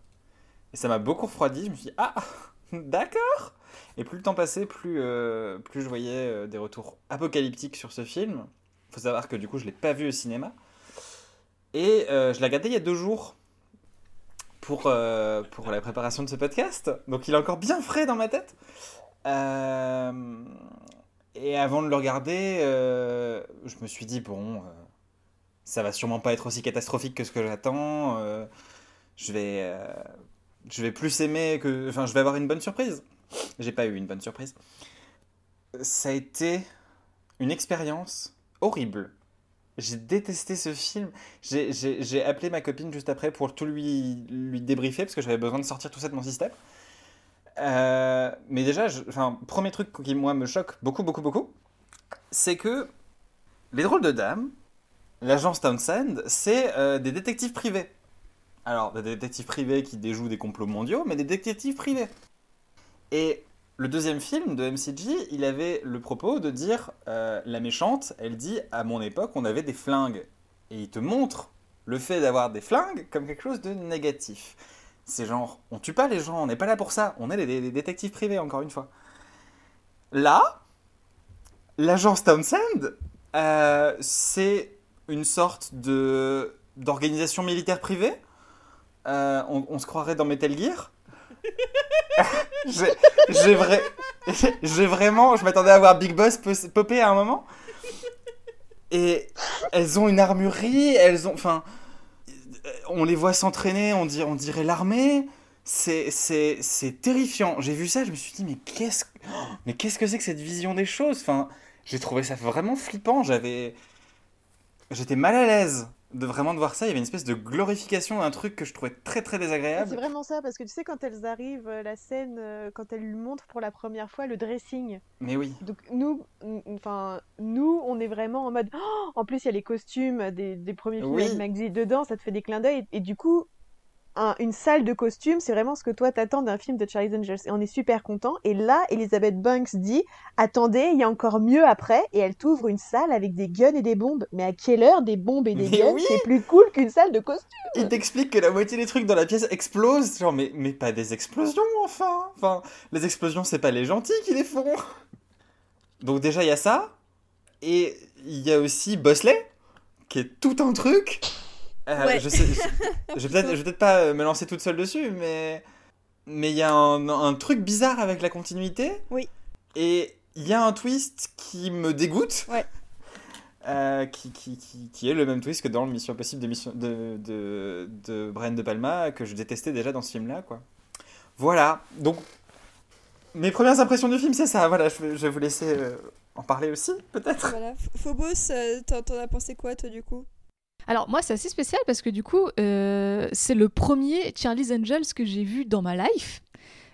Et ça m'a beaucoup refroidi. Je me suis dit, ah, d'accord. Et plus le temps passait, plus, euh, je voyais euh, des retours apocalyptiques sur ce film. faut savoir que du coup, je l'ai pas vu au cinéma. Et euh, je l'ai regardé il y a deux jours pour, la préparation de ce podcast. Donc il est encore bien frais dans ma tête. Et avant de le regarder, je me suis dit, bon, ça va sûrement pas être aussi catastrophique que ce que j'attends. je vais plus aimer que, enfin, je vais avoir une bonne surprise. J'ai pas eu une bonne surprise. Ça a été une expérience horrible. J'ai détesté ce film. J'ai- appelé ma copine juste après pour tout lui, lui débriefer parce que j'avais besoin de sortir tout ça de mon système. Euh, mais déjà, enfin, premier truc qui moi me choque beaucoup, beaucoup, beaucoup, c'est que les drôles de dames, l'agence Townsend, c'est euh, des détectives privés. Alors, des détectives privés qui déjouent des complots mondiaux, mais des détectives privés. Et le deuxième film de MCG, il avait le propos de dire euh, la méchante, elle dit à mon époque, on avait des flingues. Et il te montre le fait d'avoir des flingues comme quelque chose de négatif. C'est genre, on tue pas les gens, on n'est pas là pour ça, on est des, détectives privés, encore une fois. Là, l'agence Townsend, euh, c'est une sorte de d'organisation militaire privée. Euh, on se croirait dans Metal Gear. J'ai vrai, vraiment, je m'attendais à voir Big Boss popper à un moment. Et elles ont une armurerie, elles ont, enfin, on les voit s'entraîner, on on dirait l'armée. C'est terrifiant. J'ai vu ça, je me suis dit, mais qu'est-ce, mais qu'est-ce que c'est que cette vision des choses? Enfin, j'ai trouvé ça vraiment flippant. J'avais, j'étais mal à l'aise de vraiment de voir ça. Il y avait une espèce de glorification d'un truc que je trouvais très très C'est désagréable. vraiment ça, parce que tu sais, quand elles arrivent, euh, la scène, euh, quand elles lui montrent pour la première fois le dressing. Mais oui. Donc nous, enfin, nous, on est vraiment en mode. Oh en plus, il y a les costumes des, des premiers films Oui. avec Maggie dedans, ça te fait des clins d'œil. Et, et du coup, un- une salle de costumes, c'est vraiment ce que toi t'attends d'un film de Charlie's Angels. Et on est super content. Et là, Elizabeth Banks dit Attendez, il y a encore mieux après. Et elle t'ouvre une salle avec des guns et des bombes. Mais à quelle heure des bombes et des Mais guns? oui C'est plus cool qu'une salle de costumes. Il t'explique que la moitié des trucs dans la pièce explosent. Genre, mais, mais pas des explosions, enfin. Enfin, les explosions, c'est pas les gentils qui les font. Donc, déjà, il y a ça. Et il y a aussi Bosley, qui est tout un truc. Euh, Ouais. Je sais, je, je vais peut-être pas euh, me lancer toute seule dessus, mais. Mais il y a un, un truc bizarre avec la continuité. Oui. Et il y a un twist qui me dégoûte. Ouais. Euh, qui, qui, qui, qui est le même twist que dans Mission Impossible de, Mission, de, de, de Brian De Palma, que je détestais déjà dans ce film-là, quoi. Voilà, donc mes premières impressions du film, c'est ça. Voilà, je, vais- vous laisser euh, en parler aussi, peut-être. Voilà. Ph- Phobos, euh, t'en as pensé quoi, toi, du coup? Alors moi c'est assez spécial parce que du coup euh, c'est le premier Charlie's Angels que j'ai vu dans ma life,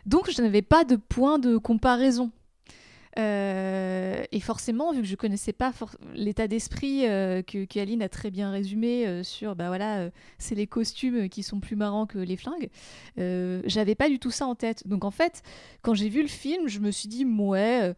donc je n'avais pas de point de comparaison. Euh, et forcément, vu que je connaissais pas l'état d'esprit euh, que, que Aline a très bien résumé sur, bah voilà, c'est les costumes qui sont plus marrants que les flingues, j'avais pas du tout ça en tête. Donc en fait, quand j'ai vu le film, je me suis dit, ouais,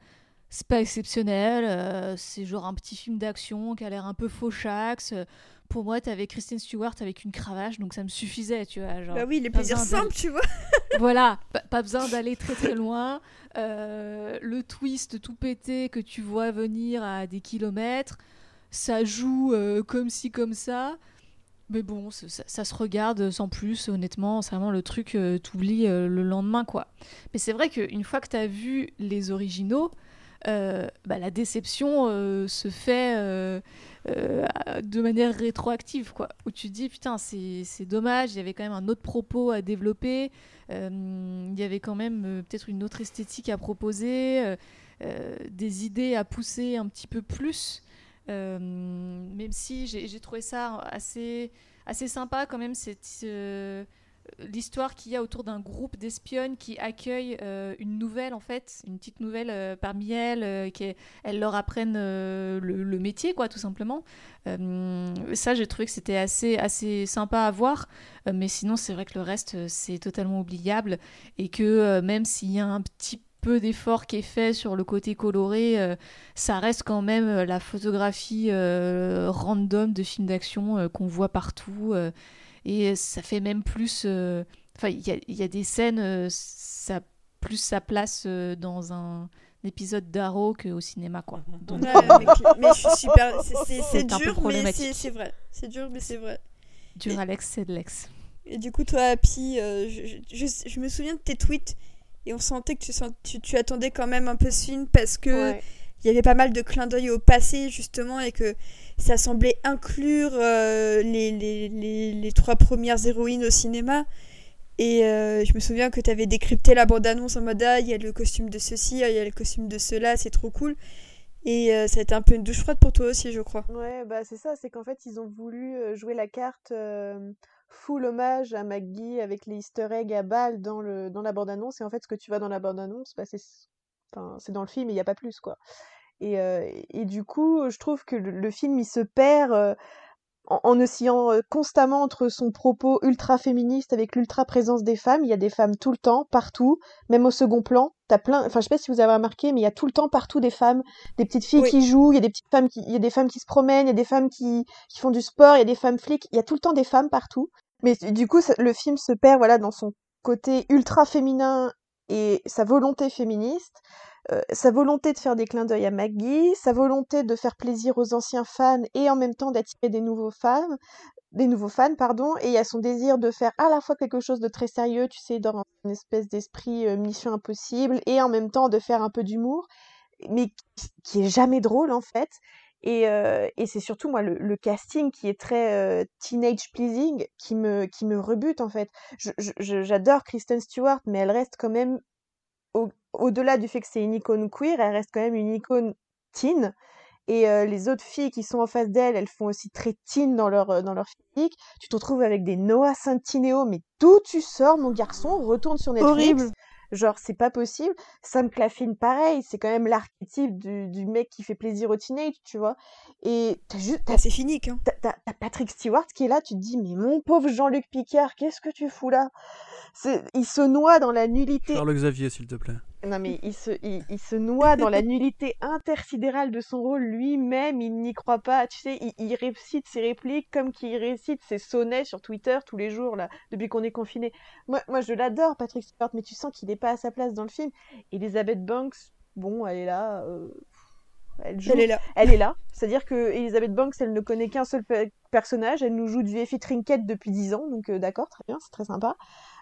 c'est pas exceptionnel, c'est genre un petit film d'action qui a l'air un peu fauchax. euh, pour moi, t'avais Kristen Stewart avec une cravache, donc ça me suffisait, tu vois. Genre, Bah oui, les plaisirs simples, tu vois. voilà, pas, pas besoin d'aller très très loin. Euh, le twist tout pété que tu vois venir à des kilomètres, ça joue euh, comme ci comme ça. Mais bon, ça, se regarde sans plus, honnêtement. C'est vraiment le truc, euh, t'oublies euh, le lendemain, quoi. Mais c'est vrai qu'une fois que t'as vu les originaux, bah, la déception se fait euh, de manière rétroactive, quoi. Où tu te dis, putain, c'est dommage, il y avait quand même un autre propos à développer. Euh, il y avait quand même euh, peut-être une autre esthétique à proposer, des idées à pousser un petit peu plus. Même si j'ai trouvé ça assez, assez sympa quand même, cette, l'histoire qu'il y a autour d'un groupe d'espionnes qui accueillent euh, une nouvelle en fait, une petite nouvelle euh, parmi elles, euh, qui elles leur apprennent euh, le, le métier quoi tout simplement. Euh, ça j'ai trouvé que c'était assez, assez sympa à voir. Mais sinon, c'est vrai que le reste, c'est totalement oubliable. Et que même s'il y a un petit peu d'effort qui est fait sur le côté coloré, ça reste quand même la photographie random de films d'action qu'on voit partout. Euh, et ça fait même plus. euh, Enfin, il y a, il y a des scènes, euh, ça a plus sa place euh, dans un épisode d'Arrow qu'au cinéma, quoi. Donc, Ouais, mais, cl- mais je suis super. c'est- dur, mais c'est c'est vrai. C'est dur, mais c'est vrai. dur Alex, c'est de l'ex. Et du coup, toi, Happy, euh, je, je, je- je me souviens de tes tweets et on sentait que tu, sens- tu, tu attendais quand même un peu ce film parce que Ouais. Il y avait pas mal de clins d'œil au passé justement et que ça semblait inclure euh, les, les, les, trois premières héroïnes au cinéma. Et euh, je me souviens que tu avais décrypté la bande-annonce en mode ah, il y a le costume de ceci, ah, il y a le costume de cela, c'est trop cool. Et euh, ça a été un peu une douche froide pour toi aussi, je crois. Ouais, bah c'est ça, c'est qu'en fait ils ont voulu jouer la carte full hommage à McGee avec les easter eggs à balles dans, le, dans la bande-annonce. Et en fait, ce que tu vois dans la bande-annonce, bah, c'est, dans le film il n'y a pas plus, quoi. Et, euh, et, du coup, je trouve que le, le film, il se perd euh, en, en oscillant euh, constamment entre son propos ultra féministe avec l'ultra présence des femmes. Il y a des femmes tout le temps, partout, même au second plan. T'as plein, enfin je sais pas si vous avez remarqué, mais il y a tout le temps partout des femmes, des petites filles Oui. qui jouent, il y a des petites femmes qui, il y a des femmes qui se promènent, il y a des femmes qui, qui font du sport, il y a des femmes flics, il y a tout le temps des femmes partout. Mais du coup, ça- le film se perd voilà dans son côté ultra féminin et sa volonté féministe, euh, sa volonté de faire des clins d'œil à Maggie, sa volonté de faire plaisir aux anciens fans et en même temps d'attirer des nouveaux fans, des nouveaux fans, pardon, et il y a son désir de faire à la fois quelque chose de très sérieux, tu sais, dans une espèce d'esprit euh, Mission Impossible, et en même temps de faire un peu d'humour, mais qui, qui est jamais drôle en fait. Et, euh, et c'est surtout moi le, le casting qui est très euh, teenage pleasing qui me qui me rebute en fait. J'adore Kristen Stewart, mais elle reste quand même au- au-delà du fait que c'est une icône queer, elle reste quand même une icône teen. Et euh, les autres filles qui sont en face d'elle, elles font aussi très teen dans leur, euh, dans leur physique. Tu te retrouves avec des Noah Centineo, mais d'où tu sors, mon garçon? Retourne sur Netflix. Horrible. Genre, c'est pas possible. Sam Claflin, pareil, c'est quand même l'archétype du, du mec qui fait plaisir au teenage, tu vois. Et t'as juste, t'as Ah, c'est fini, hein. t'as, Patrick Stewart qui est là, tu te dis, mais mon pauvre Jean-Luc Picard, qu'est-ce que tu fous là? Il se noie dans la nullité. Charles Xavier, s'il te plaît. Non, mais il se, il, il se noie dans la nullité intersidérale de son rôle lui-même, il n'y croit pas. Tu sais, il, il récite ses répliques comme qu'il récite ses sonnets sur Twitter tous les jours, là, depuis qu'on est confiné. Moi, moi je l'adore, Patrick Stewart, mais tu sens qu'il n'est pas à sa place dans le film. Elizabeth Banks, bon, elle est là. euh, Elle joue Elle est là. elle est là. C'est-à-dire que Elizabeth Banks, elle ne connaît qu'un seul pe- personnage. Elle nous joue du Effie Trinket depuis 10 ans, donc euh, d'accord, très bien, c'est très sympa.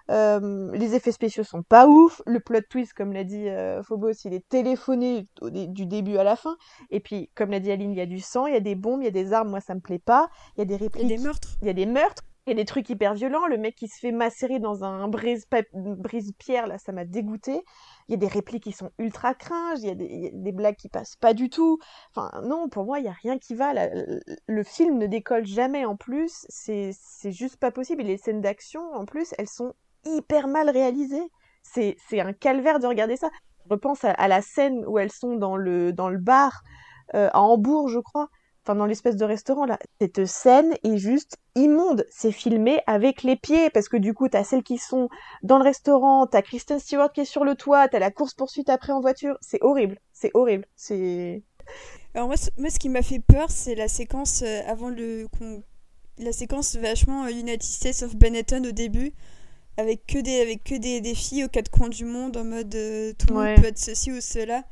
Euh, les effets spéciaux sont pas ouf. Le plot twist, comme l'a dit euh, Phobos, il est téléphoné au dé- du début à la fin. Et puis, comme l'a dit Aline, il y a du sang, il y a des bombes, il y a des armes. Moi, ça me plaît pas. Il y a des Il y a répliques, des meurtres. il y a des meurtres. Il y a des trucs hyper violents. Le mec qui se fait macérer dans un brise- brise-pierre, là, ça m'a dégoûté. Il y a des répliques qui sont ultra cringes. Il y, a des, il y a des blagues qui passent pas du tout. Enfin, non, pour moi, il y a rien qui va. La- le film ne décolle jamais en plus. C'est juste pas possible. Et les scènes d'action, en plus, elles sont hyper mal réalisées. C'est un calvaire de regarder ça. Je repense à, la scène où elles sont dans le, dans le bar euh, à Hambourg, je crois. Enfin, dans l'espèce de restaurant là. Cette scène est juste immonde. C'est filmé avec les pieds parce que du coup, t'as celles qui sont dans le restaurant, t'as Kristen Stewart qui est sur le toit, t'as la course poursuite après en voiture. C'est horrible. C'est horrible. C'est Alors moi, moi, ce qui m'a fait peur, c'est la séquence euh, avant le... La séquence vachement euh, United States of Benetton au début, avec que des, avec que des, des filles aux quatre coins du monde, en mode euh, tout le Ouais. monde peut être ceci ou cela.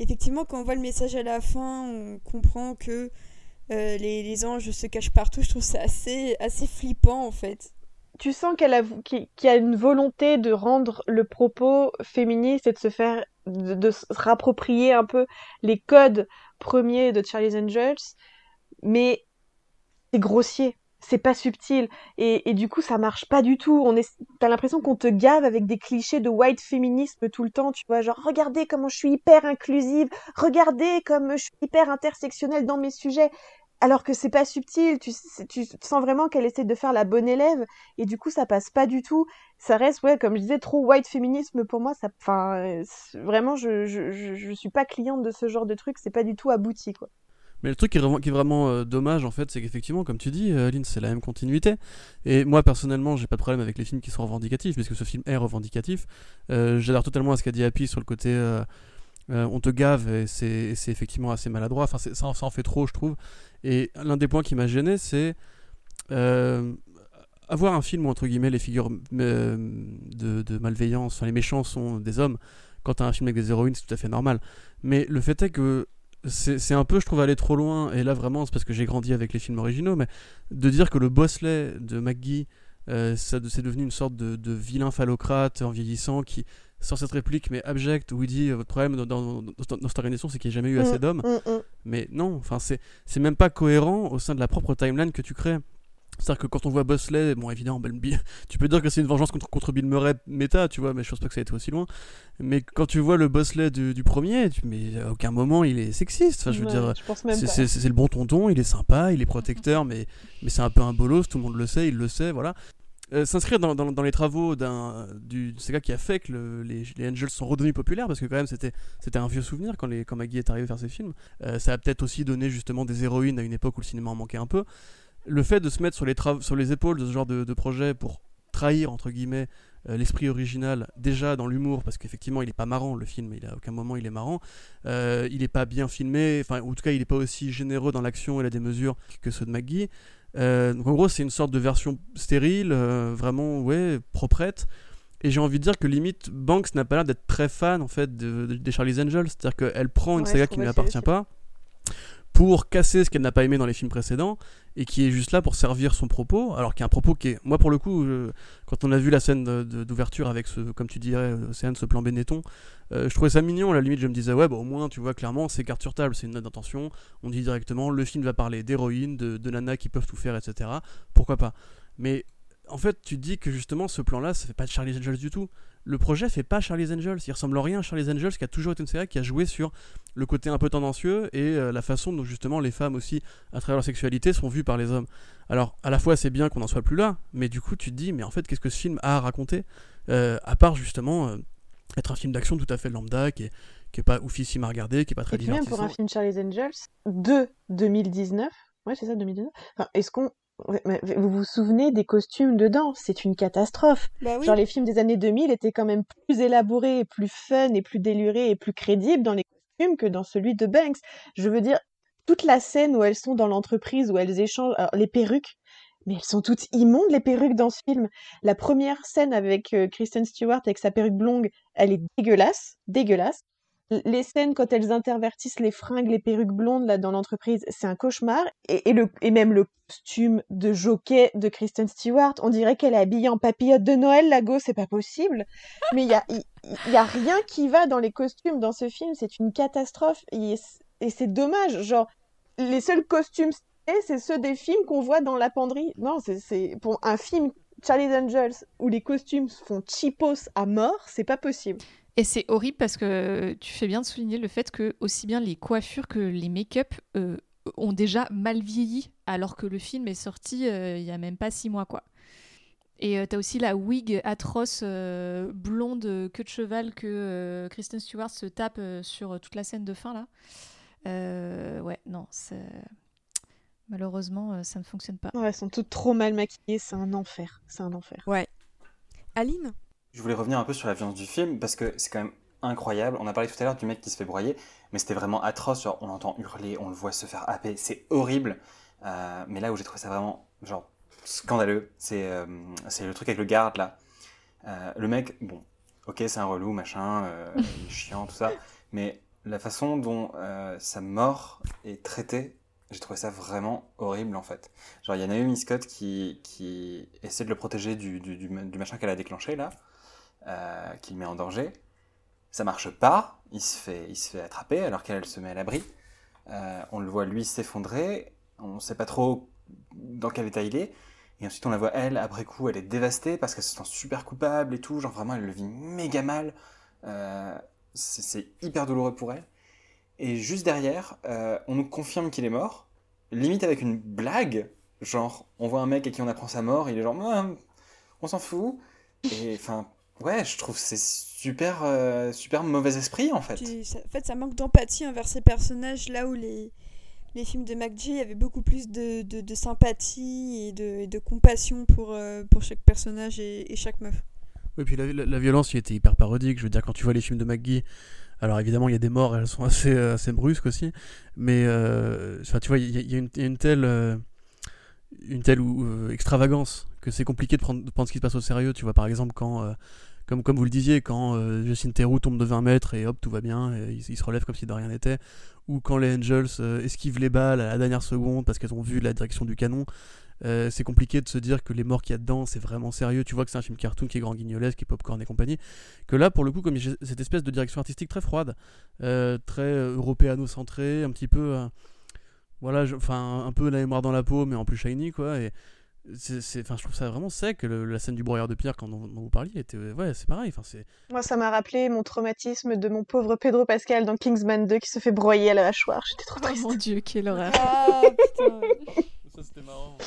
Effectivement, quand on voit le message à la fin, on comprend que euh, les, les anges se cachent partout. Je trouve ça assez, assez flippant, en fait. tu sens qu'elle a, qu'il qu'il y a une volonté de rendre le propos féministe et de se faire, de, de se rapproprier un peu les codes premiers de Charlie's Angels, mais c'est grossier, c'est pas subtil, et, du coup ça marche pas du tout. On est, t'as l'impression qu'on te gave avec des clichés de white féminisme tout le temps, tu vois, genre regardez comment je suis hyper inclusive, regardez comme je suis hyper intersectionnelle dans mes sujets. Alors que c'est pas subtil, tu, sens vraiment qu'elle essaie de faire la bonne élève, et du coup ça passe pas du tout. Ça reste, ouais, comme je disais, trop white féminisme pour moi. Ça, enfin, euh, vraiment, je, je, je suis pas cliente de ce genre de truc. C'est pas du tout abouti, quoi. Mais le truc qui est vraiment, euh, dommage en fait, c'est qu'effectivement, comme tu dis, euh, Aline, c'est la même continuité. Et moi personnellement, j'ai pas de problème avec les films qui sont revendicatifs, puisque ce film est revendicatif. Euh, J'adore totalement à ce qu'a dit Happy sur le côté euh, on te gave et c'est effectivement assez maladroit. Enfin, ça, ça en fait trop, je trouve. Et l'un des points qui m'a gêné, c'est avoir un film où entre guillemets les figures de, de malveillance, enfin les méchants sont des hommes. Quand t'as un film avec des héroïnes, c'est tout à fait normal. Mais le fait est que c'est un peu, je trouve, aller trop loin. Et là, vraiment, c'est parce que j'ai grandi avec les films originaux, mais de dire que le Bosley de McGee, euh, c'est devenu une sorte de, de vilain phallocrate en vieillissant qui sort cette réplique, mais abjecte, où il dit euh, Votre problème dans, dans- dans- dans cette organisation, c'est qu'il n'y a jamais eu assez Mm, d'hommes. mm, mm. Mais non, enfin, c'est même pas cohérent au sein de la propre timeline que tu crées. C'est-à-dire que quand on voit Bosley, bon évidemment, ben, tu peux dire que c'est une vengeance contre, contre Bill Murray méta, tu vois, mais je pense pas que ça ait été aussi loin. Mais quand tu vois le Bosley du, du premier, tu, mais à aucun moment il est sexiste. Enfin, je veux Ouais, dire, c'est le bon tonton, il est sympa, il est protecteur, mais, mais c'est un peu un bolos, tout le monde le sait, il le sait, voilà. euh, s'inscrire dans, dans, dans les travaux d'un du c'est gars qui a fait que le- les, les Angels sont redevenus populaires parce que quand même c'était c'était un vieux souvenir quand les quand Maggie est arrivé faire ses films. Euh, ça a peut-être aussi donné justement des héroïnes à une époque où le cinéma en manquait un peu. Le fait de se mettre sur les trav- sur les épaules de ce genre de, de projet pour trahir entre guillemets euh, l'esprit original déjà dans l'humour parce qu'effectivement il est pas marrant le film il a à aucun moment il est marrant Euh, il est pas bien filmé enfin en tout cas il est pas aussi généreux dans l'action et la démesure que ceux de McGee euh, donc en gros, c'est une sorte de version stérile, vraiment ouais, proprette. Et j'ai envie de dire que limite, Banks n'a pas l'air d'être très fan en fait de, de- des Charlie's Angels, c'est-à-dire qu'elle prend une Ouais, saga qui ne lui appartient pas pour casser ce qu'elle n'a pas aimé dans les films précédents et qui est juste là pour servir son propos, alors qu'il y a un propos qui est, moi pour le coup, euh, quand on a vu la scène d'ouverture avec ce, comme tu dirais, euh, Océane, ce plan Benetton, euh, je trouvais ça mignon. À la limite, je me disais ouais, bah, au moins tu vois clairement, c'est carte sur table, c'est une note d'intention. On dit directement, le film va parler d'héroïne, de, de nanas qui peuvent tout faire, etc. Pourquoi pas? Mais en fait, tu te dis que justement, ce plan-là, ça fait pas de Charlie's Angels du tout. Le projet fait pas Charlie's Angels. Il ressemble en rien à Charlie's Angels, qui a toujours été une série qui a joué sur le côté un peu tendancieux et euh, la façon dont justement les femmes aussi, à travers leur sexualité, sont vues par les hommes. Alors, à la fois, c'est bien qu'on n'en soit plus là, mais du coup, tu te dis, mais en fait, qu'est-ce que ce film a à raconter? Euh, À part justement euh, être un film d'action tout à fait lambda, qui est, qui est pas oufissime à regarder, qui est pas très Et même pour un film Charlie's Angels de 2019, ouais c'est ça 2019. Enfin, est-ce qu'on vous vous souvenez des costumes dedans? C'est une catastrophe. Bah oui. Genre les films des années 2000 étaient quand même plus élaborés, et plus fun et plus délurés et plus crédibles dans les costumes que dans celui de Banks. Je veux dire toute la scène où elles sont dans l'entreprise où elles échangent alors, les perruques. Mais elles sont toutes immondes les perruques dans ce film. La première scène avec euh, Kristen Stewart avec sa perruque blonde, elle est dégueulasse, dégueulasse. Les scènes quand elles intervertissent les fringues, les perruques blondes là dans l'entreprise, c'est un cauchemar. Et, le, et même le costume de jockey de Kristen Stewart, on dirait qu'elle est habillée en papillote de Noël, la go, c'est pas possible. Mais il y a, y a rien qui va dans les costumes dans ce film, c'est une catastrophe. Et, c'est dommage, genre les seuls costumes c'est ceux des films qu'on voit dans la penderie. Non, c'est- c'est pour un film Charlie's Angels où les costumes font cheapos à mort, c'est pas possible. Et c'est horrible parce que tu fais bien de souligner le fait que aussi bien les coiffures que les make-up euh, ont déjà mal vieilli alors que le film est sorti euh, il y a même pas six mois quoi. Et euh, t'as aussi la wig atroce euh, blonde euh, queue de cheval que euh, Kristen Stewart se tape euh, sur toute la scène de fin là. Euh, ouais, non, malheureusement euh, ça ne fonctionne pas. Ouais, elles sont toutes trop mal maquillées, c'est un enfer, c'est un enfer. Aline? Je voulais revenir un peu sur la violence du film parce que c'est quand même incroyable. On a parlé tout à l'heure du mec qui se fait broyer, mais c'était vraiment atroce. Genre, on l'entend hurler, on le voit se faire happer, c'est horrible. Euh, mais là où j'ai trouvé ça vraiment genre scandaleux, c'est euh, c'est le truc avec le garde là. Euh, le mec, bon, ok, c'est un relou, machin, euh, il est chiant, tout ça, mais la façon dont sa mort est traitée, j'ai trouvé ça vraiment horrible en fait. Genre, il y a Naomi Scott qui, qui essaie de le protéger du, du, du, du machin qu'elle a déclenché là, euh, qui le met en danger. Ça marche pas, il se fait, il se fait attraper alors qu'elle elle se met à l'abri. Euh, on le voit lui s'effondrer, on sait pas trop dans quel état il est. Et ensuite on la voit elle, après coup, elle est dévastée parce qu'elle se sent super coupable et tout. Genre vraiment, elle le vit méga mal. Euh, c'est hyper douloureux pour elle. Et juste derrière, on nous confirme qu'il est mort, limite avec une blague. Genre, on voit un mec à qui on apprend sa mort, il est genre, on s'en fout. Et enfin, ouais, je trouve que c'est super, euh, super mauvais esprit en fait. Tu- ça- en fait, ça manque d'empathie envers ces personnages, là où les, les films de McGee avaient beaucoup plus de, de, de sympathie et de, et de compassion pour, euh, pour chaque personnage et, et chaque meuf. Et puis la, la- la violence, il était hyper parodique. Je veux dire, quand tu vois les films de McGee, alors évidemment, il y a des morts, elles sont assez, assez brusques aussi. Mais euh, enfin, tu vois, il y, a- il y a une, il y a une telle, euh, une telle euh, extravagance que c'est compliqué de prendre, de prendre ce qui se passe au sérieux. Tu vois, par exemple, quand, euh, comme, comme vous le disiez, quand euh, Justin tombe de 20 mètres et hop, tout va bien, et il, se relève comme si de rien n'était. Ou quand les Angels euh, esquivent les balles à la dernière seconde parce qu'elles ont vu la direction du canon. Euh, c'est compliqué de se dire que les morts qu'il y a dedans, c'est vraiment sérieux. Tu vois que c'est un film cartoon qui est grand guignolesque, qui est popcorn et compagnie. Que là, pour le coup, comme il cette espèce de direction artistique très froide, euh, très européano-centrée, un petit peu, voilà, enfin, un peu la mémoire dans la peau, mais en plus shiny, quoi. Et c'est, enfin, je trouve ça vraiment sec. le- la scène du broyeur de pierre, quand dont, dont vous parliez, était, ouais, c'est pareil. Enfin, c'est, Moi, ça m'a rappelé mon traumatisme de mon pauvre Pedro Pascal dans Kingsman 2 qui se fait broyer à la hachoir. J'étais trop Oh triste. mon dieu, quelle horreur. Ah putain ça c'était marrant.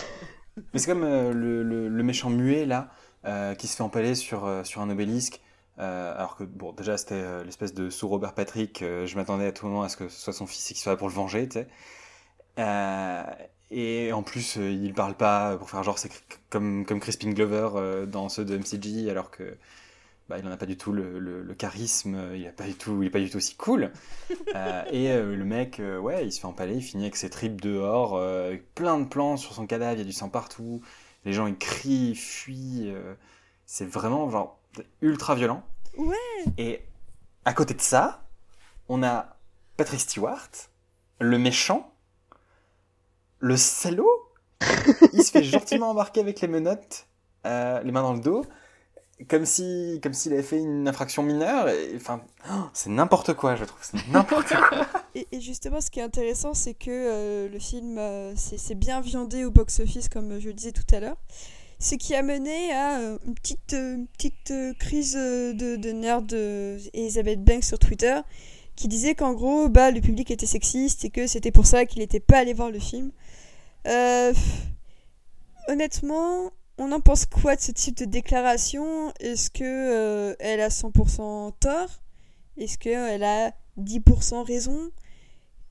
Mais c'est comme euh, le, le- le méchant muet, là, euh, qui se fait empaler sur, euh, sur un obélisque. euh, alors que, bon, déjà, c'était euh, l'espèce de sous Robert Patrick. euh, je m'attendais à tout moment à ce que ce soit son fils et qu'il soit là pour le venger, tu sais. Euh, et en plus, euh, il parle pas pour faire genre, c'est comme, comme Crispin Glover euh, dans ceux de MCG, alors que bah, il en a pas du tout le, le- le charisme, il, a pas du tout, il est pas du tout aussi cool. Euh, et euh, le mec, ouais, il se fait empaler, il finit avec ses tripes dehors, avec plein de plans sur son cadavre, il y a du sang partout, les gens ils crient, ils fuient, c'est vraiment genre ultra violent. Ouais. Et à côté de ça, on a Patrick Stewart, le méchant, le salaud, il se fait gentiment embarquer avec les menottes, euh, les mains dans le dos, comme si, comme s'il avait fait une infraction mineure. Enfin, oh, c'est n'importe quoi, je trouve. C'est n'importe quoi. Et, justement, ce qui est intéressant, c'est que euh, le film euh, c'est bien viandé au box-office, comme je le disais tout à l'heure. Ce qui a mené à une petite, petite crise de, de nerfs de Banks sur Twitter, qui disait qu'en gros, bah, le public était sexiste et que c'était pour ça qu'il n'était pas allé voir le film. Euh, honnêtement, on en pense quoi de ce type de déclaration? Est-ce que euh, elle a 100% tort? Est-ce qu'elle a 10% raison?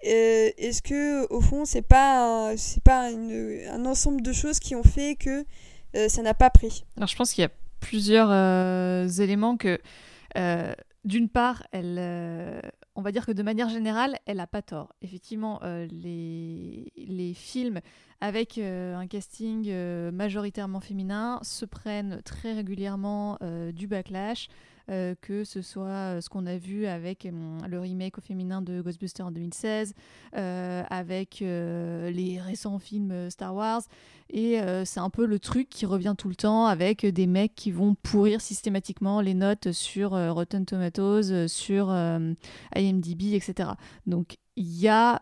Euh, Est-ce que au fond c'est pas c'est pas un ensemble de choses qui ont fait que euh, ça n'a pas pris? Alors je pense qu'il y a plusieurs euh, éléments que, euh, d'une part, elle, euh, on va dire que de manière générale, elle n'a pas tort. Effectivement, euh, les, films avec euh, un casting euh, majoritairement féminin se prennent très régulièrement du backlash. Euh, que ce soit euh, ce qu'on a vu avec le remake au féminin de Ghostbusters en 2016, euh, avec les récents films Star Wars, et c'est un peu le truc qui revient tout le temps avec des mecs qui vont pourrir systématiquement les notes sur Rotten Tomatoes, sur IMDb, etc. Donc il y a,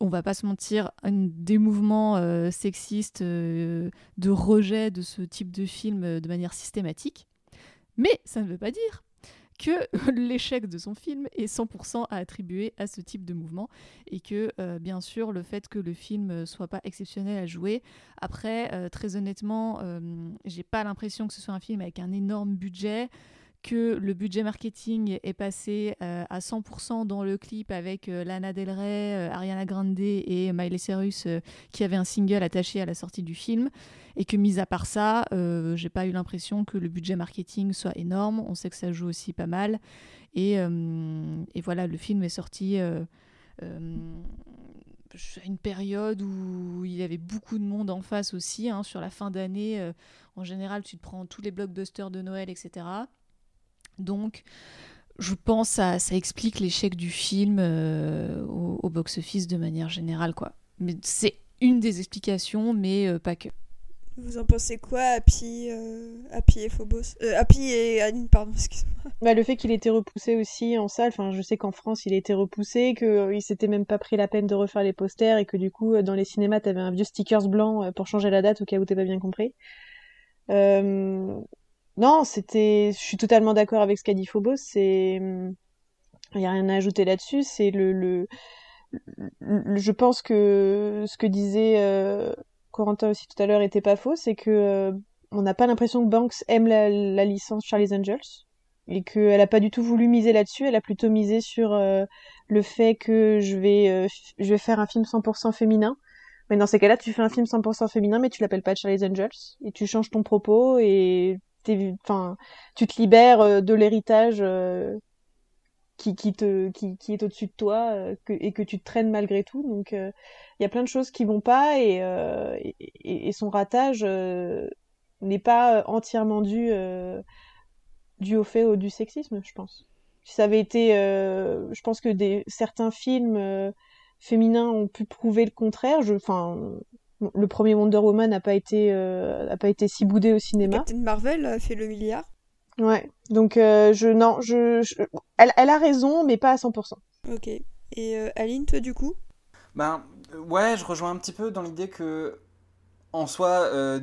on va pas se mentir, des mouvements sexistes de rejet de ce type de film de manière systématique. Mais ça ne veut pas dire que l'échec de son film est 100% à attribuer à ce type de mouvement et que euh, bien sûr le fait que le film euh, soit pas exceptionnel à jouer après euh, très honnêtement euh, j'ai pas l'impression que ce soit un film avec un énorme budget que le budget marketing est passé euh, à 100% dans le clip avec euh, Lana Del Rey, euh, Ariana Grande et Miley Cyrus qui avait un single attaché à la sortie du film et que mis à part ça, j'ai pas eu l'impression que le budget marketing soit énorme. On sait que ça joue aussi pas mal et, voilà, le film est sorti une période où il y avait beaucoup de monde en face aussi. hein, sur la fin d'année, en général, tu te prends tous les blockbusters de Noël, etc. Donc, je pense que ça, ça explique l'échec du film euh, au, au box-office de manière générale, quoi. Mais c'est une des explications, mais euh, pas que. Vous en pensez quoi, Happy, euh, Happy et Phobos euh, Happy et Aline, pardon, excuse-moi. Bah, le fait qu'il ait été repoussé aussi en salle, enfin, je sais qu'en France il a été repoussé, qu'il euh, s'était même pas pris la peine de refaire les posters et que du coup, dans les cinémas, t'avais un vieux stickers blanc pour changer la date au cas où t'as pas bien compris. Euh, Non, c'était. Je suis totalement d'accord avec ce qu'a dit Phobos. C'est. Il y a rien à ajouter là-dessus. C'est le, Je pense que ce que disait euh, Corentin aussi tout à l'heure était pas faux. C'est que euh, on n'a pas l'impression que Banks aime la, licence Charlie's Angels et qu'elle a pas du tout voulu miser là-dessus. Elle a plutôt misé sur euh, le fait que je vais, je vais faire un film 100% féminin. Mais dans ces cas-là, tu fais un film 100% féminin, mais tu l'appelles pas Charlie's Angels et tu changes ton propos et enfin, tu te libères euh, de l'héritage euh, qui, qui, qui, qui est au-dessus de toi euh, et que tu te traînes malgré tout. Donc, il y a plein de choses qui vont pas et, et, son ratage n'est pas entièrement dû, dû au fait du sexisme, je pense. Si ça avait été, je pense que des, certains films féminins ont pu prouver le contraire. Enfin, le premier Wonder Woman n'a pas été, euh, n'a pas été si boudé au cinéma. Captain Marvel a fait le milliard. Ouais. Donc euh, je non, je, je- elle, elle a raison, mais pas à 100%. Ok. Et euh, Aline, toi, du coup? Ben, euh, ouais, je rejoins un petit peu dans l'idée que, en soi, euh,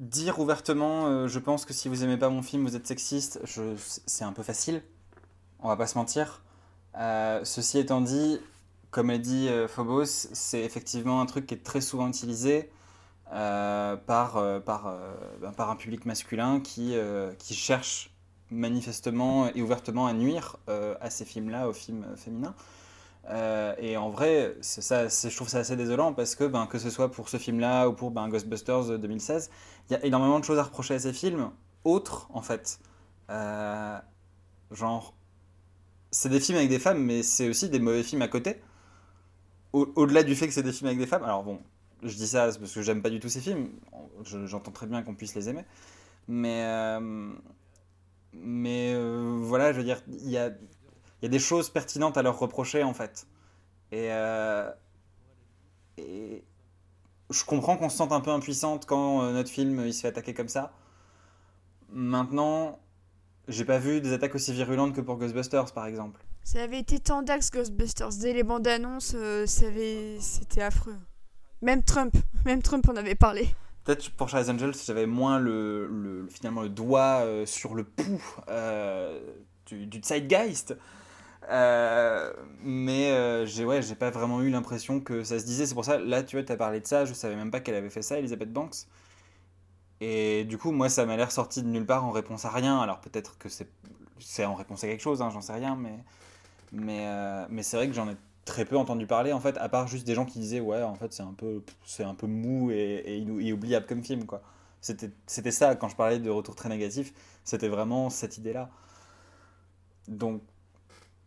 dire ouvertement, euh, je pense que si vous aimez pas mon film, vous êtes sexiste, je, c'est un peu facile. On va pas se mentir. Euh, ceci étant dit, comme a dit euh, Phobos, c'est effectivement un truc qui est très souvent utilisé. euh, par, euh, ben, par un public masculin qui, qui cherche manifestement et ouvertement à nuire à ces films-là, aux films féminins. Et en vrai, ça, je trouve ça assez désolant parce que, ben, que ce soit pour ce film-là ou pour ben, Ghostbusters de 2016, il y a énormément de choses à reprocher à ces films, autres en fait. Genre, c'est des films avec des femmes, mais c'est aussi des mauvais films à côté. Au- Au-delà du fait que c'est des films avec des femmes, alors bon, je dis ça parce que j'aime pas du tout ces films, Je- j'entends très bien qu'on puisse les aimer, mais, euh, mais euh, voilà, je veux dire, il y a, y a des choses pertinentes à leur reprocher en fait. Et, euh, et je comprends qu'on se sente un peu impuissante quand notre film il se fait attaquer comme ça. Maintenant, j'ai pas vu des attaques aussi virulentes que pour Ghostbusters par exemple. Ça avait été tant Ghostbusters. Dès les bandes annonces, euh, c'était affreux. Même Trump, même Trump en avait parlé. Peut-être pour Charlie's Angels, j'avais moins le, le- finalement le doigt euh, sur le pouls euh, du, du zeitgeist. Euh, mais j'ai ouais, j'ai pas vraiment eu l'impression que ça se disait. C'est pour ça, là, tu vois, as parlé de ça. Je savais même pas qu'elle avait fait ça, Elizabeth Banks. Et du coup, moi, ça m'a l'air sorti de nulle part en réponse à rien. Alors peut-être que c'est en réponse à quelque chose, hein, j'en sais rien. Mais, mais, euh, mais c'est vrai que j'en ai très peu entendu parler, en fait, à part juste des gens qui disaient, ouais, en fait, c'est un peu, c'est un peu mou et, et inou- et oubliable comme film, quoi. C'était ça, quand je parlais de retour très négatif, c'était vraiment cette idée-là. Donc,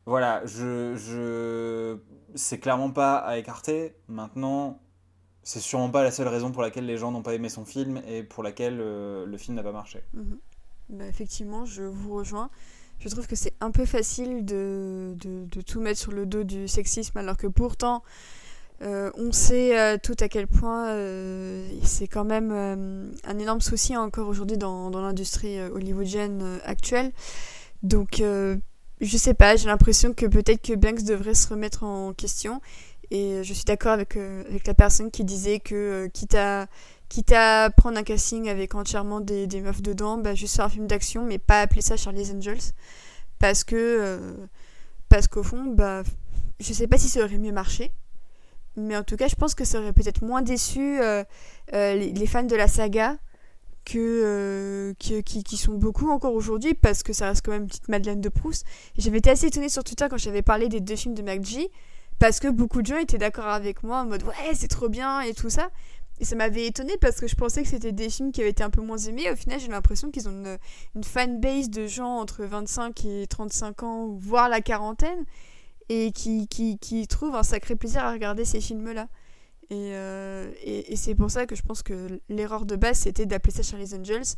voilà, je, je... c'est clairement pas à écarter. Maintenant, c'est sûrement pas la seule raison pour laquelle les gens n'ont pas aimé son film et pour laquelle euh, le film n'a pas marché. Bah, effectivement, je vous rejoins. Je trouve que c'est un peu facile de, de, tout mettre sur le dos du sexisme, alors que pourtant, euh, on sait euh, tout à quel point euh, c'est quand même un énorme souci encore aujourd'hui dans, dans l'industrie hollywoodienne actuelle. Donc, je sais pas, j'ai l'impression que peut-être que Banks devrait se remettre en question. Et je suis d'accord avec, avec la personne qui disait que, quitte à quitte à prendre un casting avec entièrement des, des meufs dedans, bah, juste faire un film d'action, mais pas appeler ça Charlie's Angels. Parce que, euh, parce qu'au fond, bah, je sais pas si ça aurait mieux marché, mais en tout cas, je pense que ça aurait peut-être moins déçu euh, euh, les, fans de la saga que, euh, qui, qui, sont beaucoup encore aujourd'hui, parce que ça reste quand même une petite Madeleine de Proust. J'avais été assez étonnée sur Twitter quand j'avais parlé des deux films de McG, parce que beaucoup de gens étaient d'accord avec moi en mode ouais, c'est trop bien et tout ça. Et ça m'avait étonné parce que je pensais que c'était des films qui avaient été un peu moins aimés. Au final, j'ai l'impression qu'ils ont une, fanbase de gens entre 25 et 35 ans, voire la quarantaine, et qui, qui, qui trouvent un sacré plaisir à regarder ces films-là. Et, euh, et, et c'est pour ça que je pense que l'erreur de base, c'était d'appeler ça Charlie's Angels,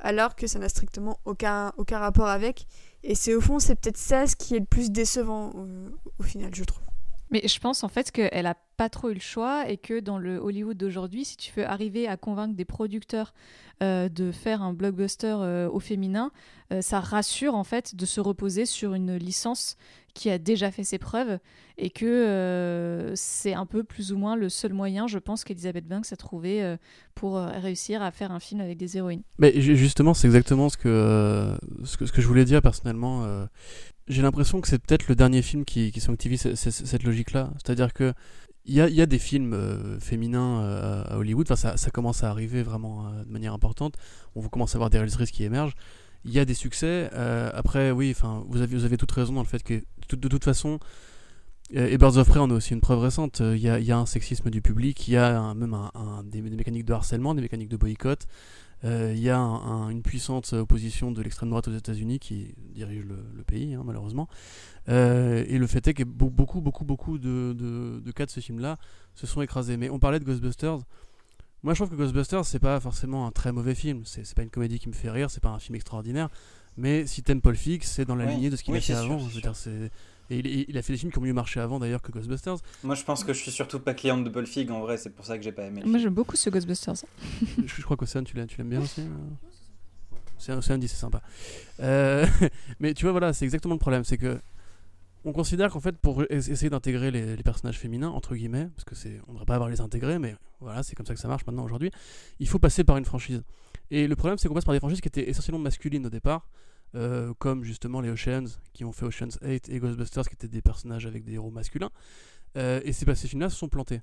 alors que ça n'a strictement aucun, aucun rapport avec. Et c'est au fond, c'est peut-être ça ce qui est le plus décevant euh, au final, je trouve. Mais je pense en fait qu'elle a pas trop eu le choix et que dans le Hollywood d'aujourd'hui, si tu veux arriver à convaincre des producteurs euh, de faire un blockbuster euh, au féminin, euh, ça rassure en fait de se reposer sur une licence qui a déjà fait ses preuves et que c'est un peu plus ou moins le seul moyen, je pense, qu'Elizabeth Banks a trouvé pour réussir à faire un film avec des héroïnes. Mais ju- justement, c'est exactement ce que, ce que je voulais dire personnellement. J'ai l'impression que c'est peut-être le dernier film qui, qui sanctifie ce- ce- cette logique-là. C'est-à-dire que il y a, des films euh, féminins euh, à Hollywood, enfin, ça, commence à arriver vraiment euh, de manière importante. On commence à voir des réalisatrices qui émergent. Il y a des succès. après, oui, enfin, vous avez, vous avez toute raison dans le fait que de, toute façon, et Birds of Prey en est aussi une preuve récente. Il y, a, un sexisme du public, il y a même des mécaniques de harcèlement, des mécaniques de boycott. Euh, Il y a un- un- une puissante opposition de l'extrême droite aux États-Unis qui dirige le, le pays, hein, malheureusement. Euh, et le fait est que be- beaucoup, beaucoup, beaucoup de, de- de cas de ce film-là se sont écrasés. Mais on parlait de Ghostbusters. Moi, je trouve que Ghostbusters, c'est pas forcément un très mauvais film. C'est pas une comédie qui me fait rire, c'est pas un film extraordinaire. Mais si t'aimes Paul Fix, c'est dans la lignée de ce qu'il Oui, a fait avant. Et il, il a fait des films qui ont mieux marché avant d'ailleurs que Ghostbusters. Moi, je pense que je suis surtout pas cliente de Paul Feig en vrai, c'est pour ça que j'ai pas aimé le Moi j'aime beaucoup ce Ghostbusters. je, je crois qu'Océane, tu l'aimes tu l'aimes bien aussi euh C'est Océane dit c'est sympa. Euh, mais tu vois, voilà, c'est exactement le problème. C'est que on considère qu'en fait, pour es- essayer d'intégrer les, les personnages féminins, entre guillemets, parce que c'est, on ne devrait pas avoir les intégrer, mais voilà, c'est comme ça que ça marche maintenant aujourd'hui, il faut passer par une franchise. Et le problème, c'est qu'on passe par des franchises qui étaient essentiellement masculines au départ, euh, comme justement les Oceans, qui ont fait Oceans 8 et Ghostbusters, qui étaient des personnages avec des héros masculins. Euh, et ces, ces films-là se sont plantés.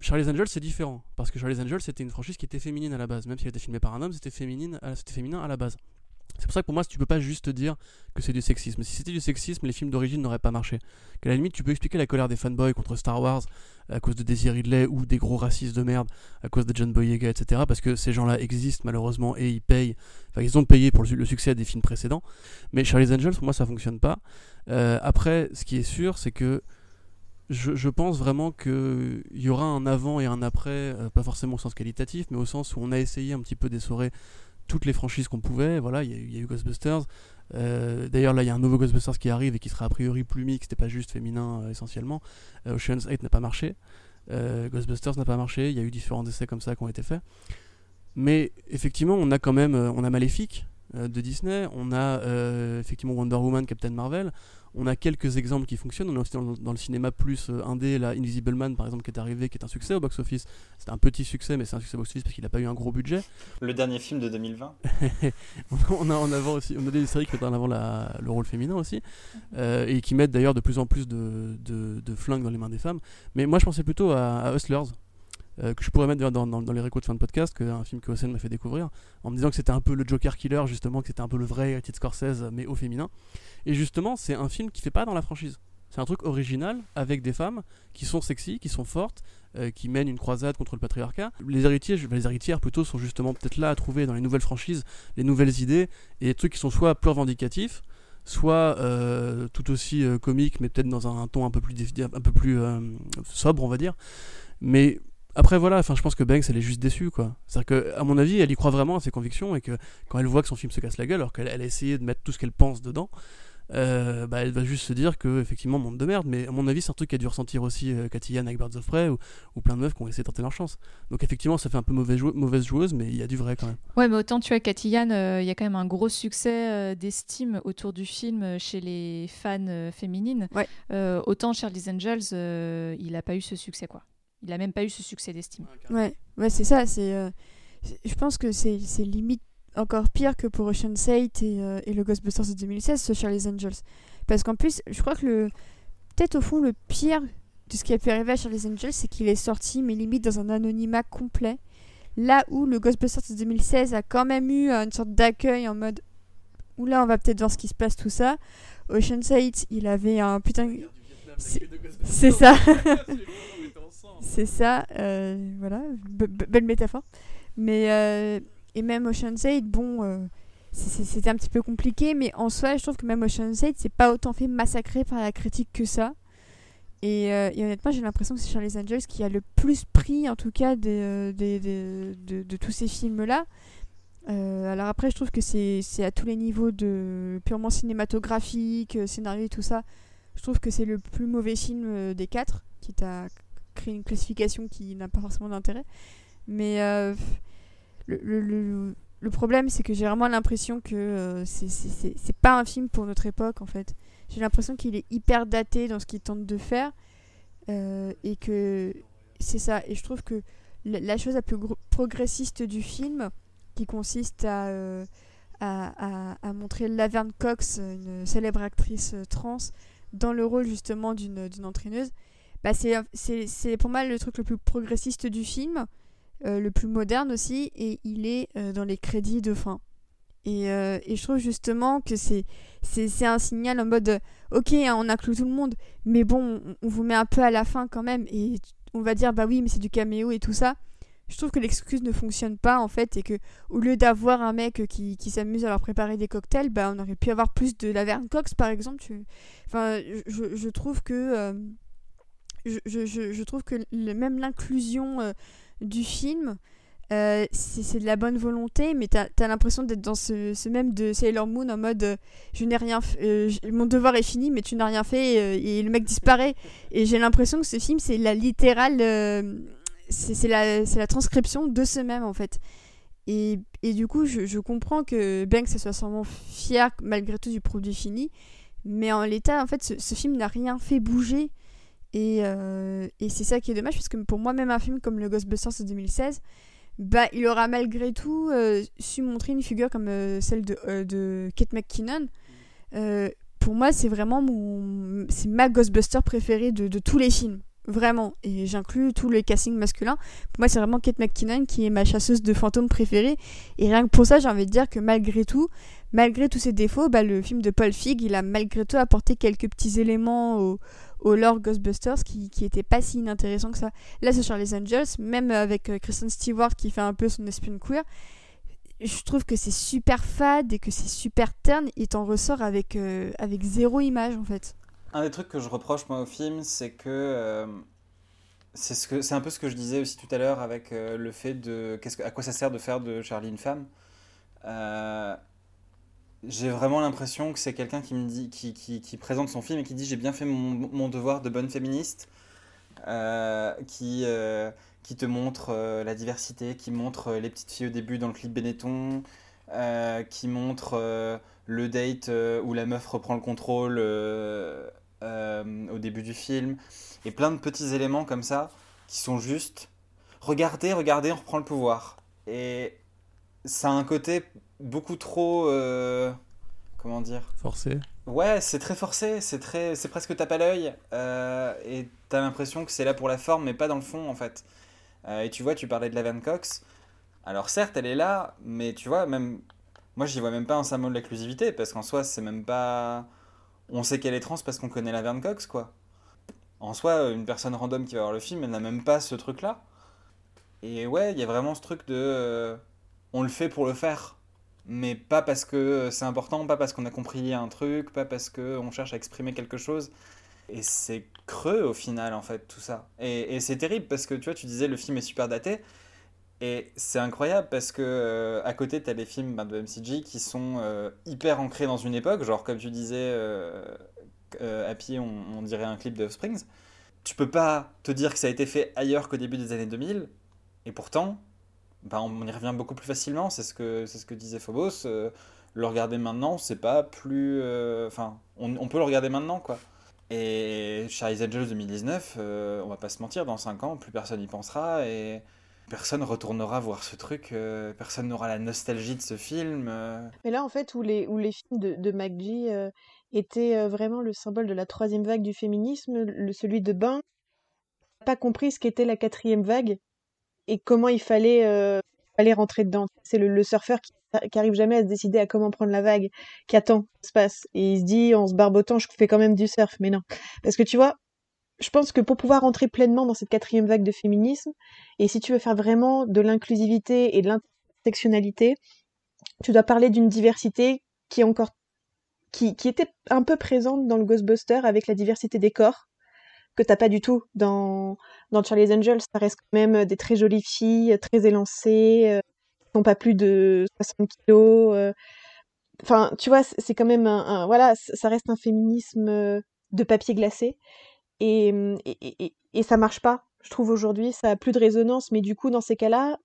Charlie's Angels, c'est différent. Parce que Charlie's Angels, c'était une franchise qui était féminine à la base. Même si elle était filmée par un homme, c'était féminine, c'était féminin à la base. C'est pour ça que pour moi, tu peux pas juste dire que c'est du sexisme. Si c'était du sexisme, les films d'origine n'auraient pas marché. Qu'à la limite, tu peux expliquer la colère des fanboys contre Star Wars à cause de Daisy Ridley ou des gros racistes de merde à cause de John Boyega, etc. Parce que ces gens-là existent malheureusement et ils payent. Enfin, ils ont payé pour le, succès des films précédents. Mais Charlie's Angels, pour moi, ça fonctionne pas. Euh, après, ce qui est sûr, c'est que je, pense vraiment qu'il y aura un avant et un après, euh, pas forcément au sens qualitatif, mais au sens où on a essayé un petit peu d'essorer toutes les franchises qu'on pouvait. Voilà, il y, a eu Ghostbusters. Euh, d'ailleurs, là, il y a un nouveau Ghostbusters qui arrive et qui sera a priori plus mixte et pas juste féminin euh, essentiellement. Ocean's 8 n'a pas marché. Ghostbusters n'a pas marché. Il y a eu différents essais comme ça qui ont été faits. Mais effectivement, on a quand même, on a Maléfique de Disney, on a effectivement Wonder Woman, Captain Marvel, on a quelques exemples qui fonctionnent. On a aussi dans, le cinéma plus euh, indé, la Invisible Man par exemple qui est arrivé, qui est un succès au box-office. C'est un petit succès, mais c'est un succès au box-office parce qu'il n'a pas eu un gros budget. Le dernier film de 2020. on a en avant aussi, on a des séries qui mettent en avant le rôle féminin aussi, euh, et qui mettent d'ailleurs de plus en plus de, de, flingues dans les mains des femmes. Mais moi je pensais plutôt à Hustlers, euh, que je pourrais mettre dans, les récords de fin de podcast, que un film que Osen m'a fait découvrir, en me disant que c'était un peu le Joker Killer, justement, que c'était un peu le vrai Héritier de Scorsese, mais au féminin. Et justement, c'est un film qui fait pas dans la franchise. C'est un truc original avec des femmes qui sont sexy, qui sont fortes, euh, qui mènent une croisade contre le patriarcat. Les héritiers, les héritières plutôt, sont justement peut-être là à trouver dans les nouvelles franchises les nouvelles idées et des trucs qui sont soit plus revendicatifs, soit euh, tout aussi comiques, mais peut-être dans un, ton un peu plus, un peu plus sobre, on va dire. Mais après voilà, enfin je pense que Banks elle est juste déçue quoi. C'est-à-dire que à mon avis elle y croit vraiment à ses convictions et que quand elle voit que son film se casse la gueule alors qu'elle a essayé de mettre tout ce qu'elle pense dedans, euh, bah, elle va juste se dire que effectivement monde de merde. Mais à mon avis c'est un truc qu'a dû ressentir aussi euh, Cathy Yann avec Birds of Prey ou, plein de meufs qui ont essayé de tenter leur chance. Donc effectivement ça fait un peu mauvaise, mauvaise joueuse mais il y a du vrai quand même. Ouais mais autant tu vois Cathy Yann, euh, il y a quand même un gros succès d'estime autour du film chez les fans féminines. Ouais. autant Charlie's Angels il a pas eu ce succès quoi. Il a même pas eu ce succès d'estime. Ouais, ouais c'est ça. C'est, euh, je pense que c'est, limite encore pire que pour Ocean's 8 et, euh, et le Ghostbusters de 2016, ce Charlie's Angels. Parce qu'en plus, je crois que le peut-être au fond le pire de ce qui a pu arriver à Charlie's Angels, c'est qu'il est sorti, mais limite dans un anonymat complet. Là où le Ghostbusters de 2016 a quand même eu une sorte d'accueil en mode où là on va peut-être voir ce qui se passe tout ça. Ocean's 8, il avait un putain. C'est ça. C'est ça, euh, voilà, belle métaphore. Mais, euh, et même Ocean's 8, bon, euh, c'était un petit peu compliqué, mais en soi, je trouve que même Ocean's 8, c'est pas autant fait massacrer par la critique que ça. Et, et honnêtement, j'ai l'impression que c'est Charlie's Angels qui a le plus pris, en tout cas, de, de, tous ces films-là. alors après, je trouve que c'est à tous les niveaux de purement cinématographique, scénario et tout ça. Je trouve que c'est le plus mauvais film des quatre, qui t'a créer une classification qui n'a pas forcément d'intérêt. Mais euh, le, problème, c'est que j'ai vraiment l'impression que euh, c'est pas un film pour notre époque, en fait. J'ai l'impression qu'il est hyper daté dans ce qu'il tente de faire. Euh, et que c'est ça. Et je trouve que la, chose la plus progressiste du film, qui consiste à, à, à, à, montrer Laverne Cox, une célèbre actrice trans, dans le rôle justement d'une entraîneuse, bah, c'est pour moi le truc le plus progressiste du film, euh, le plus moderne aussi, et il est euh, dans les crédits de fin. Et, euh, et je trouve justement que c'est un signal en mode ok, hein, on inclut tout le monde, mais bon, on, vous met un peu à la fin quand même, et on va dire bah oui, mais c'est du caméo et tout ça. Je trouve que l'excuse ne fonctionne pas en fait, et que au lieu d'avoir un mec qui, qui s'amuse à leur préparer des cocktails, bah on aurait pu avoir plus de la Verne Cox par exemple. Enfin, je, je trouve que je, je, je, trouve que même l'inclusion euh, du film, euh, c'est de la bonne volonté, mais t'as as, l'impression d'être dans ce, ce, même de Sailor Moon en mode euh, je n'ai rien mon devoir est fini, mais tu n'as rien fait et le mec disparaît. Et j'ai l'impression que ce film, c'est la littérale, c'est la, la transcription de ce même en fait. Et, et du coup, je, je, comprends que Banks soit sûrement fier malgré tout du produit fini, mais en l'état, en fait, ce film n'a rien fait bouger et, euh, et c'est ça qui est dommage, parce que pour moi, même un film comme le Ghostbusters de 2016, bah, il aura malgré tout euh, su montrer une figure comme euh, celle de, de, Kate McKinnon. pour moi, c'est vraiment mon, c'est ma Ghostbuster préférée de, de, tous les films. vraiment. Et j'inclus tous les castings masculins. Pour moi, c'est vraiment Kate McKinnon qui est ma chasseuse de fantômes préférée. Et rien que pour ça, j'ai envie de dire que malgré tout, malgré tous ses défauts, bah, le film de Paul Fig, il a malgré tout apporté quelques petits éléments au, au lore Ghostbusters qui, qui était pas si inintéressant que ça. Là, c'est Charlie's Angels, même avec euh, Kristen Stewart qui fait un peu son espion queer. Je trouve que c'est super fade et que c'est super terne et t'en ressors avec, euh, avec zéro image en fait. Un des trucs que je reproche moi au film, c'est que euh, c'est ce un peu ce que je disais aussi tout à l'heure avec le fait de qu'est-ce que, à quoi ça sert de faire de Charlie une femme? J'ai vraiment l'impression que c'est quelqu'un qui me dit qui, présente son film et qui dit j'ai bien fait mon, devoir de bonne féministe, qui qui te montre euh, la diversité, qui montre euh, les petites filles au début dans le clip Benetton, euh, qui montre le date où la meuf reprend le contrôle au début du film, et plein de petits éléments comme ça qui sont juste regardez, regardez, on reprend le pouvoir. Ça a un côté beaucoup trop comment dire? Forcé. Ouais, c'est très forcé, c'est très, c'est presque tape à l'œil, euh, et t'as l'impression que c'est là pour la forme, mais pas dans le fond en fait. Euh, et tu vois, tu parlais de la Van Cox. Alors certes, elle est là, mais tu vois, même moi, j'y vois même pas un symbole de l'inclusivité, parce qu'en soi, c'est même pas. On sait qu'elle est trans parce qu'on connaît la Van Cox, quoi. En soi, une personne random qui va voir le film, elle n'a même pas ce truc-là. Et ouais, il y a vraiment ce truc de. Euh, on le fait pour le faire. Mais pas parce que c'est important, pas parce qu'on a compris un truc, pas parce qu'on cherche à exprimer quelque chose. Et c'est creux au final, en fait, tout ça. Et, c'est terrible parce que tu vois, tu disais le film est super daté. Et c'est incroyable parce que euh, à côté, tu as les films ben, de MCG qui sont euh, hyper ancrés dans une époque. Genre, comme tu disais, euh, Happy, on, on, dirait un clip de Springs. Tu peux pas te dire que ça a été fait ailleurs qu'au début des années 2000. Et pourtant, ben, on y revient beaucoup plus facilement. C'est ce que, c'est ce que disait Phobos. le regarder maintenant, c'est pas plus. Enfin, on, peut le regarder maintenant, quoi. Et Charlie's Angels 2019, euh, on va pas se mentir, dans 5 ans, plus personne y pensera et personne retournera voir ce truc, euh, personne n'aura la nostalgie de ce film. Euh. Mais là, en fait, où les, où les films de, de étaient vraiment le symbole de la troisième vague du féminisme, le, celui de Bain, pas compris ce qu'était la quatrième vague et comment il fallait, fallait rentrer dedans. C'est le, surfeur qui qui arrive jamais à se décider à comment prendre la vague, qui attend ce se passe. Et il se dit, en se barbotant, je fais quand même du surf. Mais non. Parce que tu vois, je pense que pour pouvoir entrer pleinement dans cette quatrième vague de féminisme, et si tu veux faire vraiment de l'inclusivité et de l'intersectionnalité, tu dois parler d'une diversité qui est encore qui, qui était un peu présente dans le Ghostbuster avec la diversité des corps que t'as pas du tout dans dans Charlie's Angels. Ça reste quand même des très jolies filles, très élancées, euh, n'ont pas plus de 60 kilos. Euh. Enfin, tu vois, c'est quand même un, voilà, ça reste un féminisme euh, de papier glacé et, et, et, et ça marche pas. Je trouve aujourd'hui, ça a plus de résonance, mais du coup, dans ces cas-là,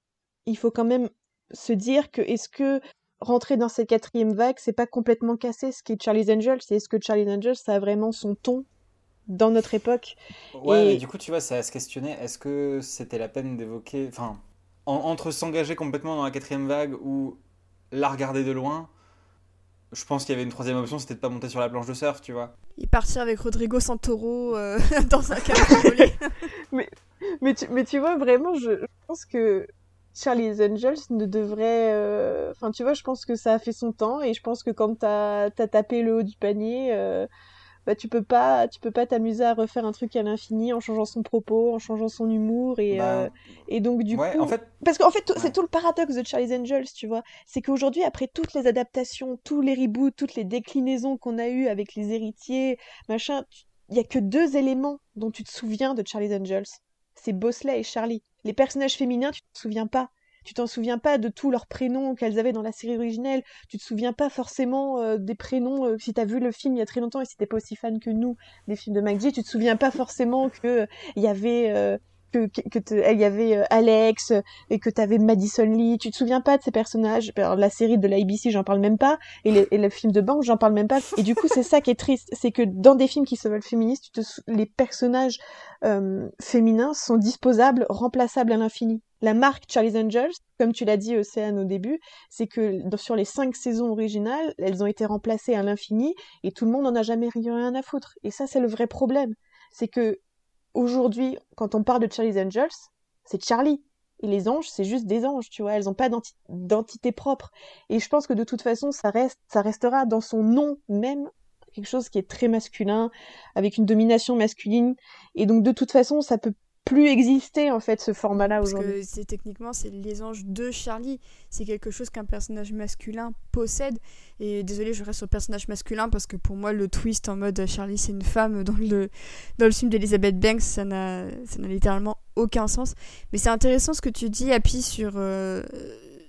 il faut quand même se dire que est-ce que rentrer dans cette quatrième vague, c'est pas complètement cassé ce qui est Charlie's Angels, c'est est-ce que Charlie's Angels, ça a vraiment son ton dans notre époque Ouais, mais du coup, tu vois, ça à se questionner, est-ce que c'était la peine d'évoquer, enfin, entre s'engager complètement dans la quatrième vague ou la regarder de loin, je pense qu'il y avait une troisième option, c'était de pas monter sur la planche de surf, tu vois. Et partir avec Rodrigo Santoro euh, dans un cabriolet. mais, mais, tu, mais tu vois, vraiment, je, pense que Charlie's Angels ne devrait... Euh, enfin, tu vois, je pense que ça a fait son temps, et je pense que quand t'as as tapé le haut du panier... Euh, bah, tu peux pas tu peux pas t'amuser à refaire un truc à l'infini en changeant son propos en changeant son humour et bah, euh, et donc du coup en fait... parce qu'en fait c'est tout le paradoxe de Charlie's Angels tu vois. C'est qu'aujourd'hui après toutes les adaptations tous les reboots toutes les déclinaisons qu'on a eues avec les héritiers machin il y a que deux éléments dont tu te souviens de Charlie's Angels. C'est Bosley et Charlie. Les personnages féminins tu te souviens pas tu t'en souviens pas de tous leurs prénoms qu'elles avaient dans la série originelle, tu te souviens pas forcément euh, des prénoms, euh, si t'as vu le film il y a très longtemps et si t'es pas aussi fan que nous des films de McGee, tu te souviens pas forcément que il y avait euh, que, que, il y avait Alex et que t'avais Madison Lee, tu te souviens pas de ces personnages, Alors, la série de la ABC j'en parle même pas, et, les, et le film de banque j'en parle même pas, et du coup c'est ça qui est triste, c'est que dans des films qui se veulent féministes, tu te, les personnages féminins sont disposables, remplaçables à l'infini la marque Charlie's Angels, comme tu l'as dit Océane au début, c'est que sur les cinq saisons originales, elles ont été remplacées à l'infini et tout le monde n'en a jamais rien à foutre. Et ça, c'est le vrai problème. C'est que aujourd'hui, quand on parle de Charlie's Angels, c'est Charlie. Et les anges, c'est juste des anges, tu vois. Elles n'ont pas d'identité propre. Et je pense que de toute façon, ça reste, ça restera dans son nom même quelque chose qui est très masculin, avec une domination masculine. Et donc, de toute façon, ça peut plus exister en fait ce format-là aujourd'hui. C'est techniquement c'est les anges de Charlie, c'est quelque chose qu'un personnage masculin possède. Et désolé, je reste sur le personnage masculin parce que pour moi le twist en mode Charlie c'est une femme dans le dans le film d'Elizabeth Banks, ça n'a ça n'a littéralement aucun sens. Mais c'est intéressant ce que tu dis, Happy, sur euh,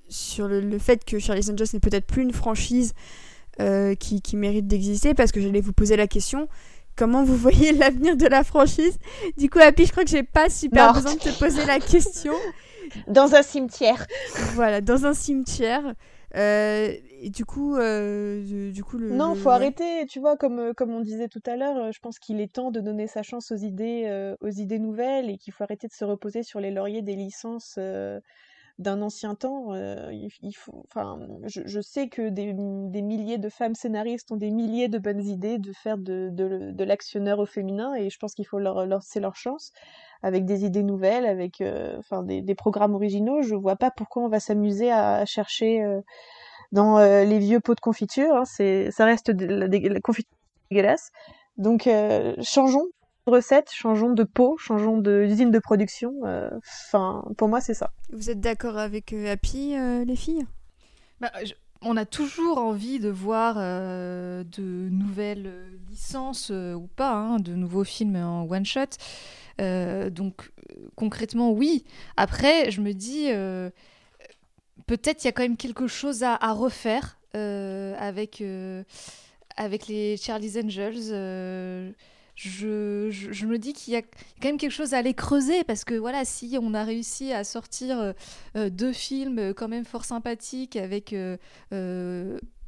sur le, fait que Charlie's Angels n'est peut-être plus une franchise euh, qui, qui mérite d'exister parce que j'allais vous poser la question comment vous voyez l'avenir de la franchise. Du coup, Happy, je crois que j'ai pas super besoin de te poser la question. Dans un cimetière. Voilà, dans un cimetière. Euh, et du coup, euh, du, coup, le, non, faut arrêter. Tu vois, comme euh, comme on disait tout à l'heure, je pense qu'il est temps de donner sa chance aux idées, aux idées nouvelles, et qu'il faut arrêter de se reposer sur les lauriers des licences d'un ancien temps. Euh, il, faut, enfin, je, sais que des, milliers de femmes scénaristes ont des milliers de bonnes idées de faire de, de, l'actionneur au féminin et je pense qu'il faut leur, laisser leur chance avec des idées nouvelles, avec euh, enfin, des, des, programmes originaux. Je vois pas pourquoi on va s'amuser à chercher euh, dans les vieux pots de confiture. Hein. c'est, ça reste de, la, la confiture dégueulasse. Donc changeons, recette, changeons de peau, changeons d'usine de production. Euh, enfin, pour moi, c'est ça. Vous êtes d'accord avec euh, Happy, euh, les filles? Bah, On a toujours envie de voir de nouvelles licences ou pas, hein, de nouveaux films en one shot. donc concrètement, oui. Après, je me dis peut-être il y a quand même quelque chose à, à refaire avec avec les Charlie's Angels je, me dis qu'il y a quand même quelque chose à aller creuser parce que voilà, si on a réussi à sortir euh, euh, deux films euh, quand même fort sympathiques avec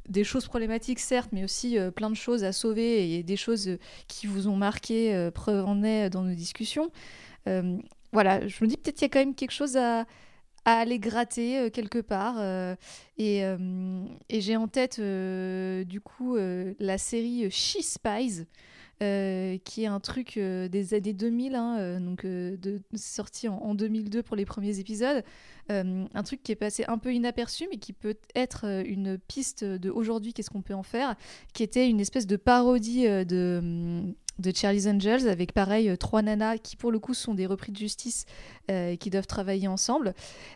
des choses problématiques certes, mais aussi plein de choses à sauver et des choses qui vous ont marqué, preuve en est dans nos discussions. voilà, je me dis peut-être qu'il y a quand même quelque chose à, aller gratter quelque part. et j'ai en tête du coup la série She Spies. Euh, qui est un truc euh, des années 2000, hein, euh, donc sorti en, 2002 pour les premiers épisodes. un truc qui est passé un peu inaperçu, mais qui peut être une piste de aujourd'hui, qu'est-ce qu'on peut en faire, qui était une espèce de parodie de de Charlie's Angels avec pareil euh, trois nanas qui pour le coup sont des repris de justice euh, qui doivent travailler ensemble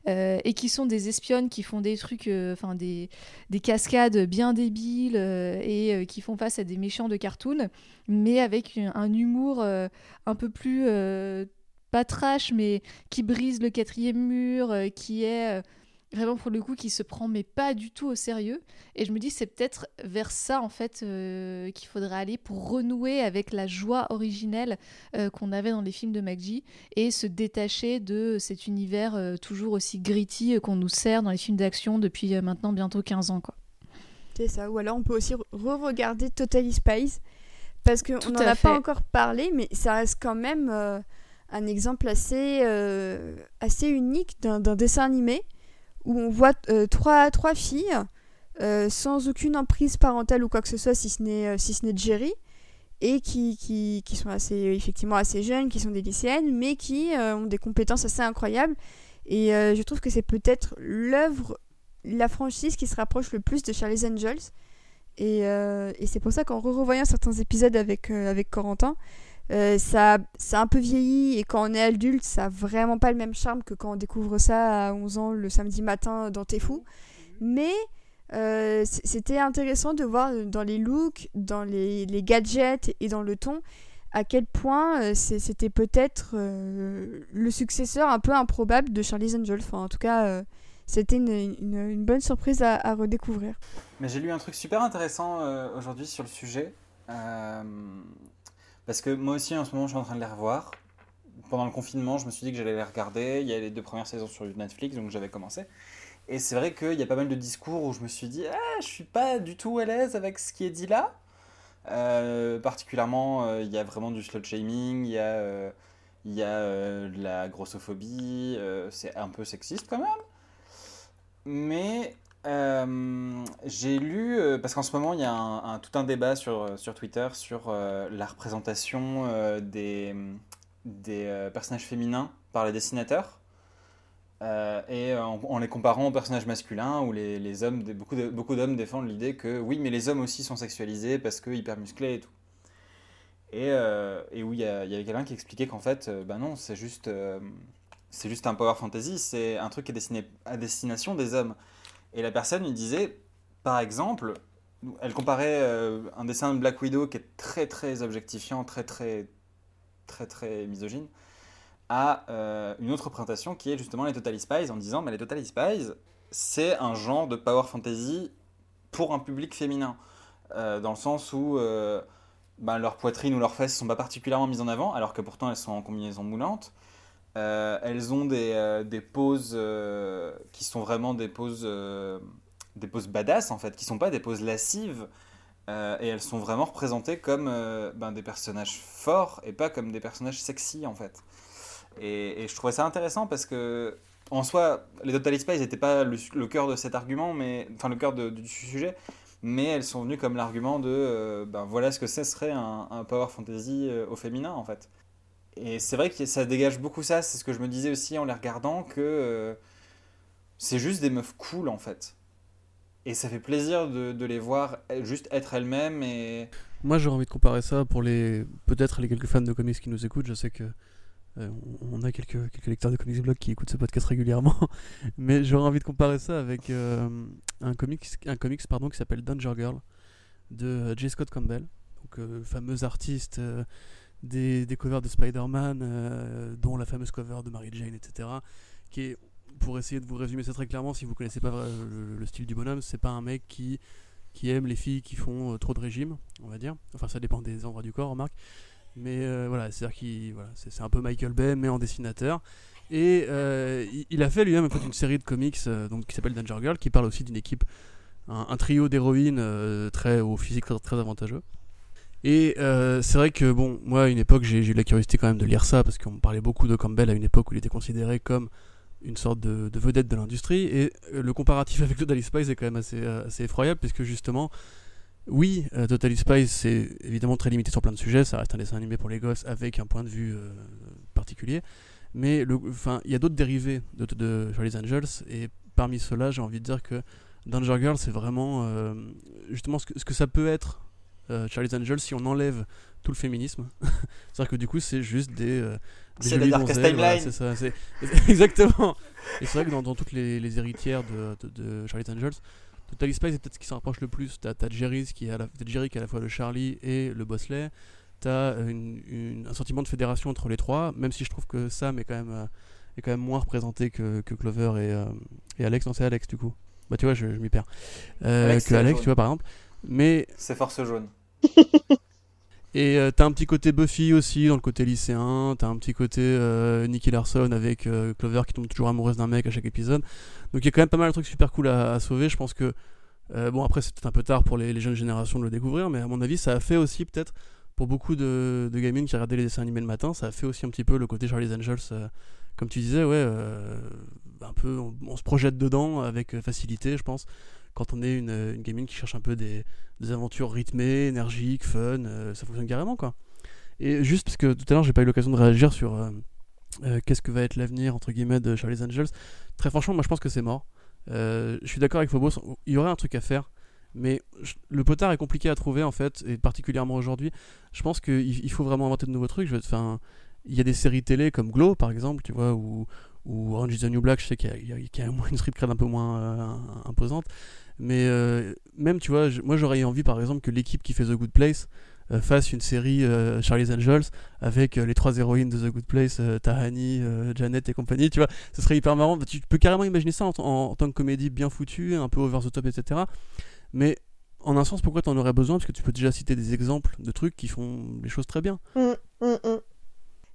euh, et qui sont des espionnes qui font des trucs enfin des, des cascades bien débiles et qui font face à des méchants de cartoon mais avec un, humour un peu plus pas trash mais qui brise le quatrième mur qui est vraiment pour le coup qui se prend mais pas du tout au sérieux. Et je me dis c'est peut-être vers ça en fait euh, qu'il faudrait aller pour renouer avec la joie originelle euh, qu'on avait dans les films de McGee et se détacher de cet univers euh, toujours aussi gritty qu'on nous sert dans les films d'action depuis maintenant bientôt 15 ans quoi. C'est ça. Ou alors on peut aussi re-regarder Totally Spies parce qu'on n'en a pas encore parlé mais ça reste quand même un exemple assez, assez unique d'un dessin animé où on voit euh, trois, trois filles euh, sans aucune emprise parentale ou quoi que ce soit, si ce n'est euh, si Jerry, et qui, sont assez, effectivement assez jeunes, qui sont des lycéennes, mais qui ont des compétences assez incroyables. Et je trouve que c'est peut-être l'œuvre, la franchise qui se rapproche le plus de Charlie's Angels. Et, et c'est pour ça qu'en revoyant certains épisodes avec Corentin, euh, ça, ça a un peu vieilli et quand on est adulte, ça a vraiment pas le même charme que quand on découvre ça à 11 ans le samedi matin dans T'es fou. Mais euh, c'était intéressant de voir dans les looks, dans les, gadgets et dans le ton à quel point euh, c'était peut-être le successeur un peu improbable de Charlie's Angels. Enfin, en tout cas, c'était une, bonne surprise à redécouvrir. Mais j'ai lu un truc super intéressant aujourd'hui sur le sujet. Parce que moi aussi, en ce moment, je suis en train de les revoir. Pendant le confinement, je me suis dit que j'allais les regarder. Il y a les deux premières saisons sur Netflix, donc j'avais commencé. Et c'est vrai qu'il y a pas mal de discours où je me suis dit, ah, je suis pas du tout à l'aise avec ce qui est dit là. Euh, particulièrement, euh, il y a vraiment du slut shaming, il y a, euh, y a la grossophobie, c'est un peu sexiste quand même. Mais euh, j'ai lu, euh, parce qu'en ce moment, il y a tout un débat sur, sur Twitter sur euh, la représentation des, des personnages féminins par les dessinateurs. et en, les comparant aux personnages masculins, où les, les hommes, beaucoup, beaucoup d'hommes défendent l'idée que oui, mais les hommes aussi sont sexualisés parce que hyper musclés et tout. Et, et où il y, y, avait quelqu'un qui expliquait qu'en fait, ben non, c'est juste c'est juste un power fantasy, c'est un truc qui est destiné à destination des hommes. Et la personne lui disait, par exemple, elle comparait euh, un dessin de Black Widow qui est très très objectifiant, très très très très misogyne, à euh, une autre présentation qui est justement les Totally Spies en disant mais les Totally Spies c'est un genre de power fantasy pour un public féminin. Euh, dans le sens où ben, leur poitrine ou leurs fesses sont pas particulièrement mises en avant alors que pourtant elles sont en combinaison moulante euh, elles ont des, euh, des poses euh, qui sont vraiment des poses, des poses badass en fait, qui sont pas des poses lascives. et elles sont vraiment représentées comme ben, des personnages forts et pas comme des personnages sexy en fait. Et, je trouvais ça intéressant parce que en soi, les Total Spies n'étaient pas le, cœur de cet argument, mais enfin le cœur du sujet, mais elles sont venues comme l'argument de ben voilà ce que ce serait un, un power fantasy au féminin en fait. Et c'est vrai que ça dégage beaucoup ça, c'est ce que je me disais aussi en les regardant, que euh, c'est juste des meufs cool en fait. Et ça fait plaisir de, les voir juste être elles-mêmes et... Moi j'aurais envie de comparer ça pour les peut-être les quelques fans de comics qui nous écoutent, je sais que euh, on a quelques, quelques lecteurs de comics blog qui écoutent ce podcast régulièrement, mais j'aurais envie de comparer ça avec euh, un comics, un comics pardon, qui s'appelle Danger Girl de J. Scott Campbell, donc fameux artiste des, covers de Spider-Man, euh, dont la fameuse cover de Mary Jane, etc. Qui est, pour essayer de vous résumer ça très clairement, si vous connaissez pas le, style du bonhomme, c'est pas un mec qui, qui aime les filles qui font euh, trop de régime, on va dire. Enfin, ça dépend des endroits du corps, remarque. Mais euh, voilà, c'est-à-dire qu'il voilà, c'est un peu Michael Bay, mais en dessinateur. Et il, a fait lui-même une série de comics donc, qui s'appelle Danger Girl, qui parle aussi d'une équipe, un, trio d'héroïnes très au physique très avantageux. Et euh, c'est vrai que, bon, moi, à une époque, j'ai eu la curiosité quand même de lire ça, parce qu'on parlait beaucoup de Campbell à une époque où il était considéré comme une sorte de, vedette de l'industrie. Et euh, le comparatif avec Total Spice est quand même assez, euh, effroyable, puisque justement, oui, Total Spice, c'est évidemment très limité sur plein de sujets, ça reste un dessin animé pour les gosses avec un point de vue particulier. Mais il y a d'autres dérivés de, Charlie's Angels, et parmi ceux-là, j'ai envie de dire que Danger Girl, c'est vraiment justement ce que ça peut être euh, Charlie's Angels si on enlève tout le féminisme. C'est-à-dire que du coup, c'est juste des. Euh, c'est la Darkest Timeline. c'est ça, exactement. Et c'est vrai que dans, toutes les, héritières de, de, Charlie's Angels, Total Spice est peut-être ce qui s'en rapproche le plus. T'as qui est à la, Jerry qui est à la fois le Charlie et le Bosley. T'as une, un sentiment de fédération entre les trois, même si je trouve que Sam est quand même, euh, est quand même moins représenté que, que Clover et, et Alex. Non, c'est Alex du coup. Bah tu vois, je, m'y perds. que Alex, tu vois, par exemple. Mais. C'est force jaune. Et euh, t'as un petit côté Buffy aussi dans le côté lycéen, t'as un petit côté euh, Nicky Larson avec euh, Clover qui tombe toujours amoureuse d'un mec à chaque épisode. Donc il y a quand même pas mal de trucs super cool à, sauver. Je pense que, bon après c'est peut-être un peu tard pour les, jeunes générations de le découvrir, mais à mon avis ça a fait aussi peut-être pour beaucoup de, de gamines qui regardaient les dessins animés le matin, ça a fait aussi un petit peu le côté Charlie's Angels, comme tu disais, ouais, un peu on, se projette dedans avec facilité je pense quand on est une, une gamine qui cherche un peu des, aventures rythmées, énergiques, fun, euh, ça fonctionne carrément quoi. Et juste parce que tout à l'heure j'ai pas eu l'occasion de réagir sur euh, euh, qu'est-ce que va être l'avenir entre guillemets de Charlie's Angels. Très franchement, moi je pense que c'est mort. je suis d'accord avec Phobos, il y aurait un truc à faire, mais le potard est compliqué à trouver en fait, et particulièrement aujourd'hui. Je pense qu'il il faut vraiment inventer de nouveaux trucs. Enfin, il y a des séries télé comme Glow par exemple, tu vois, ou, ou Orange is the New Black, je sais qu'il y, y, a une street cred un peu moins imposante. Mais euh, même, tu vois, moi j'aurais envie par exemple que l'équipe qui fait The Good Place euh, fasse une série euh, Charlie's Angels avec les trois héroïnes de The Good Place, Tahani, Janet et compagnie, tu vois, ce serait hyper marrant. Tu peux carrément imaginer ça en, tant que comédie bien foutue, un peu over the top, etc. Mais en un sens, pourquoi t'en aurais besoin? Parce que tu peux déjà citer des exemples de trucs qui font les choses très bien. Mmh, mmh, mmh.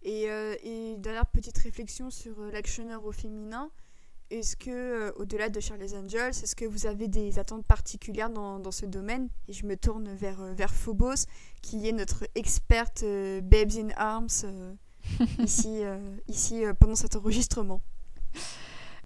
Et, et, dernière petite réflexion sur l'actionneur au féminin. Est-ce que, euh, au-delà de Charlie's Angels, est-ce que vous avez des attentes particulières dans, dans ce domaine? Et je me tourne vers, euh, vers Phobos, qui est notre experte euh, Babes in Arms ici, ici pendant cet enregistrement.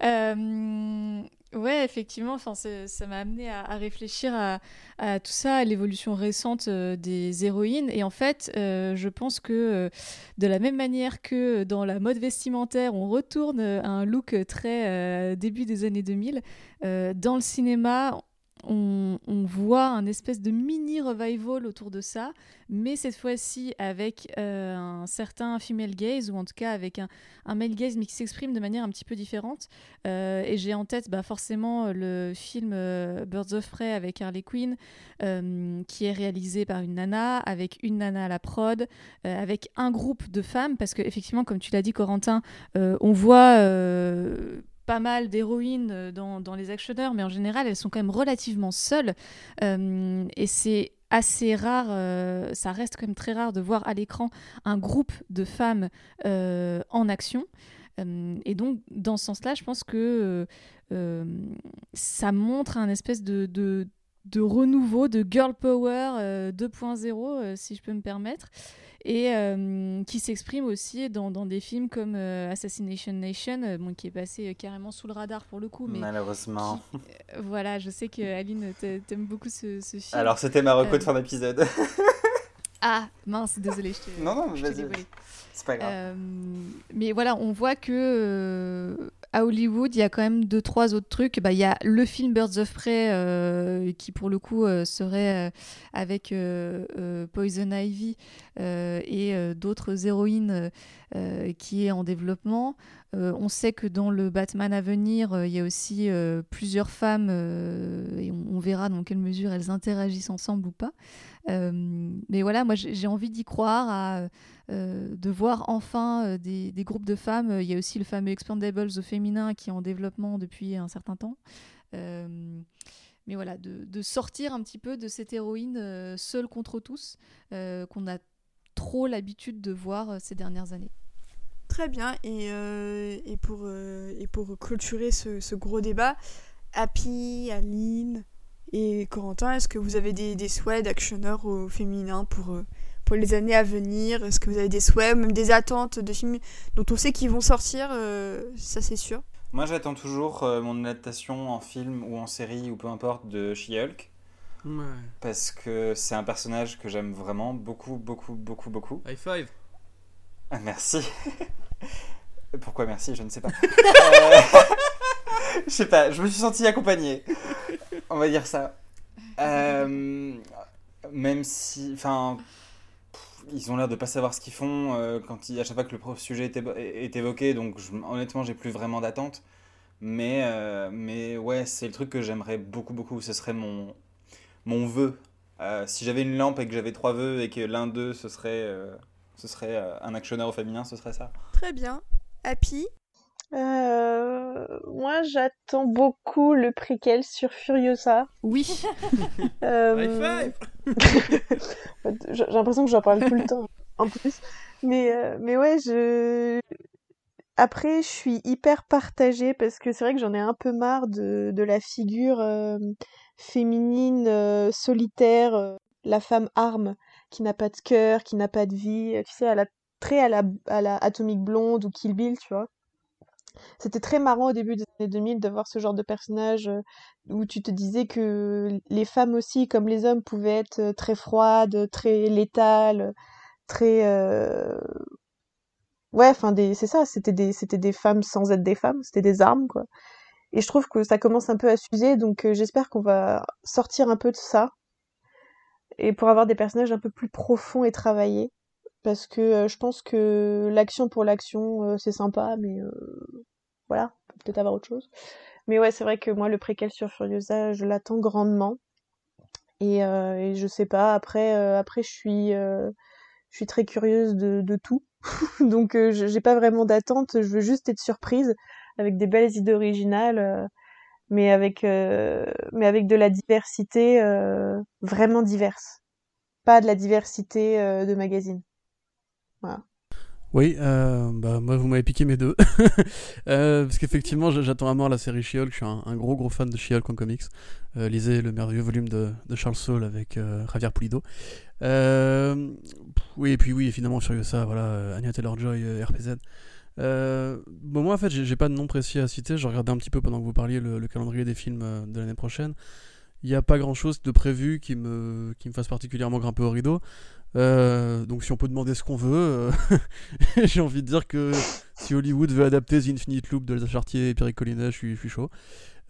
Euh, ouais, effectivement, ça m'a amené à, réfléchir à, tout ça, à l'évolution récente euh, des héroïnes. Et en fait, euh, je pense que de la même manière que dans la mode vestimentaire, on retourne à un look très début des années 2000, dans le cinéma, on, voit un espèce de mini revival autour de ça, mais cette fois-ci avec euh, un certain female gaze, ou en tout cas avec un, male gaze, mais qui s'exprime de manière un petit peu différente. Euh, et j'ai en tête bah, forcément le film euh, Birds of Prey avec Harley Quinn, qui est réalisé par une nana, avec une nana à la prod, avec un groupe de femmes, parce que effectivement, comme tu l'as dit, Corentin, on voit pas mal d'héroïnes euh, dans, dans, les actionneurs, mais en général, elles sont quand même relativement seules. Euh, et c'est assez rare, euh, ça reste quand même très rare de voir à l'écran un groupe de femmes en action. et donc, dans ce sens-là, je pense que ça montre un espèce de, de, de renouveau, de girl power 2.0, si je peux me permettre et euh, qui s'exprime aussi dans, dans, des films comme euh, Assassination Nation, euh, bon, qui est passé carrément sous le radar pour le coup. Mais Malheureusement. voilà, je sais que Aline t'aime beaucoup ce, ce, film. Alors c'était ma reco de fin d'épisode. ah mince, désolé, je. Non non, vas-y. C'est pas grave. mais voilà, on voit que à Hollywood, il y a quand même deux, trois autres trucs. Bah, il y a le film Birds of Prey, euh, qui pour le coup euh, serait euh, avec Poison Ivy et d'autres héroïnes qui est en développement. on sait que dans le Batman à venir, il y a aussi plusieurs femmes, et on, verra dans quelle mesure elles interagissent ensemble ou pas. Mais voilà, moi j'ai envie d'y croire, à, de voir enfin des, des, groupes de femmes. Il y a aussi le fameux Expandables au féminin qui est en développement depuis un certain temps. mais voilà, de, sortir un petit peu de cette héroïne seule contre tous qu'on a trop l'habitude de voir ces dernières années. Très bien, et, et, pour, et pour clôturer ce, ce gros débat, Happy, Aline, et Corentin, est-ce que vous avez des, des souhaits d'actionneurs au féminin pour, euh, pour les années à venir? Est-ce que vous avez des souhaits, même des attentes de films dont on sait qu'ils vont sortir euh, Ça, c'est sûr? Moi, j'attends toujours euh, mon adaptation en film ou en série ou peu importe de She-Hulk. Ouais. Parce que c'est un personnage que j'aime vraiment beaucoup, beaucoup, beaucoup, beaucoup. High five ah, Merci. Pourquoi merci? Je ne sais pas. Je sais pas, je me suis senti accompagné on va dire ça. Euh, même si, enfin, ils ont l'air de pas savoir ce qu'ils font euh, quand à chaque fois que le sujet est, évoqué, donc honnêtement, j'ai plus vraiment d'attente. Mais, euh, mais ouais, c'est le truc que j'aimerais beaucoup, beaucoup. Ce serait mon, mon vœu. si j'avais une lampe et que j'avais trois vœux et que l'un d'eux, ce serait, ce serait un actionneur au féminin, ce serait ça. Très bien. Happy euh, moi, j'attends beaucoup le préquel sur Furiosa. Oui. euh... J'ai l'impression que j'en parle tout le temps, en plus. Mais, euh, mais ouais, je. Après, je suis hyper partagée parce que c'est vrai que j'en ai un peu marre de, de la figure euh, féminine euh, solitaire, la femme arme qui n'a pas de cœur, qui n'a pas de vie. Tu sais, elle a très à la, à la Atomic Blonde ou Kill Bill, tu vois. C'était très marrant au début des années 2000 de voir ce genre de personnage euh, où tu te disais que les femmes aussi, comme les hommes, pouvaient être euh, très froides, très létales, très... Euh, ouais, enfin, c'est ça, c'était des, c'était des femmes sans être des femmes, c'était des armes, quoi. Et je trouve que ça commence un peu à s'user, donc j'espère qu'on va sortir un peu de ça. Et pour avoir des personnages un peu plus profonds et travaillés parce que je pense que l'action pour l'action c'est sympa mais voilà peut-être avoir autre chose. Mais ouais c'est vrai que moi le préquel sur Furiosa je l'attends grandement. Et, et, je sais pas après après je suis très curieuse de, de tout. Donc j'ai pas vraiment d'attente je veux juste être surprise avec des belles idées originales mais avec mais avec de la diversité vraiment diverse. Pas de la diversité de magazines oui, euh, bah, moi vous m'avez piqué mes deux. euh, parce qu'effectivement, j'attends à mort la série She-Hulk. Je suis un, gros gros fan de She-Hulk en comics. Euh, lisez le merveilleux volume de, Charles Saul avec Javier Pulido. Oui, et puis oui, finalement, ça, voilà, Anya Taylor-Joy, RPZ. Bon, moi, en fait, j'ai pas de nom précis à citer. Je regardais un petit peu pendant que vous parliez le, le calendrier des films de l'année prochaine. Il n'y a pas grand chose de prévu qui me, qui me fasse particulièrement grimper au rideau. Euh, donc, si on peut demander ce qu'on veut, euh, j'ai envie de dire que si Hollywood veut adapter The Infinite Loop de Elsa Chartier et Pierre Collinet, je suis, chaud.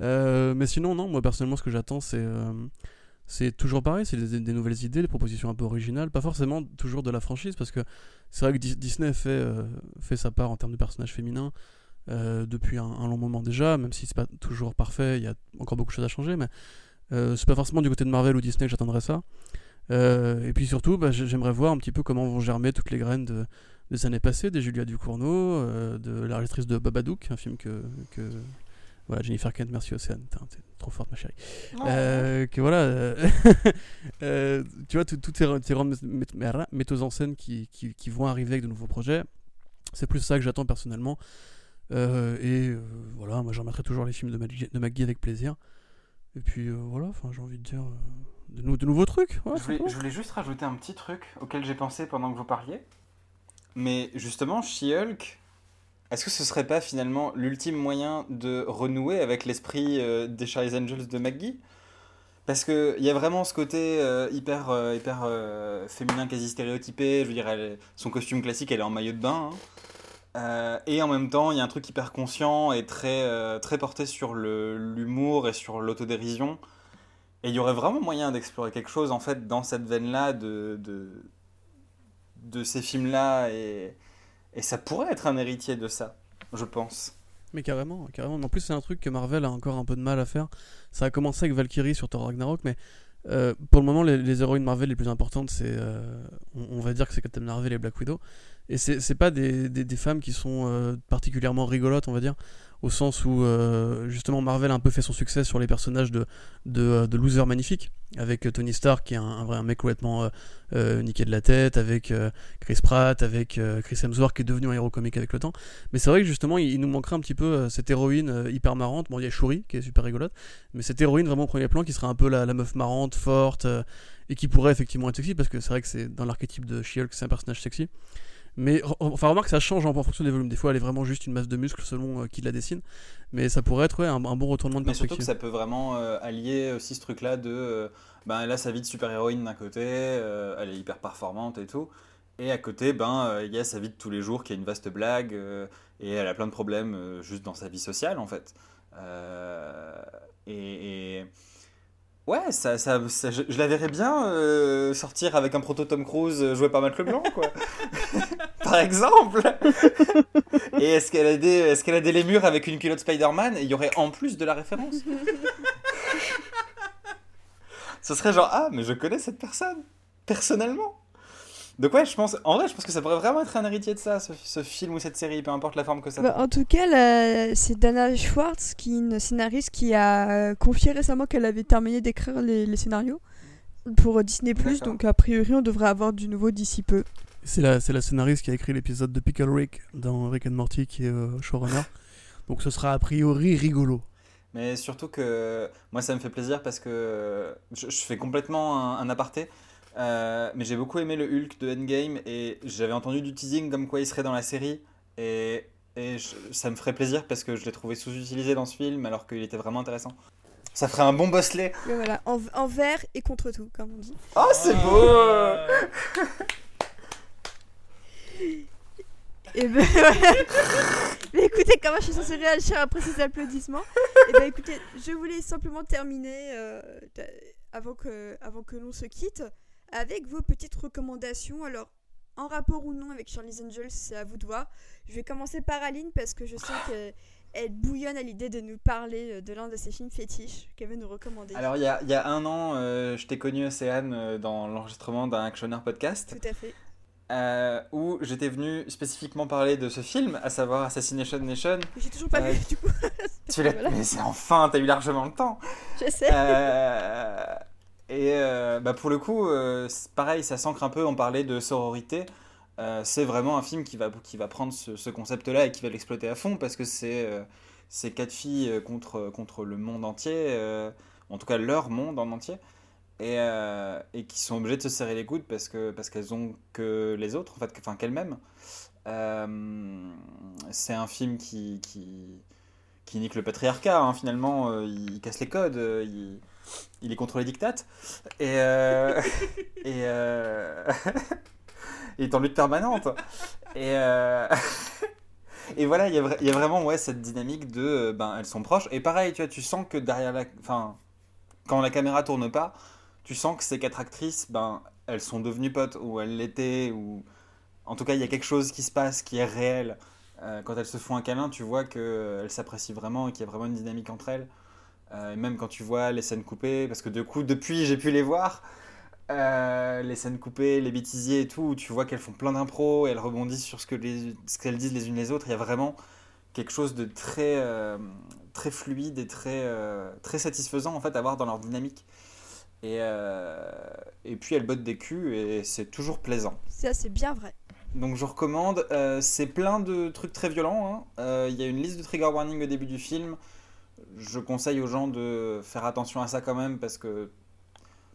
Euh, mais sinon, non, moi personnellement, ce que j'attends, c'est. toujours pareil, c'est des, nouvelles idées, des propositions un peu originales, pas forcément toujours de la franchise, parce que c'est vrai que Dis- Disney fait, sa part en termes de personnages féminins depuis un, long moment déjà, même si c'est pas toujours parfait, il y a encore beaucoup de choses à changer, mais euh, c'est pas forcément du côté de Marvel ou Disney que j'attendrai ça. Euh, et puis surtout, bah, j'ai- j'aimerais voir un petit peu comment vont germer toutes les graines de, des années passées, des Julia Ducournau, euh, de la réalisatrice de Babadook, un film que, que voilà, Jennifer Kent, merci Océane, t'es trop forte ma chérie. Euh, que voilà, euh, euh, tu vois, tout- toutes ces, grandes metteuses en scène qui, qui, qui vont arriver avec de nouveaux projets, c'est plus ça que j'attends personnellement. Et voilà, moi je remettrai toujours les films de Maggie, de Maggie avec plaisir. Et puis voilà, enfin j'ai envie de dire de, nou- de nouveaux trucs. Je voulais, simplement. je voulais juste rajouter un petit truc auquel j'ai pensé pendant que vous parliez. Mais justement, She-Hulk, est-ce que ce serait pas finalement l'ultime moyen de renouer avec l'esprit euh, des Charlie's Angels de McGee Parce qu'il y a vraiment ce côté euh, hyper, euh, hyper euh, féminin, quasi stéréotypé. Je veux dire, elle- son costume classique, elle est en maillot de bain. hein. Et en même temps, il y a un truc hyper conscient et très, très porté sur l'humour et sur l'autodérision. Et il y aurait vraiment moyen d'explorer quelque chose en fait dans cette veine-là de, de, de ces films-là et, et ça pourrait être un héritier de ça, je pense. Mais carrément, carrément. En plus, c'est un truc que Marvel a encore un peu de mal à faire. Ça a commencé avec Valkyrie sur Thor Ragnarok, mais euh, pour le moment, les, héroïnes Marvel les plus importantes, c'est, euh, on, va dire que c'est Captain Marvel et Black Widow. Et c'est pas des, des, des femmes qui sont euh, particulièrement rigolotes, on va dire, au sens où euh, justement Marvel a un peu fait son succès sur les personnages de, de, de losers magnifiques, avec euh, Tony Stark qui est un, vrai un mec complètement euh, euh, niqué de la tête, avec euh, Chris Pratt, avec euh, Chris Hemsworth qui est devenu un héros comique avec le temps. Mais c'est vrai que justement, il, nous manquerait un petit peu euh, cette héroïne euh, hyper marrante. Bon, il y a Shuri qui est super rigolote, mais cette héroïne vraiment au premier plan qui serait un peu la, meuf marrante, forte, euh, et qui pourrait effectivement être sexy, parce que c'est vrai que c'est dans l'archétype de She-Hulk, c'est un personnage sexy. Mais enfin, remarque, ça change en, en fonction des volumes. Des fois, elle est vraiment juste une masse de muscles selon euh, qui la dessine. Mais ça pourrait être ouais, un, un bon retournement de Mais surtout que perspective. ça peut vraiment euh, allier aussi ce truc-là de. euh, ben, elle a sa vie de super-héroïne d'un côté, euh, elle est hyper performante et tout. Et à côté, ben, il y a sa vie de tous les jours qui est une vaste blague et elle a plein de problèmes juste dans sa vie sociale en fait. Et, et- Ouais, ça, ça, ça- je, je la verrais bien euh, sortir avec un proto Tom Cruise euh, joué par Matt Leblanc, quoi. par exemple. Et est-ce qu'elle a des lémures avec une culotte Spider-Man? Il y aurait en plus de la référence. Ce serait genre ah mais je connais cette personne personnellement. Donc ouais, je pense, en vrai, je pense que ça pourrait vraiment être un héritier de ça, ce, ce film ou cette série, peu importe la forme que ça. Bah, en tout cas, c'est Dana Schwartz, qui est une scénariste qui a euh, confié récemment qu'elle avait terminé d'écrire les, les scénarios pour euh, Disney+. Donc a priori, on devrait avoir du nouveau d'ici peu. C'est la, scénariste qui a écrit l'épisode de Pickle Rick dans Rick and Morty qui est euh, showrunner. Donc ce sera a priori rigolo. Mais surtout que moi, ça me fait plaisir parce que je, je fais complètement un, un aparté. Euh, mais j'ai beaucoup aimé le Hulk de Endgame et j'avais entendu du teasing comme quoi il serait dans la série. Et, et je- ça me ferait plaisir parce que je l'ai trouvé sous-utilisé dans ce film alors qu'il était vraiment intéressant. Ça ferait un bon bosselet. Mais voilà, en, en vert et contre tout, comme on dit. Oh, c'est beau Et ben voilà. Mais écoutez, comment je suis censée réagir après ces applaudissements Et ben écoutez, je voulais simplement terminer euh, avant que, avant que l'on se quitte avec vos petites recommandations. Alors, en rapport ou non avec Charlie's Angels, c'est à vous de voir. Je vais commencer par Aline parce que je sais qu'elle bouillonne à l'idée de nous parler de l'un de ses films fétiches qu'elle veut nous recommander. Alors, il y a, il y a un an, euh, je t'ai connu, Océane, euh, dans l'enregistrement d'un Actioner podcast. Tout à fait. euh, où j'étais venu spécifiquement parler de ce film, à savoir Assassination Nation. J'ai toujours pas vu du coup. Tu l'as, Voilà. mais c'est enfin, t'as eu largement le temps. Je sais. Et euh, bah pour le coup, euh, pareil, ça s'ancre un peu. On parlait de sororité. Euh, c'est vraiment un film qui va, qui va prendre ce, ce concept-là et qui va l'exploiter à fond parce que c'est ces quatre filles contre, contre le monde entier, en tout cas leur monde en entier, et, et qui sont obligées de se serrer les coudes parce que parce qu'elles ont que les autres, en fait, enfin qu'elles-mêmes. C'est un film qui, qui, qui nique le patriarcat, hein, finalement. il casse les codes, il est contre les dictates. Et, euh, et, euh, il est en lutte permanente. Et, euh, et voilà, il y, a vra- il y a vraiment ouais, cette dynamique de. euh, Ben, elles sont proches. Et pareil, tu vois, tu sens que derrière la. Enfin, quand la caméra tourne pas, tu sens que ces quatre actrices, ben, elles sont devenues potes, ou elles l'étaient, ou. En tout cas, il y a quelque chose qui se passe qui est réel. Euh, quand elles se font un câlin, tu vois qu'elles s'apprécient vraiment et qu'il y a vraiment une dynamique entre elles. Euh, et même quand tu vois les scènes coupées, parce que du coup, depuis, j'ai pu les voir. euh, les scènes coupées, les bêtisiers et tout, où tu vois qu'elles font plein d'impro et elles rebondissent sur ce que les, ce qu'elles disent les unes les autres. Il y a vraiment quelque chose de très, euh, très fluide et très, euh, très satisfaisant en fait à voir dans leur dynamique. Et, et puis elles bottent des culs et c'est toujours plaisant. Ça, c'est bien vrai. Donc je recommande, c'est plein de trucs très violents. hein. Il y a une liste de trigger warning au début du film. Je conseille aux gens de faire attention à ça quand même parce que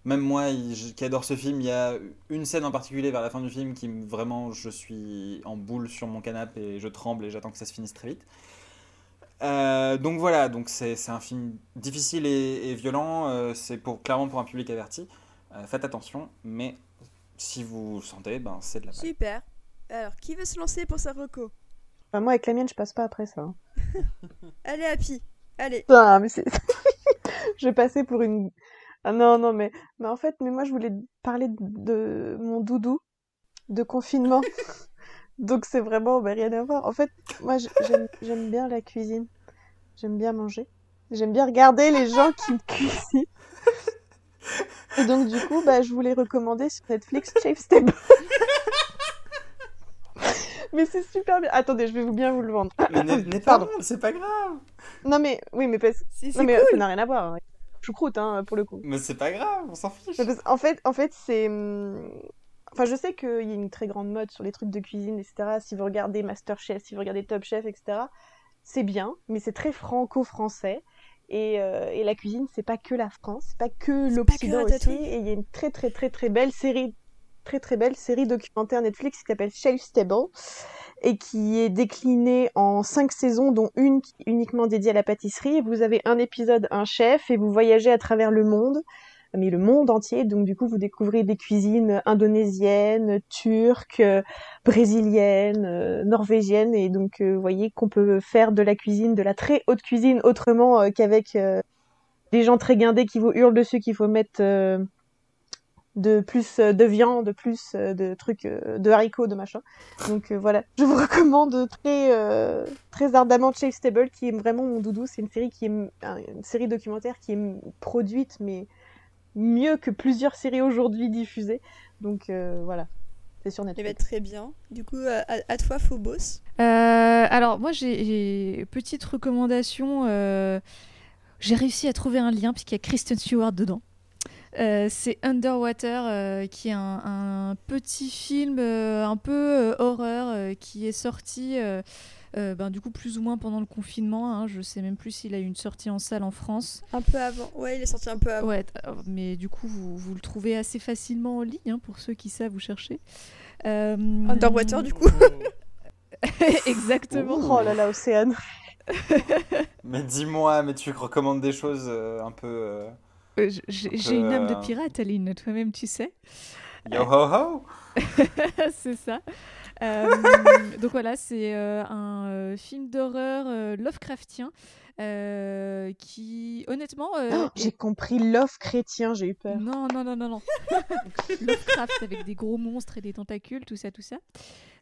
même moi il- je- qui adore ce film, il y a une scène en particulier vers la fin du film qui me- vraiment je suis en boule sur mon canapé et je tremble et j'attends que ça se finisse très vite. Euh, donc voilà, donc c'est un film difficile et, et violent. euh, c'est pour clairement pour un public averti. Euh, faites attention, mais si vous sentez, ben c'est de la balle. Super. Alors, qui veut se lancer pour sa reco? Enfin, moi, avec la mienne, je passe pas après ça. hein. Allez, Happy. Allez. Putain, mais c'est... je passais pour une... Ah non, non, mais... mais en fait, mais moi, je voulais parler de, de mon doudou de confinement. Donc, c'est vraiment bah, rien à voir. En fait, moi, j'aime, bien la cuisine. J'aime bien manger. J'aime bien regarder les gens qui cuisinent. Et donc, du coup, bah, je voulais recommander sur Netflix Chef's Table. Mais c'est super bien. Attendez, je vais vous bien vous le vendre. Mais n'est pas Pardon. bon, c'est pas grave. Non, mais oui, mais parce... C'est Non, mais cool. ça n'a rien à voir. hein. Choucroute, hein, pour le coup. Mais c'est pas grave, on s'en fiche. Parce- en fait, en fait, c'est. hum, Enfin, je sais qu'il y a une très grande mode sur les trucs de cuisine, etc. Si vous regardez Masterchef, si vous regardez Top Chef, etc. C'est bien, mais c'est très franco-français. Et, euh, et la cuisine, c'est pas que la France, c'est pas que C'est pas que l'Occident aussi. Et il y a une très très très très belle série, très très belle série documentaire Netflix qui s'appelle Chef's Table et qui est déclinée en cinq saisons, dont une qui est uniquement dédiée à la pâtisserie. Vous avez un épisode, un chef, et vous voyagez à travers le monde, mais le monde entier. Donc du coup, vous découvrez des cuisines indonésiennes, turques, brésiliennes, norvégiennes, et donc euh, vous voyez qu'on peut faire de la cuisine, de la très haute cuisine, autrement euh, qu'avec euh, des gens très guindés qui vous hurlent dessus qu'il faut mettre de plus euh, de viande, plus euh, de trucs, euh, de haricots, de machin. Donc euh, voilà, je vous recommande très euh, très ardemment Chase Table, qui est vraiment mon doudou. C'est une série qui est une série documentaire qui est produite, mais mieux que plusieurs séries aujourd'hui diffusées. Donc euh, voilà, c'est sur Eh ben, Netflix. très bien. Du coup, à, à- à toi, Phobos. Euh, alors moi j'ai- j'ai petite recommandation. euh, j'ai réussi à trouver un lien puisqu'il y a Kristen Stewart dedans. Euh, c'est Underwater, euh, qui est un, un petit film euh, un peu euh, horreur euh, qui est sorti euh, euh, ben, du coup plus ou moins pendant le confinement. Hein, je sais même plus s'il a eu une sortie en salle en France. Un peu avant. Ouais, il est sorti un peu avant. Ouais, mais du coup vous, vous le trouvez assez facilement en ligne hein, pour ceux qui savent vous chercher. Euh, Underwater, du coup. Exactement. Oh là là, Océane. Mais dis-moi, mais tu recommandes des choses euh, un peu. Euh, J'ai une âme de Euh. pirate, Aline, toi-même tu sais. Yo ho ho c'est ça. Euh, donc voilà, c'est euh, un euh, film d'horreur euh, Lovecraftien euh, qui, honnêtement, euh, Oh, j'ai compris l'offre chrétien, j'ai eu peur. non, non, non, non, non. Lovecraft avec des gros monstres et des tentacules, tout ça, tout ça.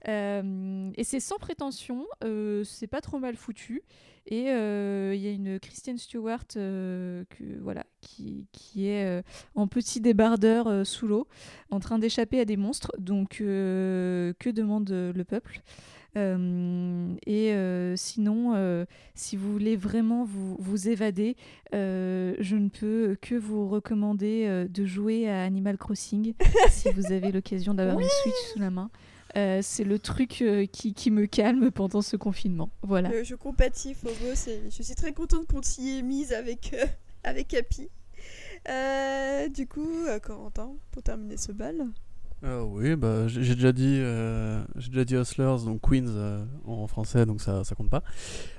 Euh, et c'est sans prétention, euh, c'est pas trop mal foutu. Et euh, il y a une Kristen Stewart que, voilà, qui, qui est en petit débardeur sous l'eau, en train d'échapper à des monstres. Donc, que demande le peuple? Et sinon, si vous voulez vraiment vous, vous évader, je ne peux que vous recommander de jouer à Animal Crossing si vous avez l'occasion d'avoir une Switch sous la main. Euh, c'est le truc euh, qui, qui me calme pendant ce confinement. Voilà. Euh, je compatis, Phobos, je suis très contente qu'on s'y ait mise avec, euh, avec Happy. Euh, du coup, euh, Corentin, pour terminer ce bal. Euh, oui, bah, j'ai j'ai déjà dit, euh, j'ai déjà dit Hustlers, donc Queens euh, en français, donc ça, ça compte pas.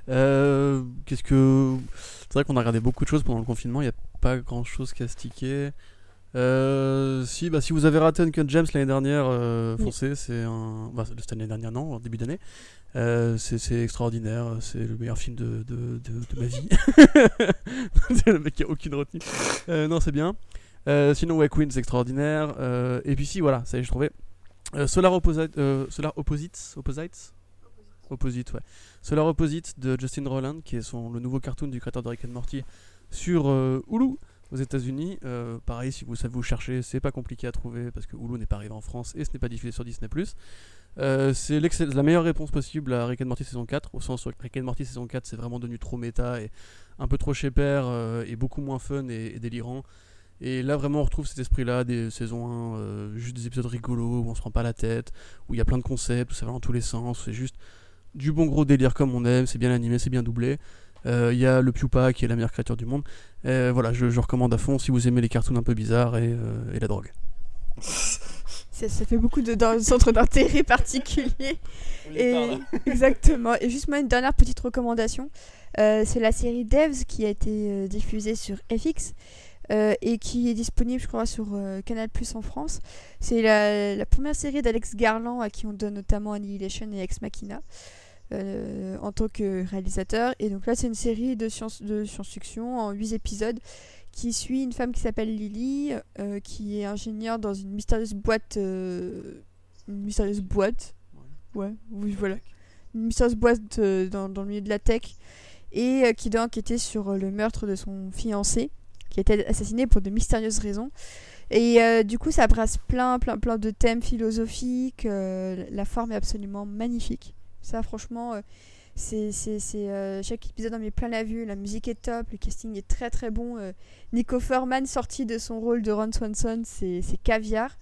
Euh, Qu'est-ce que, c'est vrai qu'on a regardé beaucoup de choses pendant le confinement. Il n'y a pas grand-chose qui a stické. Euh, si, bah, si vous avez raté Uncut James l'année dernière, euh, Oui. foncez. C'est un, bah, cette année dernière non, en début d'année. Euh, c'est extraordinaire. C'est le meilleur film de, de, de, de ma vie. c'est le mec qui a aucune retenue. Euh, non, c'est bien. Sinon, ouais, Queen, c'est extraordinaire. Et puis, si, voilà, ça y est, j'ai trouvé. Euh, Solar, Opposite, Solar Opposites, Opposites? Opposite, ouais. Solar Opposite de Justin Roiland, qui est son, le nouveau cartoon du créateur de Rick and Morty sur Hulu aux États-Unis. Euh, pareil, si vous savez vous chercher, c'est pas compliqué à trouver parce que Hulu n'est pas arrivé en France et ce n'est pas diffusé sur Disney+. Euh, c'est la meilleure réponse possible à Rick and Morty saison 4, au sens où Rick and Morty saison 4 c'est vraiment devenu trop méta et un peu trop chez père euh, et beaucoup moins fun et, délirant. Et là vraiment on retrouve cet esprit-là des saisons 1, euh, juste des épisodes rigolos où on se prend pas la tête, où il y a plein de concepts, où ça va dans tous les sens, c'est juste du bon gros délire comme on aime, c'est bien animé, c'est bien doublé. Il y a le Pupa qui est la meilleure créature du monde. Euh, voilà, je, je recommande à fond si vous aimez les cartoons un peu bizarres et, euh, et la drogue. Ça, ça fait beaucoup de dans- centres d'intérêt particuliers. Et, exactement. Et juste moi, une dernière petite recommandation. Euh, c'est la série Devs qui a été euh, diffusée sur FX euh, et qui est disponible, je crois, sur euh, Canal Plus en France. C'est la, la première série d'Alex Garland à qui on donne notamment Annihilation et Ex Machina. Euh, en tant que réalisateur. Et donc là c'est une série de science de science-fiction en 8 épisodes qui suit une femme qui s'appelle Lily euh, qui est ingénieure dans une mystérieuse boîte euh, une mystérieuse boîte. Ouais. Oui voilà. Une mystérieuse boîte dans, dans le milieu de la tech. Et qui doit enquêter sur le meurtre de son fiancé qui a été assassiné pour de mystérieuses raisons. Et euh, du coup ça brasse plein plein plein de thèmes philosophiques euh, la forme est absolument magnifique ça franchement euh, c'est c'est- euh, chaque épisode en met plein la vue la musique est top le casting est très très bon euh, Nico Furman sorti de son rôle de Ron Swanson c'est caviar.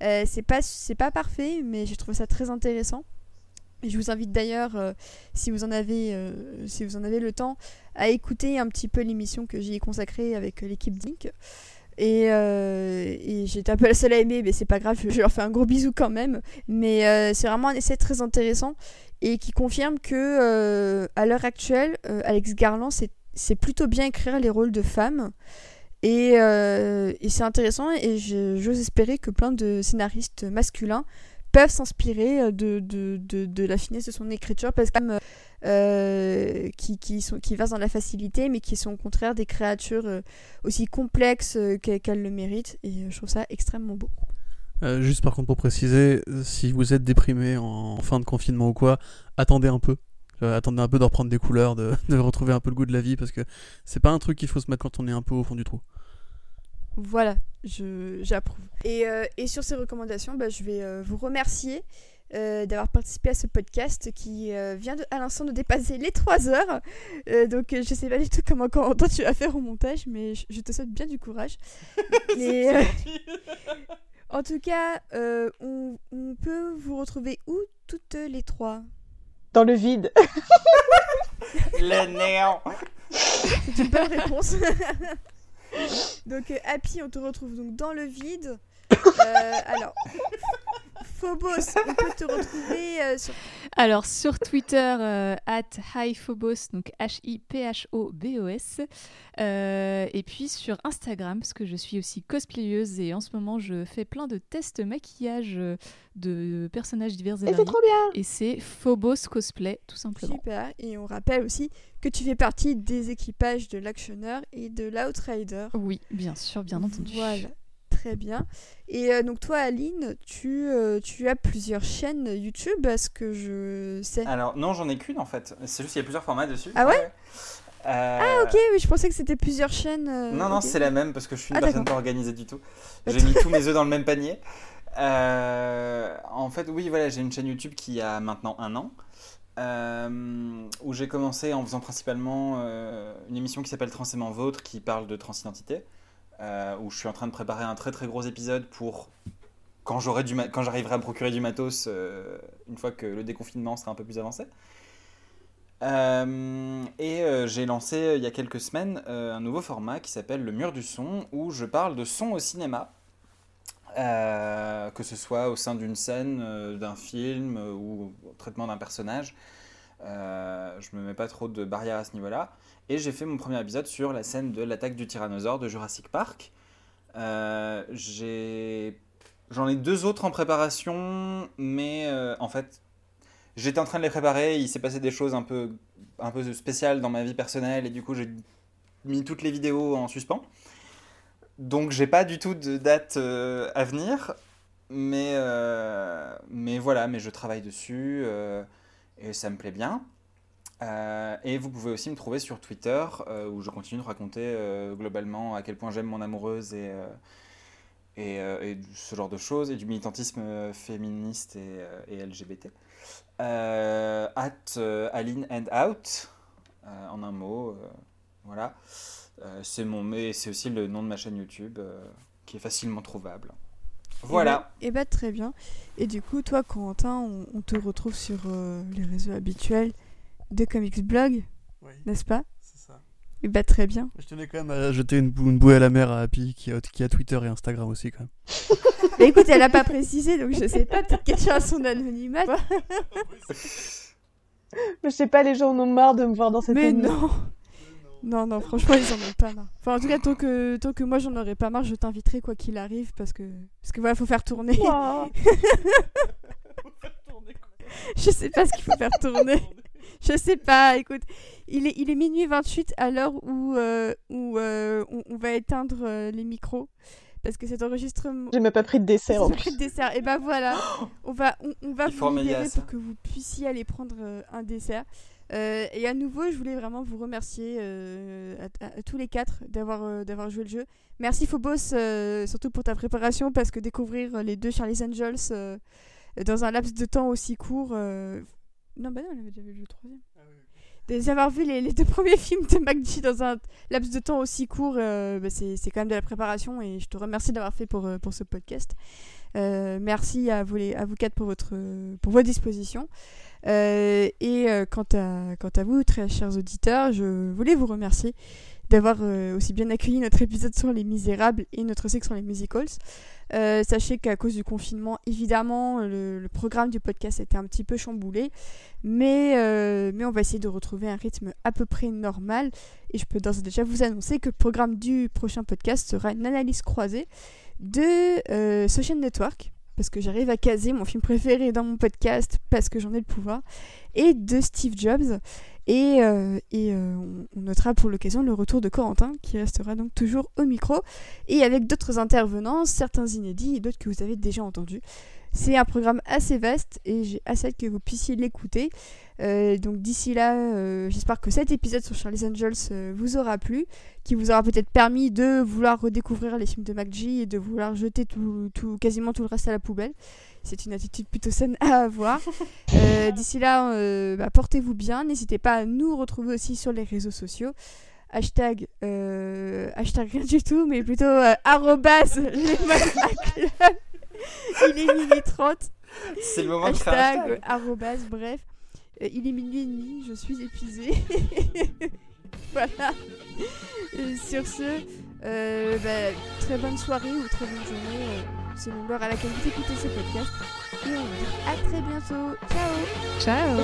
C'est pas pas parfait mais j'ai trouvé ça très intéressant. Je vous invite d'ailleurs si vous en avez si vous en avez le temps à écouter un petit peu l'émission que j'y ai consacrée avec l'équipe Dink. Et, et j'étais un peu la seule à aimer mais c'est pas grave je leur fais un gros bisou quand même. Mais c'est vraiment un essai très intéressant et qui confirme que euh, à l'heure actuelle euh, Alex Garland c'est plutôt bien écrire les rôles de femmes et, euh, et c'est intéressant et j'ose espérer que plein de scénaristes masculins peuvent s'inspirer de, de, de, la finesse de son écriture parce que euh, qui, qui, sont, qui versent dans la facilité mais qui sont au contraire des créatures aussi complexes qu'e- qu'elles le méritent et je trouve ça extrêmement beau. Euh, juste par contre pour préciser, si vous êtes déprimé en fin de confinement ou quoi, attendez un peu. Euh, attendez un peu de reprendre des couleurs, de, de retrouver un peu le goût de la vie parce que c'est pas un truc qu'il faut se mettre quand on est un peu au fond du trou. Voilà, j'approuve. Et, euh, et sur ces recommandations, bah, je vais euh, vous remercier euh, d'avoir participé à ce podcast qui euh, vient de, à l'instant de dépasser les 3 heures. Euh, donc euh, je sais pas du tout comment, toi tu vas faire au montage, mais je, je te souhaite bien du courage. Mais, euh, en tout cas, euh, on, on peut vous retrouver où toutes les trois? Dans le vide. Le néant. C'est une bonne réponse. donc, euh, Happy, on te retrouve donc dans le vide. Euh, alors, Phobos, on peut te retrouver euh, sur. Alors sur Twitter, euh, at HiPhobos, donc H-I-P-H-O-B-O-S. Euh, et puis sur Instagram, parce que je suis aussi cosplayeuse et en ce moment je fais plein de tests maquillage de personnages divers et Et c'est variés. trop bien. Et c'est Phobos Cosplay, tout simplement. Super. Et on rappelle aussi que tu fais partie des équipages de l'Actionneur et de l'Outrider. Oui, bien sûr, bien entendu. Voilà. Très bien. Et euh, donc toi, Aline, tu, euh, tu as plusieurs chaînes YouTube, à ce que je sais. Alors, non, j'en ai qu'une en fait. C'est juste qu'il y a plusieurs formats dessus. Ah ouais Ah, Ok, oui, je pensais que c'était plusieurs chaînes. euh, Non, non, c'est la même parce que je suis une Ah, personne pas organisée du tout. J'ai mis tous mes œufs dans le même panier. Euh, en fait, oui, voilà, j'ai une chaîne YouTube qui a maintenant un an. euh, où j'ai commencé en faisant principalement euh, une émission qui s'appelle Transément Vôtre qui parle de transidentité. Euh, où je suis en train de préparer un très très gros épisode pour quand j'aurai du quand j'arriverai à procurer du matos euh, une fois que le déconfinement sera un peu plus avancé. Euh, et j'ai lancé il y a quelques semaines un nouveau format qui s'appelle Le Mur du Son, où je parle de son au cinéma. Que ce soit au sein d'une scène, d'un film ou au traitement d'un personnage. Euh, je me mets pas trop de barrières à ce niveau-là. Et j'ai fait mon premier épisode sur la scène de l'attaque du tyrannosaure de Jurassic Park. Euh, J'en ai deux autres en préparation, mais euh, en fait, j'étais en train de les préparer. Il s'est passé des choses un peu, un peu spéciales dans ma vie personnelle et du coup, j'ai mis toutes les vidéos en suspens. Donc, j'ai pas du tout de date à venir, mais, mais voilà, mais je travaille dessus et ça me plaît bien. Euh, et vous pouvez aussi me trouver sur Twitter euh, où je continue de raconter euh, globalement à quel point j'aime mon amoureuse et, et, ce genre de choses, et du militantisme féministe et, LGBT. At Aline and Out, en un mot, voilà. C'est mon, mais c'est aussi le nom de ma chaîne YouTube qui est facilement trouvable. Voilà. Et bah très bien. Et du coup, toi, Corentin, on, on te retrouve sur euh, les réseaux habituels de Comics Blog, Oui, n'est-ce pas? C'est ça. Et bah très bien. Je tenais quand même à jeter une, bou- une bouée à la mer à Happy qui a, qui a Twitter et Instagram aussi quand même. Mais écoute, elle a pas précisé, donc je sais pas, peut-être qu'elle tient à son anonymat. Je sais pas, les gens en ont marre de me voir dans cette Mais non Non, non, franchement, ils en ont pas marre. Enfin, en tout cas, tant que, tant que moi j'en aurais pas marre, je t'inviterai quoi qu'il arrive, parce que, parce que voilà, faut faire tourner. Ouah. je sais pas ce qu'il faut faire tourner. Je sais pas, écoute, il est, il est minuit 28 à l'heure où, euh, où euh, on, on va éteindre euh, les micros. Parce que cet enregistrement. J'ai même pas pris de dessert en J'ai pris plus. le dessert. Et ben voilà, on va, on, on va Il vous libérer pour que vous puissiez aller prendre euh, un dessert. Euh, et à nouveau, je voulais vraiment vous remercier euh, à, à- à tous les quatre d'avoir euh, d'avoir joué le jeu. Merci Phobos, surtout pour ta préparation, parce que découvrir les deux Charlie's Angels dans un laps de temps aussi court. Non, bah non, elle avait déjà vu le troisième. D'avoir vu les, les deux premiers films de McGee dans un laps de temps aussi court, bah, c'est quand même de la préparation et je te remercie d'avoir fait pour, pour ce podcast. Euh, merci à vous, les, à quatre pour, votre, pour vos dispositions. Euh, et euh, quant, à, quant à vous, très chers auditeurs, je voulais vous remercier d'avoir aussi bien accueilli notre épisode sur les Misérables et notre sur les musicals. Sachez qu'à cause du confinement, évidemment, le, programme du podcast était un petit peu chamboulé, mais, mais on va essayer de retrouver un rythme à peu près normal. Et je peux d'ores et déjà vous annoncer que le programme du prochain podcast sera une analyse croisée de euh, Social Network, parce que j'arrive à caser mon film préféré dans mon podcast, parce que j'en ai le pouvoir, et de Steve Jobs. Et, euh, et euh, on, notera pour l'occasion le retour de Corentin, qui restera donc toujours au micro, et avec d'autres intervenants, certains inédits et d'autres que vous avez déjà entendus. C'est un programme assez vaste et j'ai assez que vous puissiez l'écouter. Euh, donc d'ici là, euh, j'espère que cet épisode sur Charlie's Angels euh, vous aura plu, qui vous aura peut-être permis de vouloir redécouvrir les films de McGee et de vouloir jeter tout, tout- quasiment tout le reste à la poubelle. C'est une attitude plutôt saine à avoir. D'ici là, bah, portez-vous bien. N'hésitez pas à nous retrouver aussi sur les réseaux sociaux. Hashtag, hashtag rien du tout, mais plutôt arrobase les. Il est minuit 30. C'est le moment de un Hashtag, arrobase, bref. Euh, il est minuit et demi, je suis épuisée. voilà. Et sur ce, euh, bah, très bonne soirée ou très bonne journée, euh, selon l'heure à laquelle vous écoutez ce podcast. Et on vous dit à très bientôt. Ciao Ciao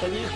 Salut.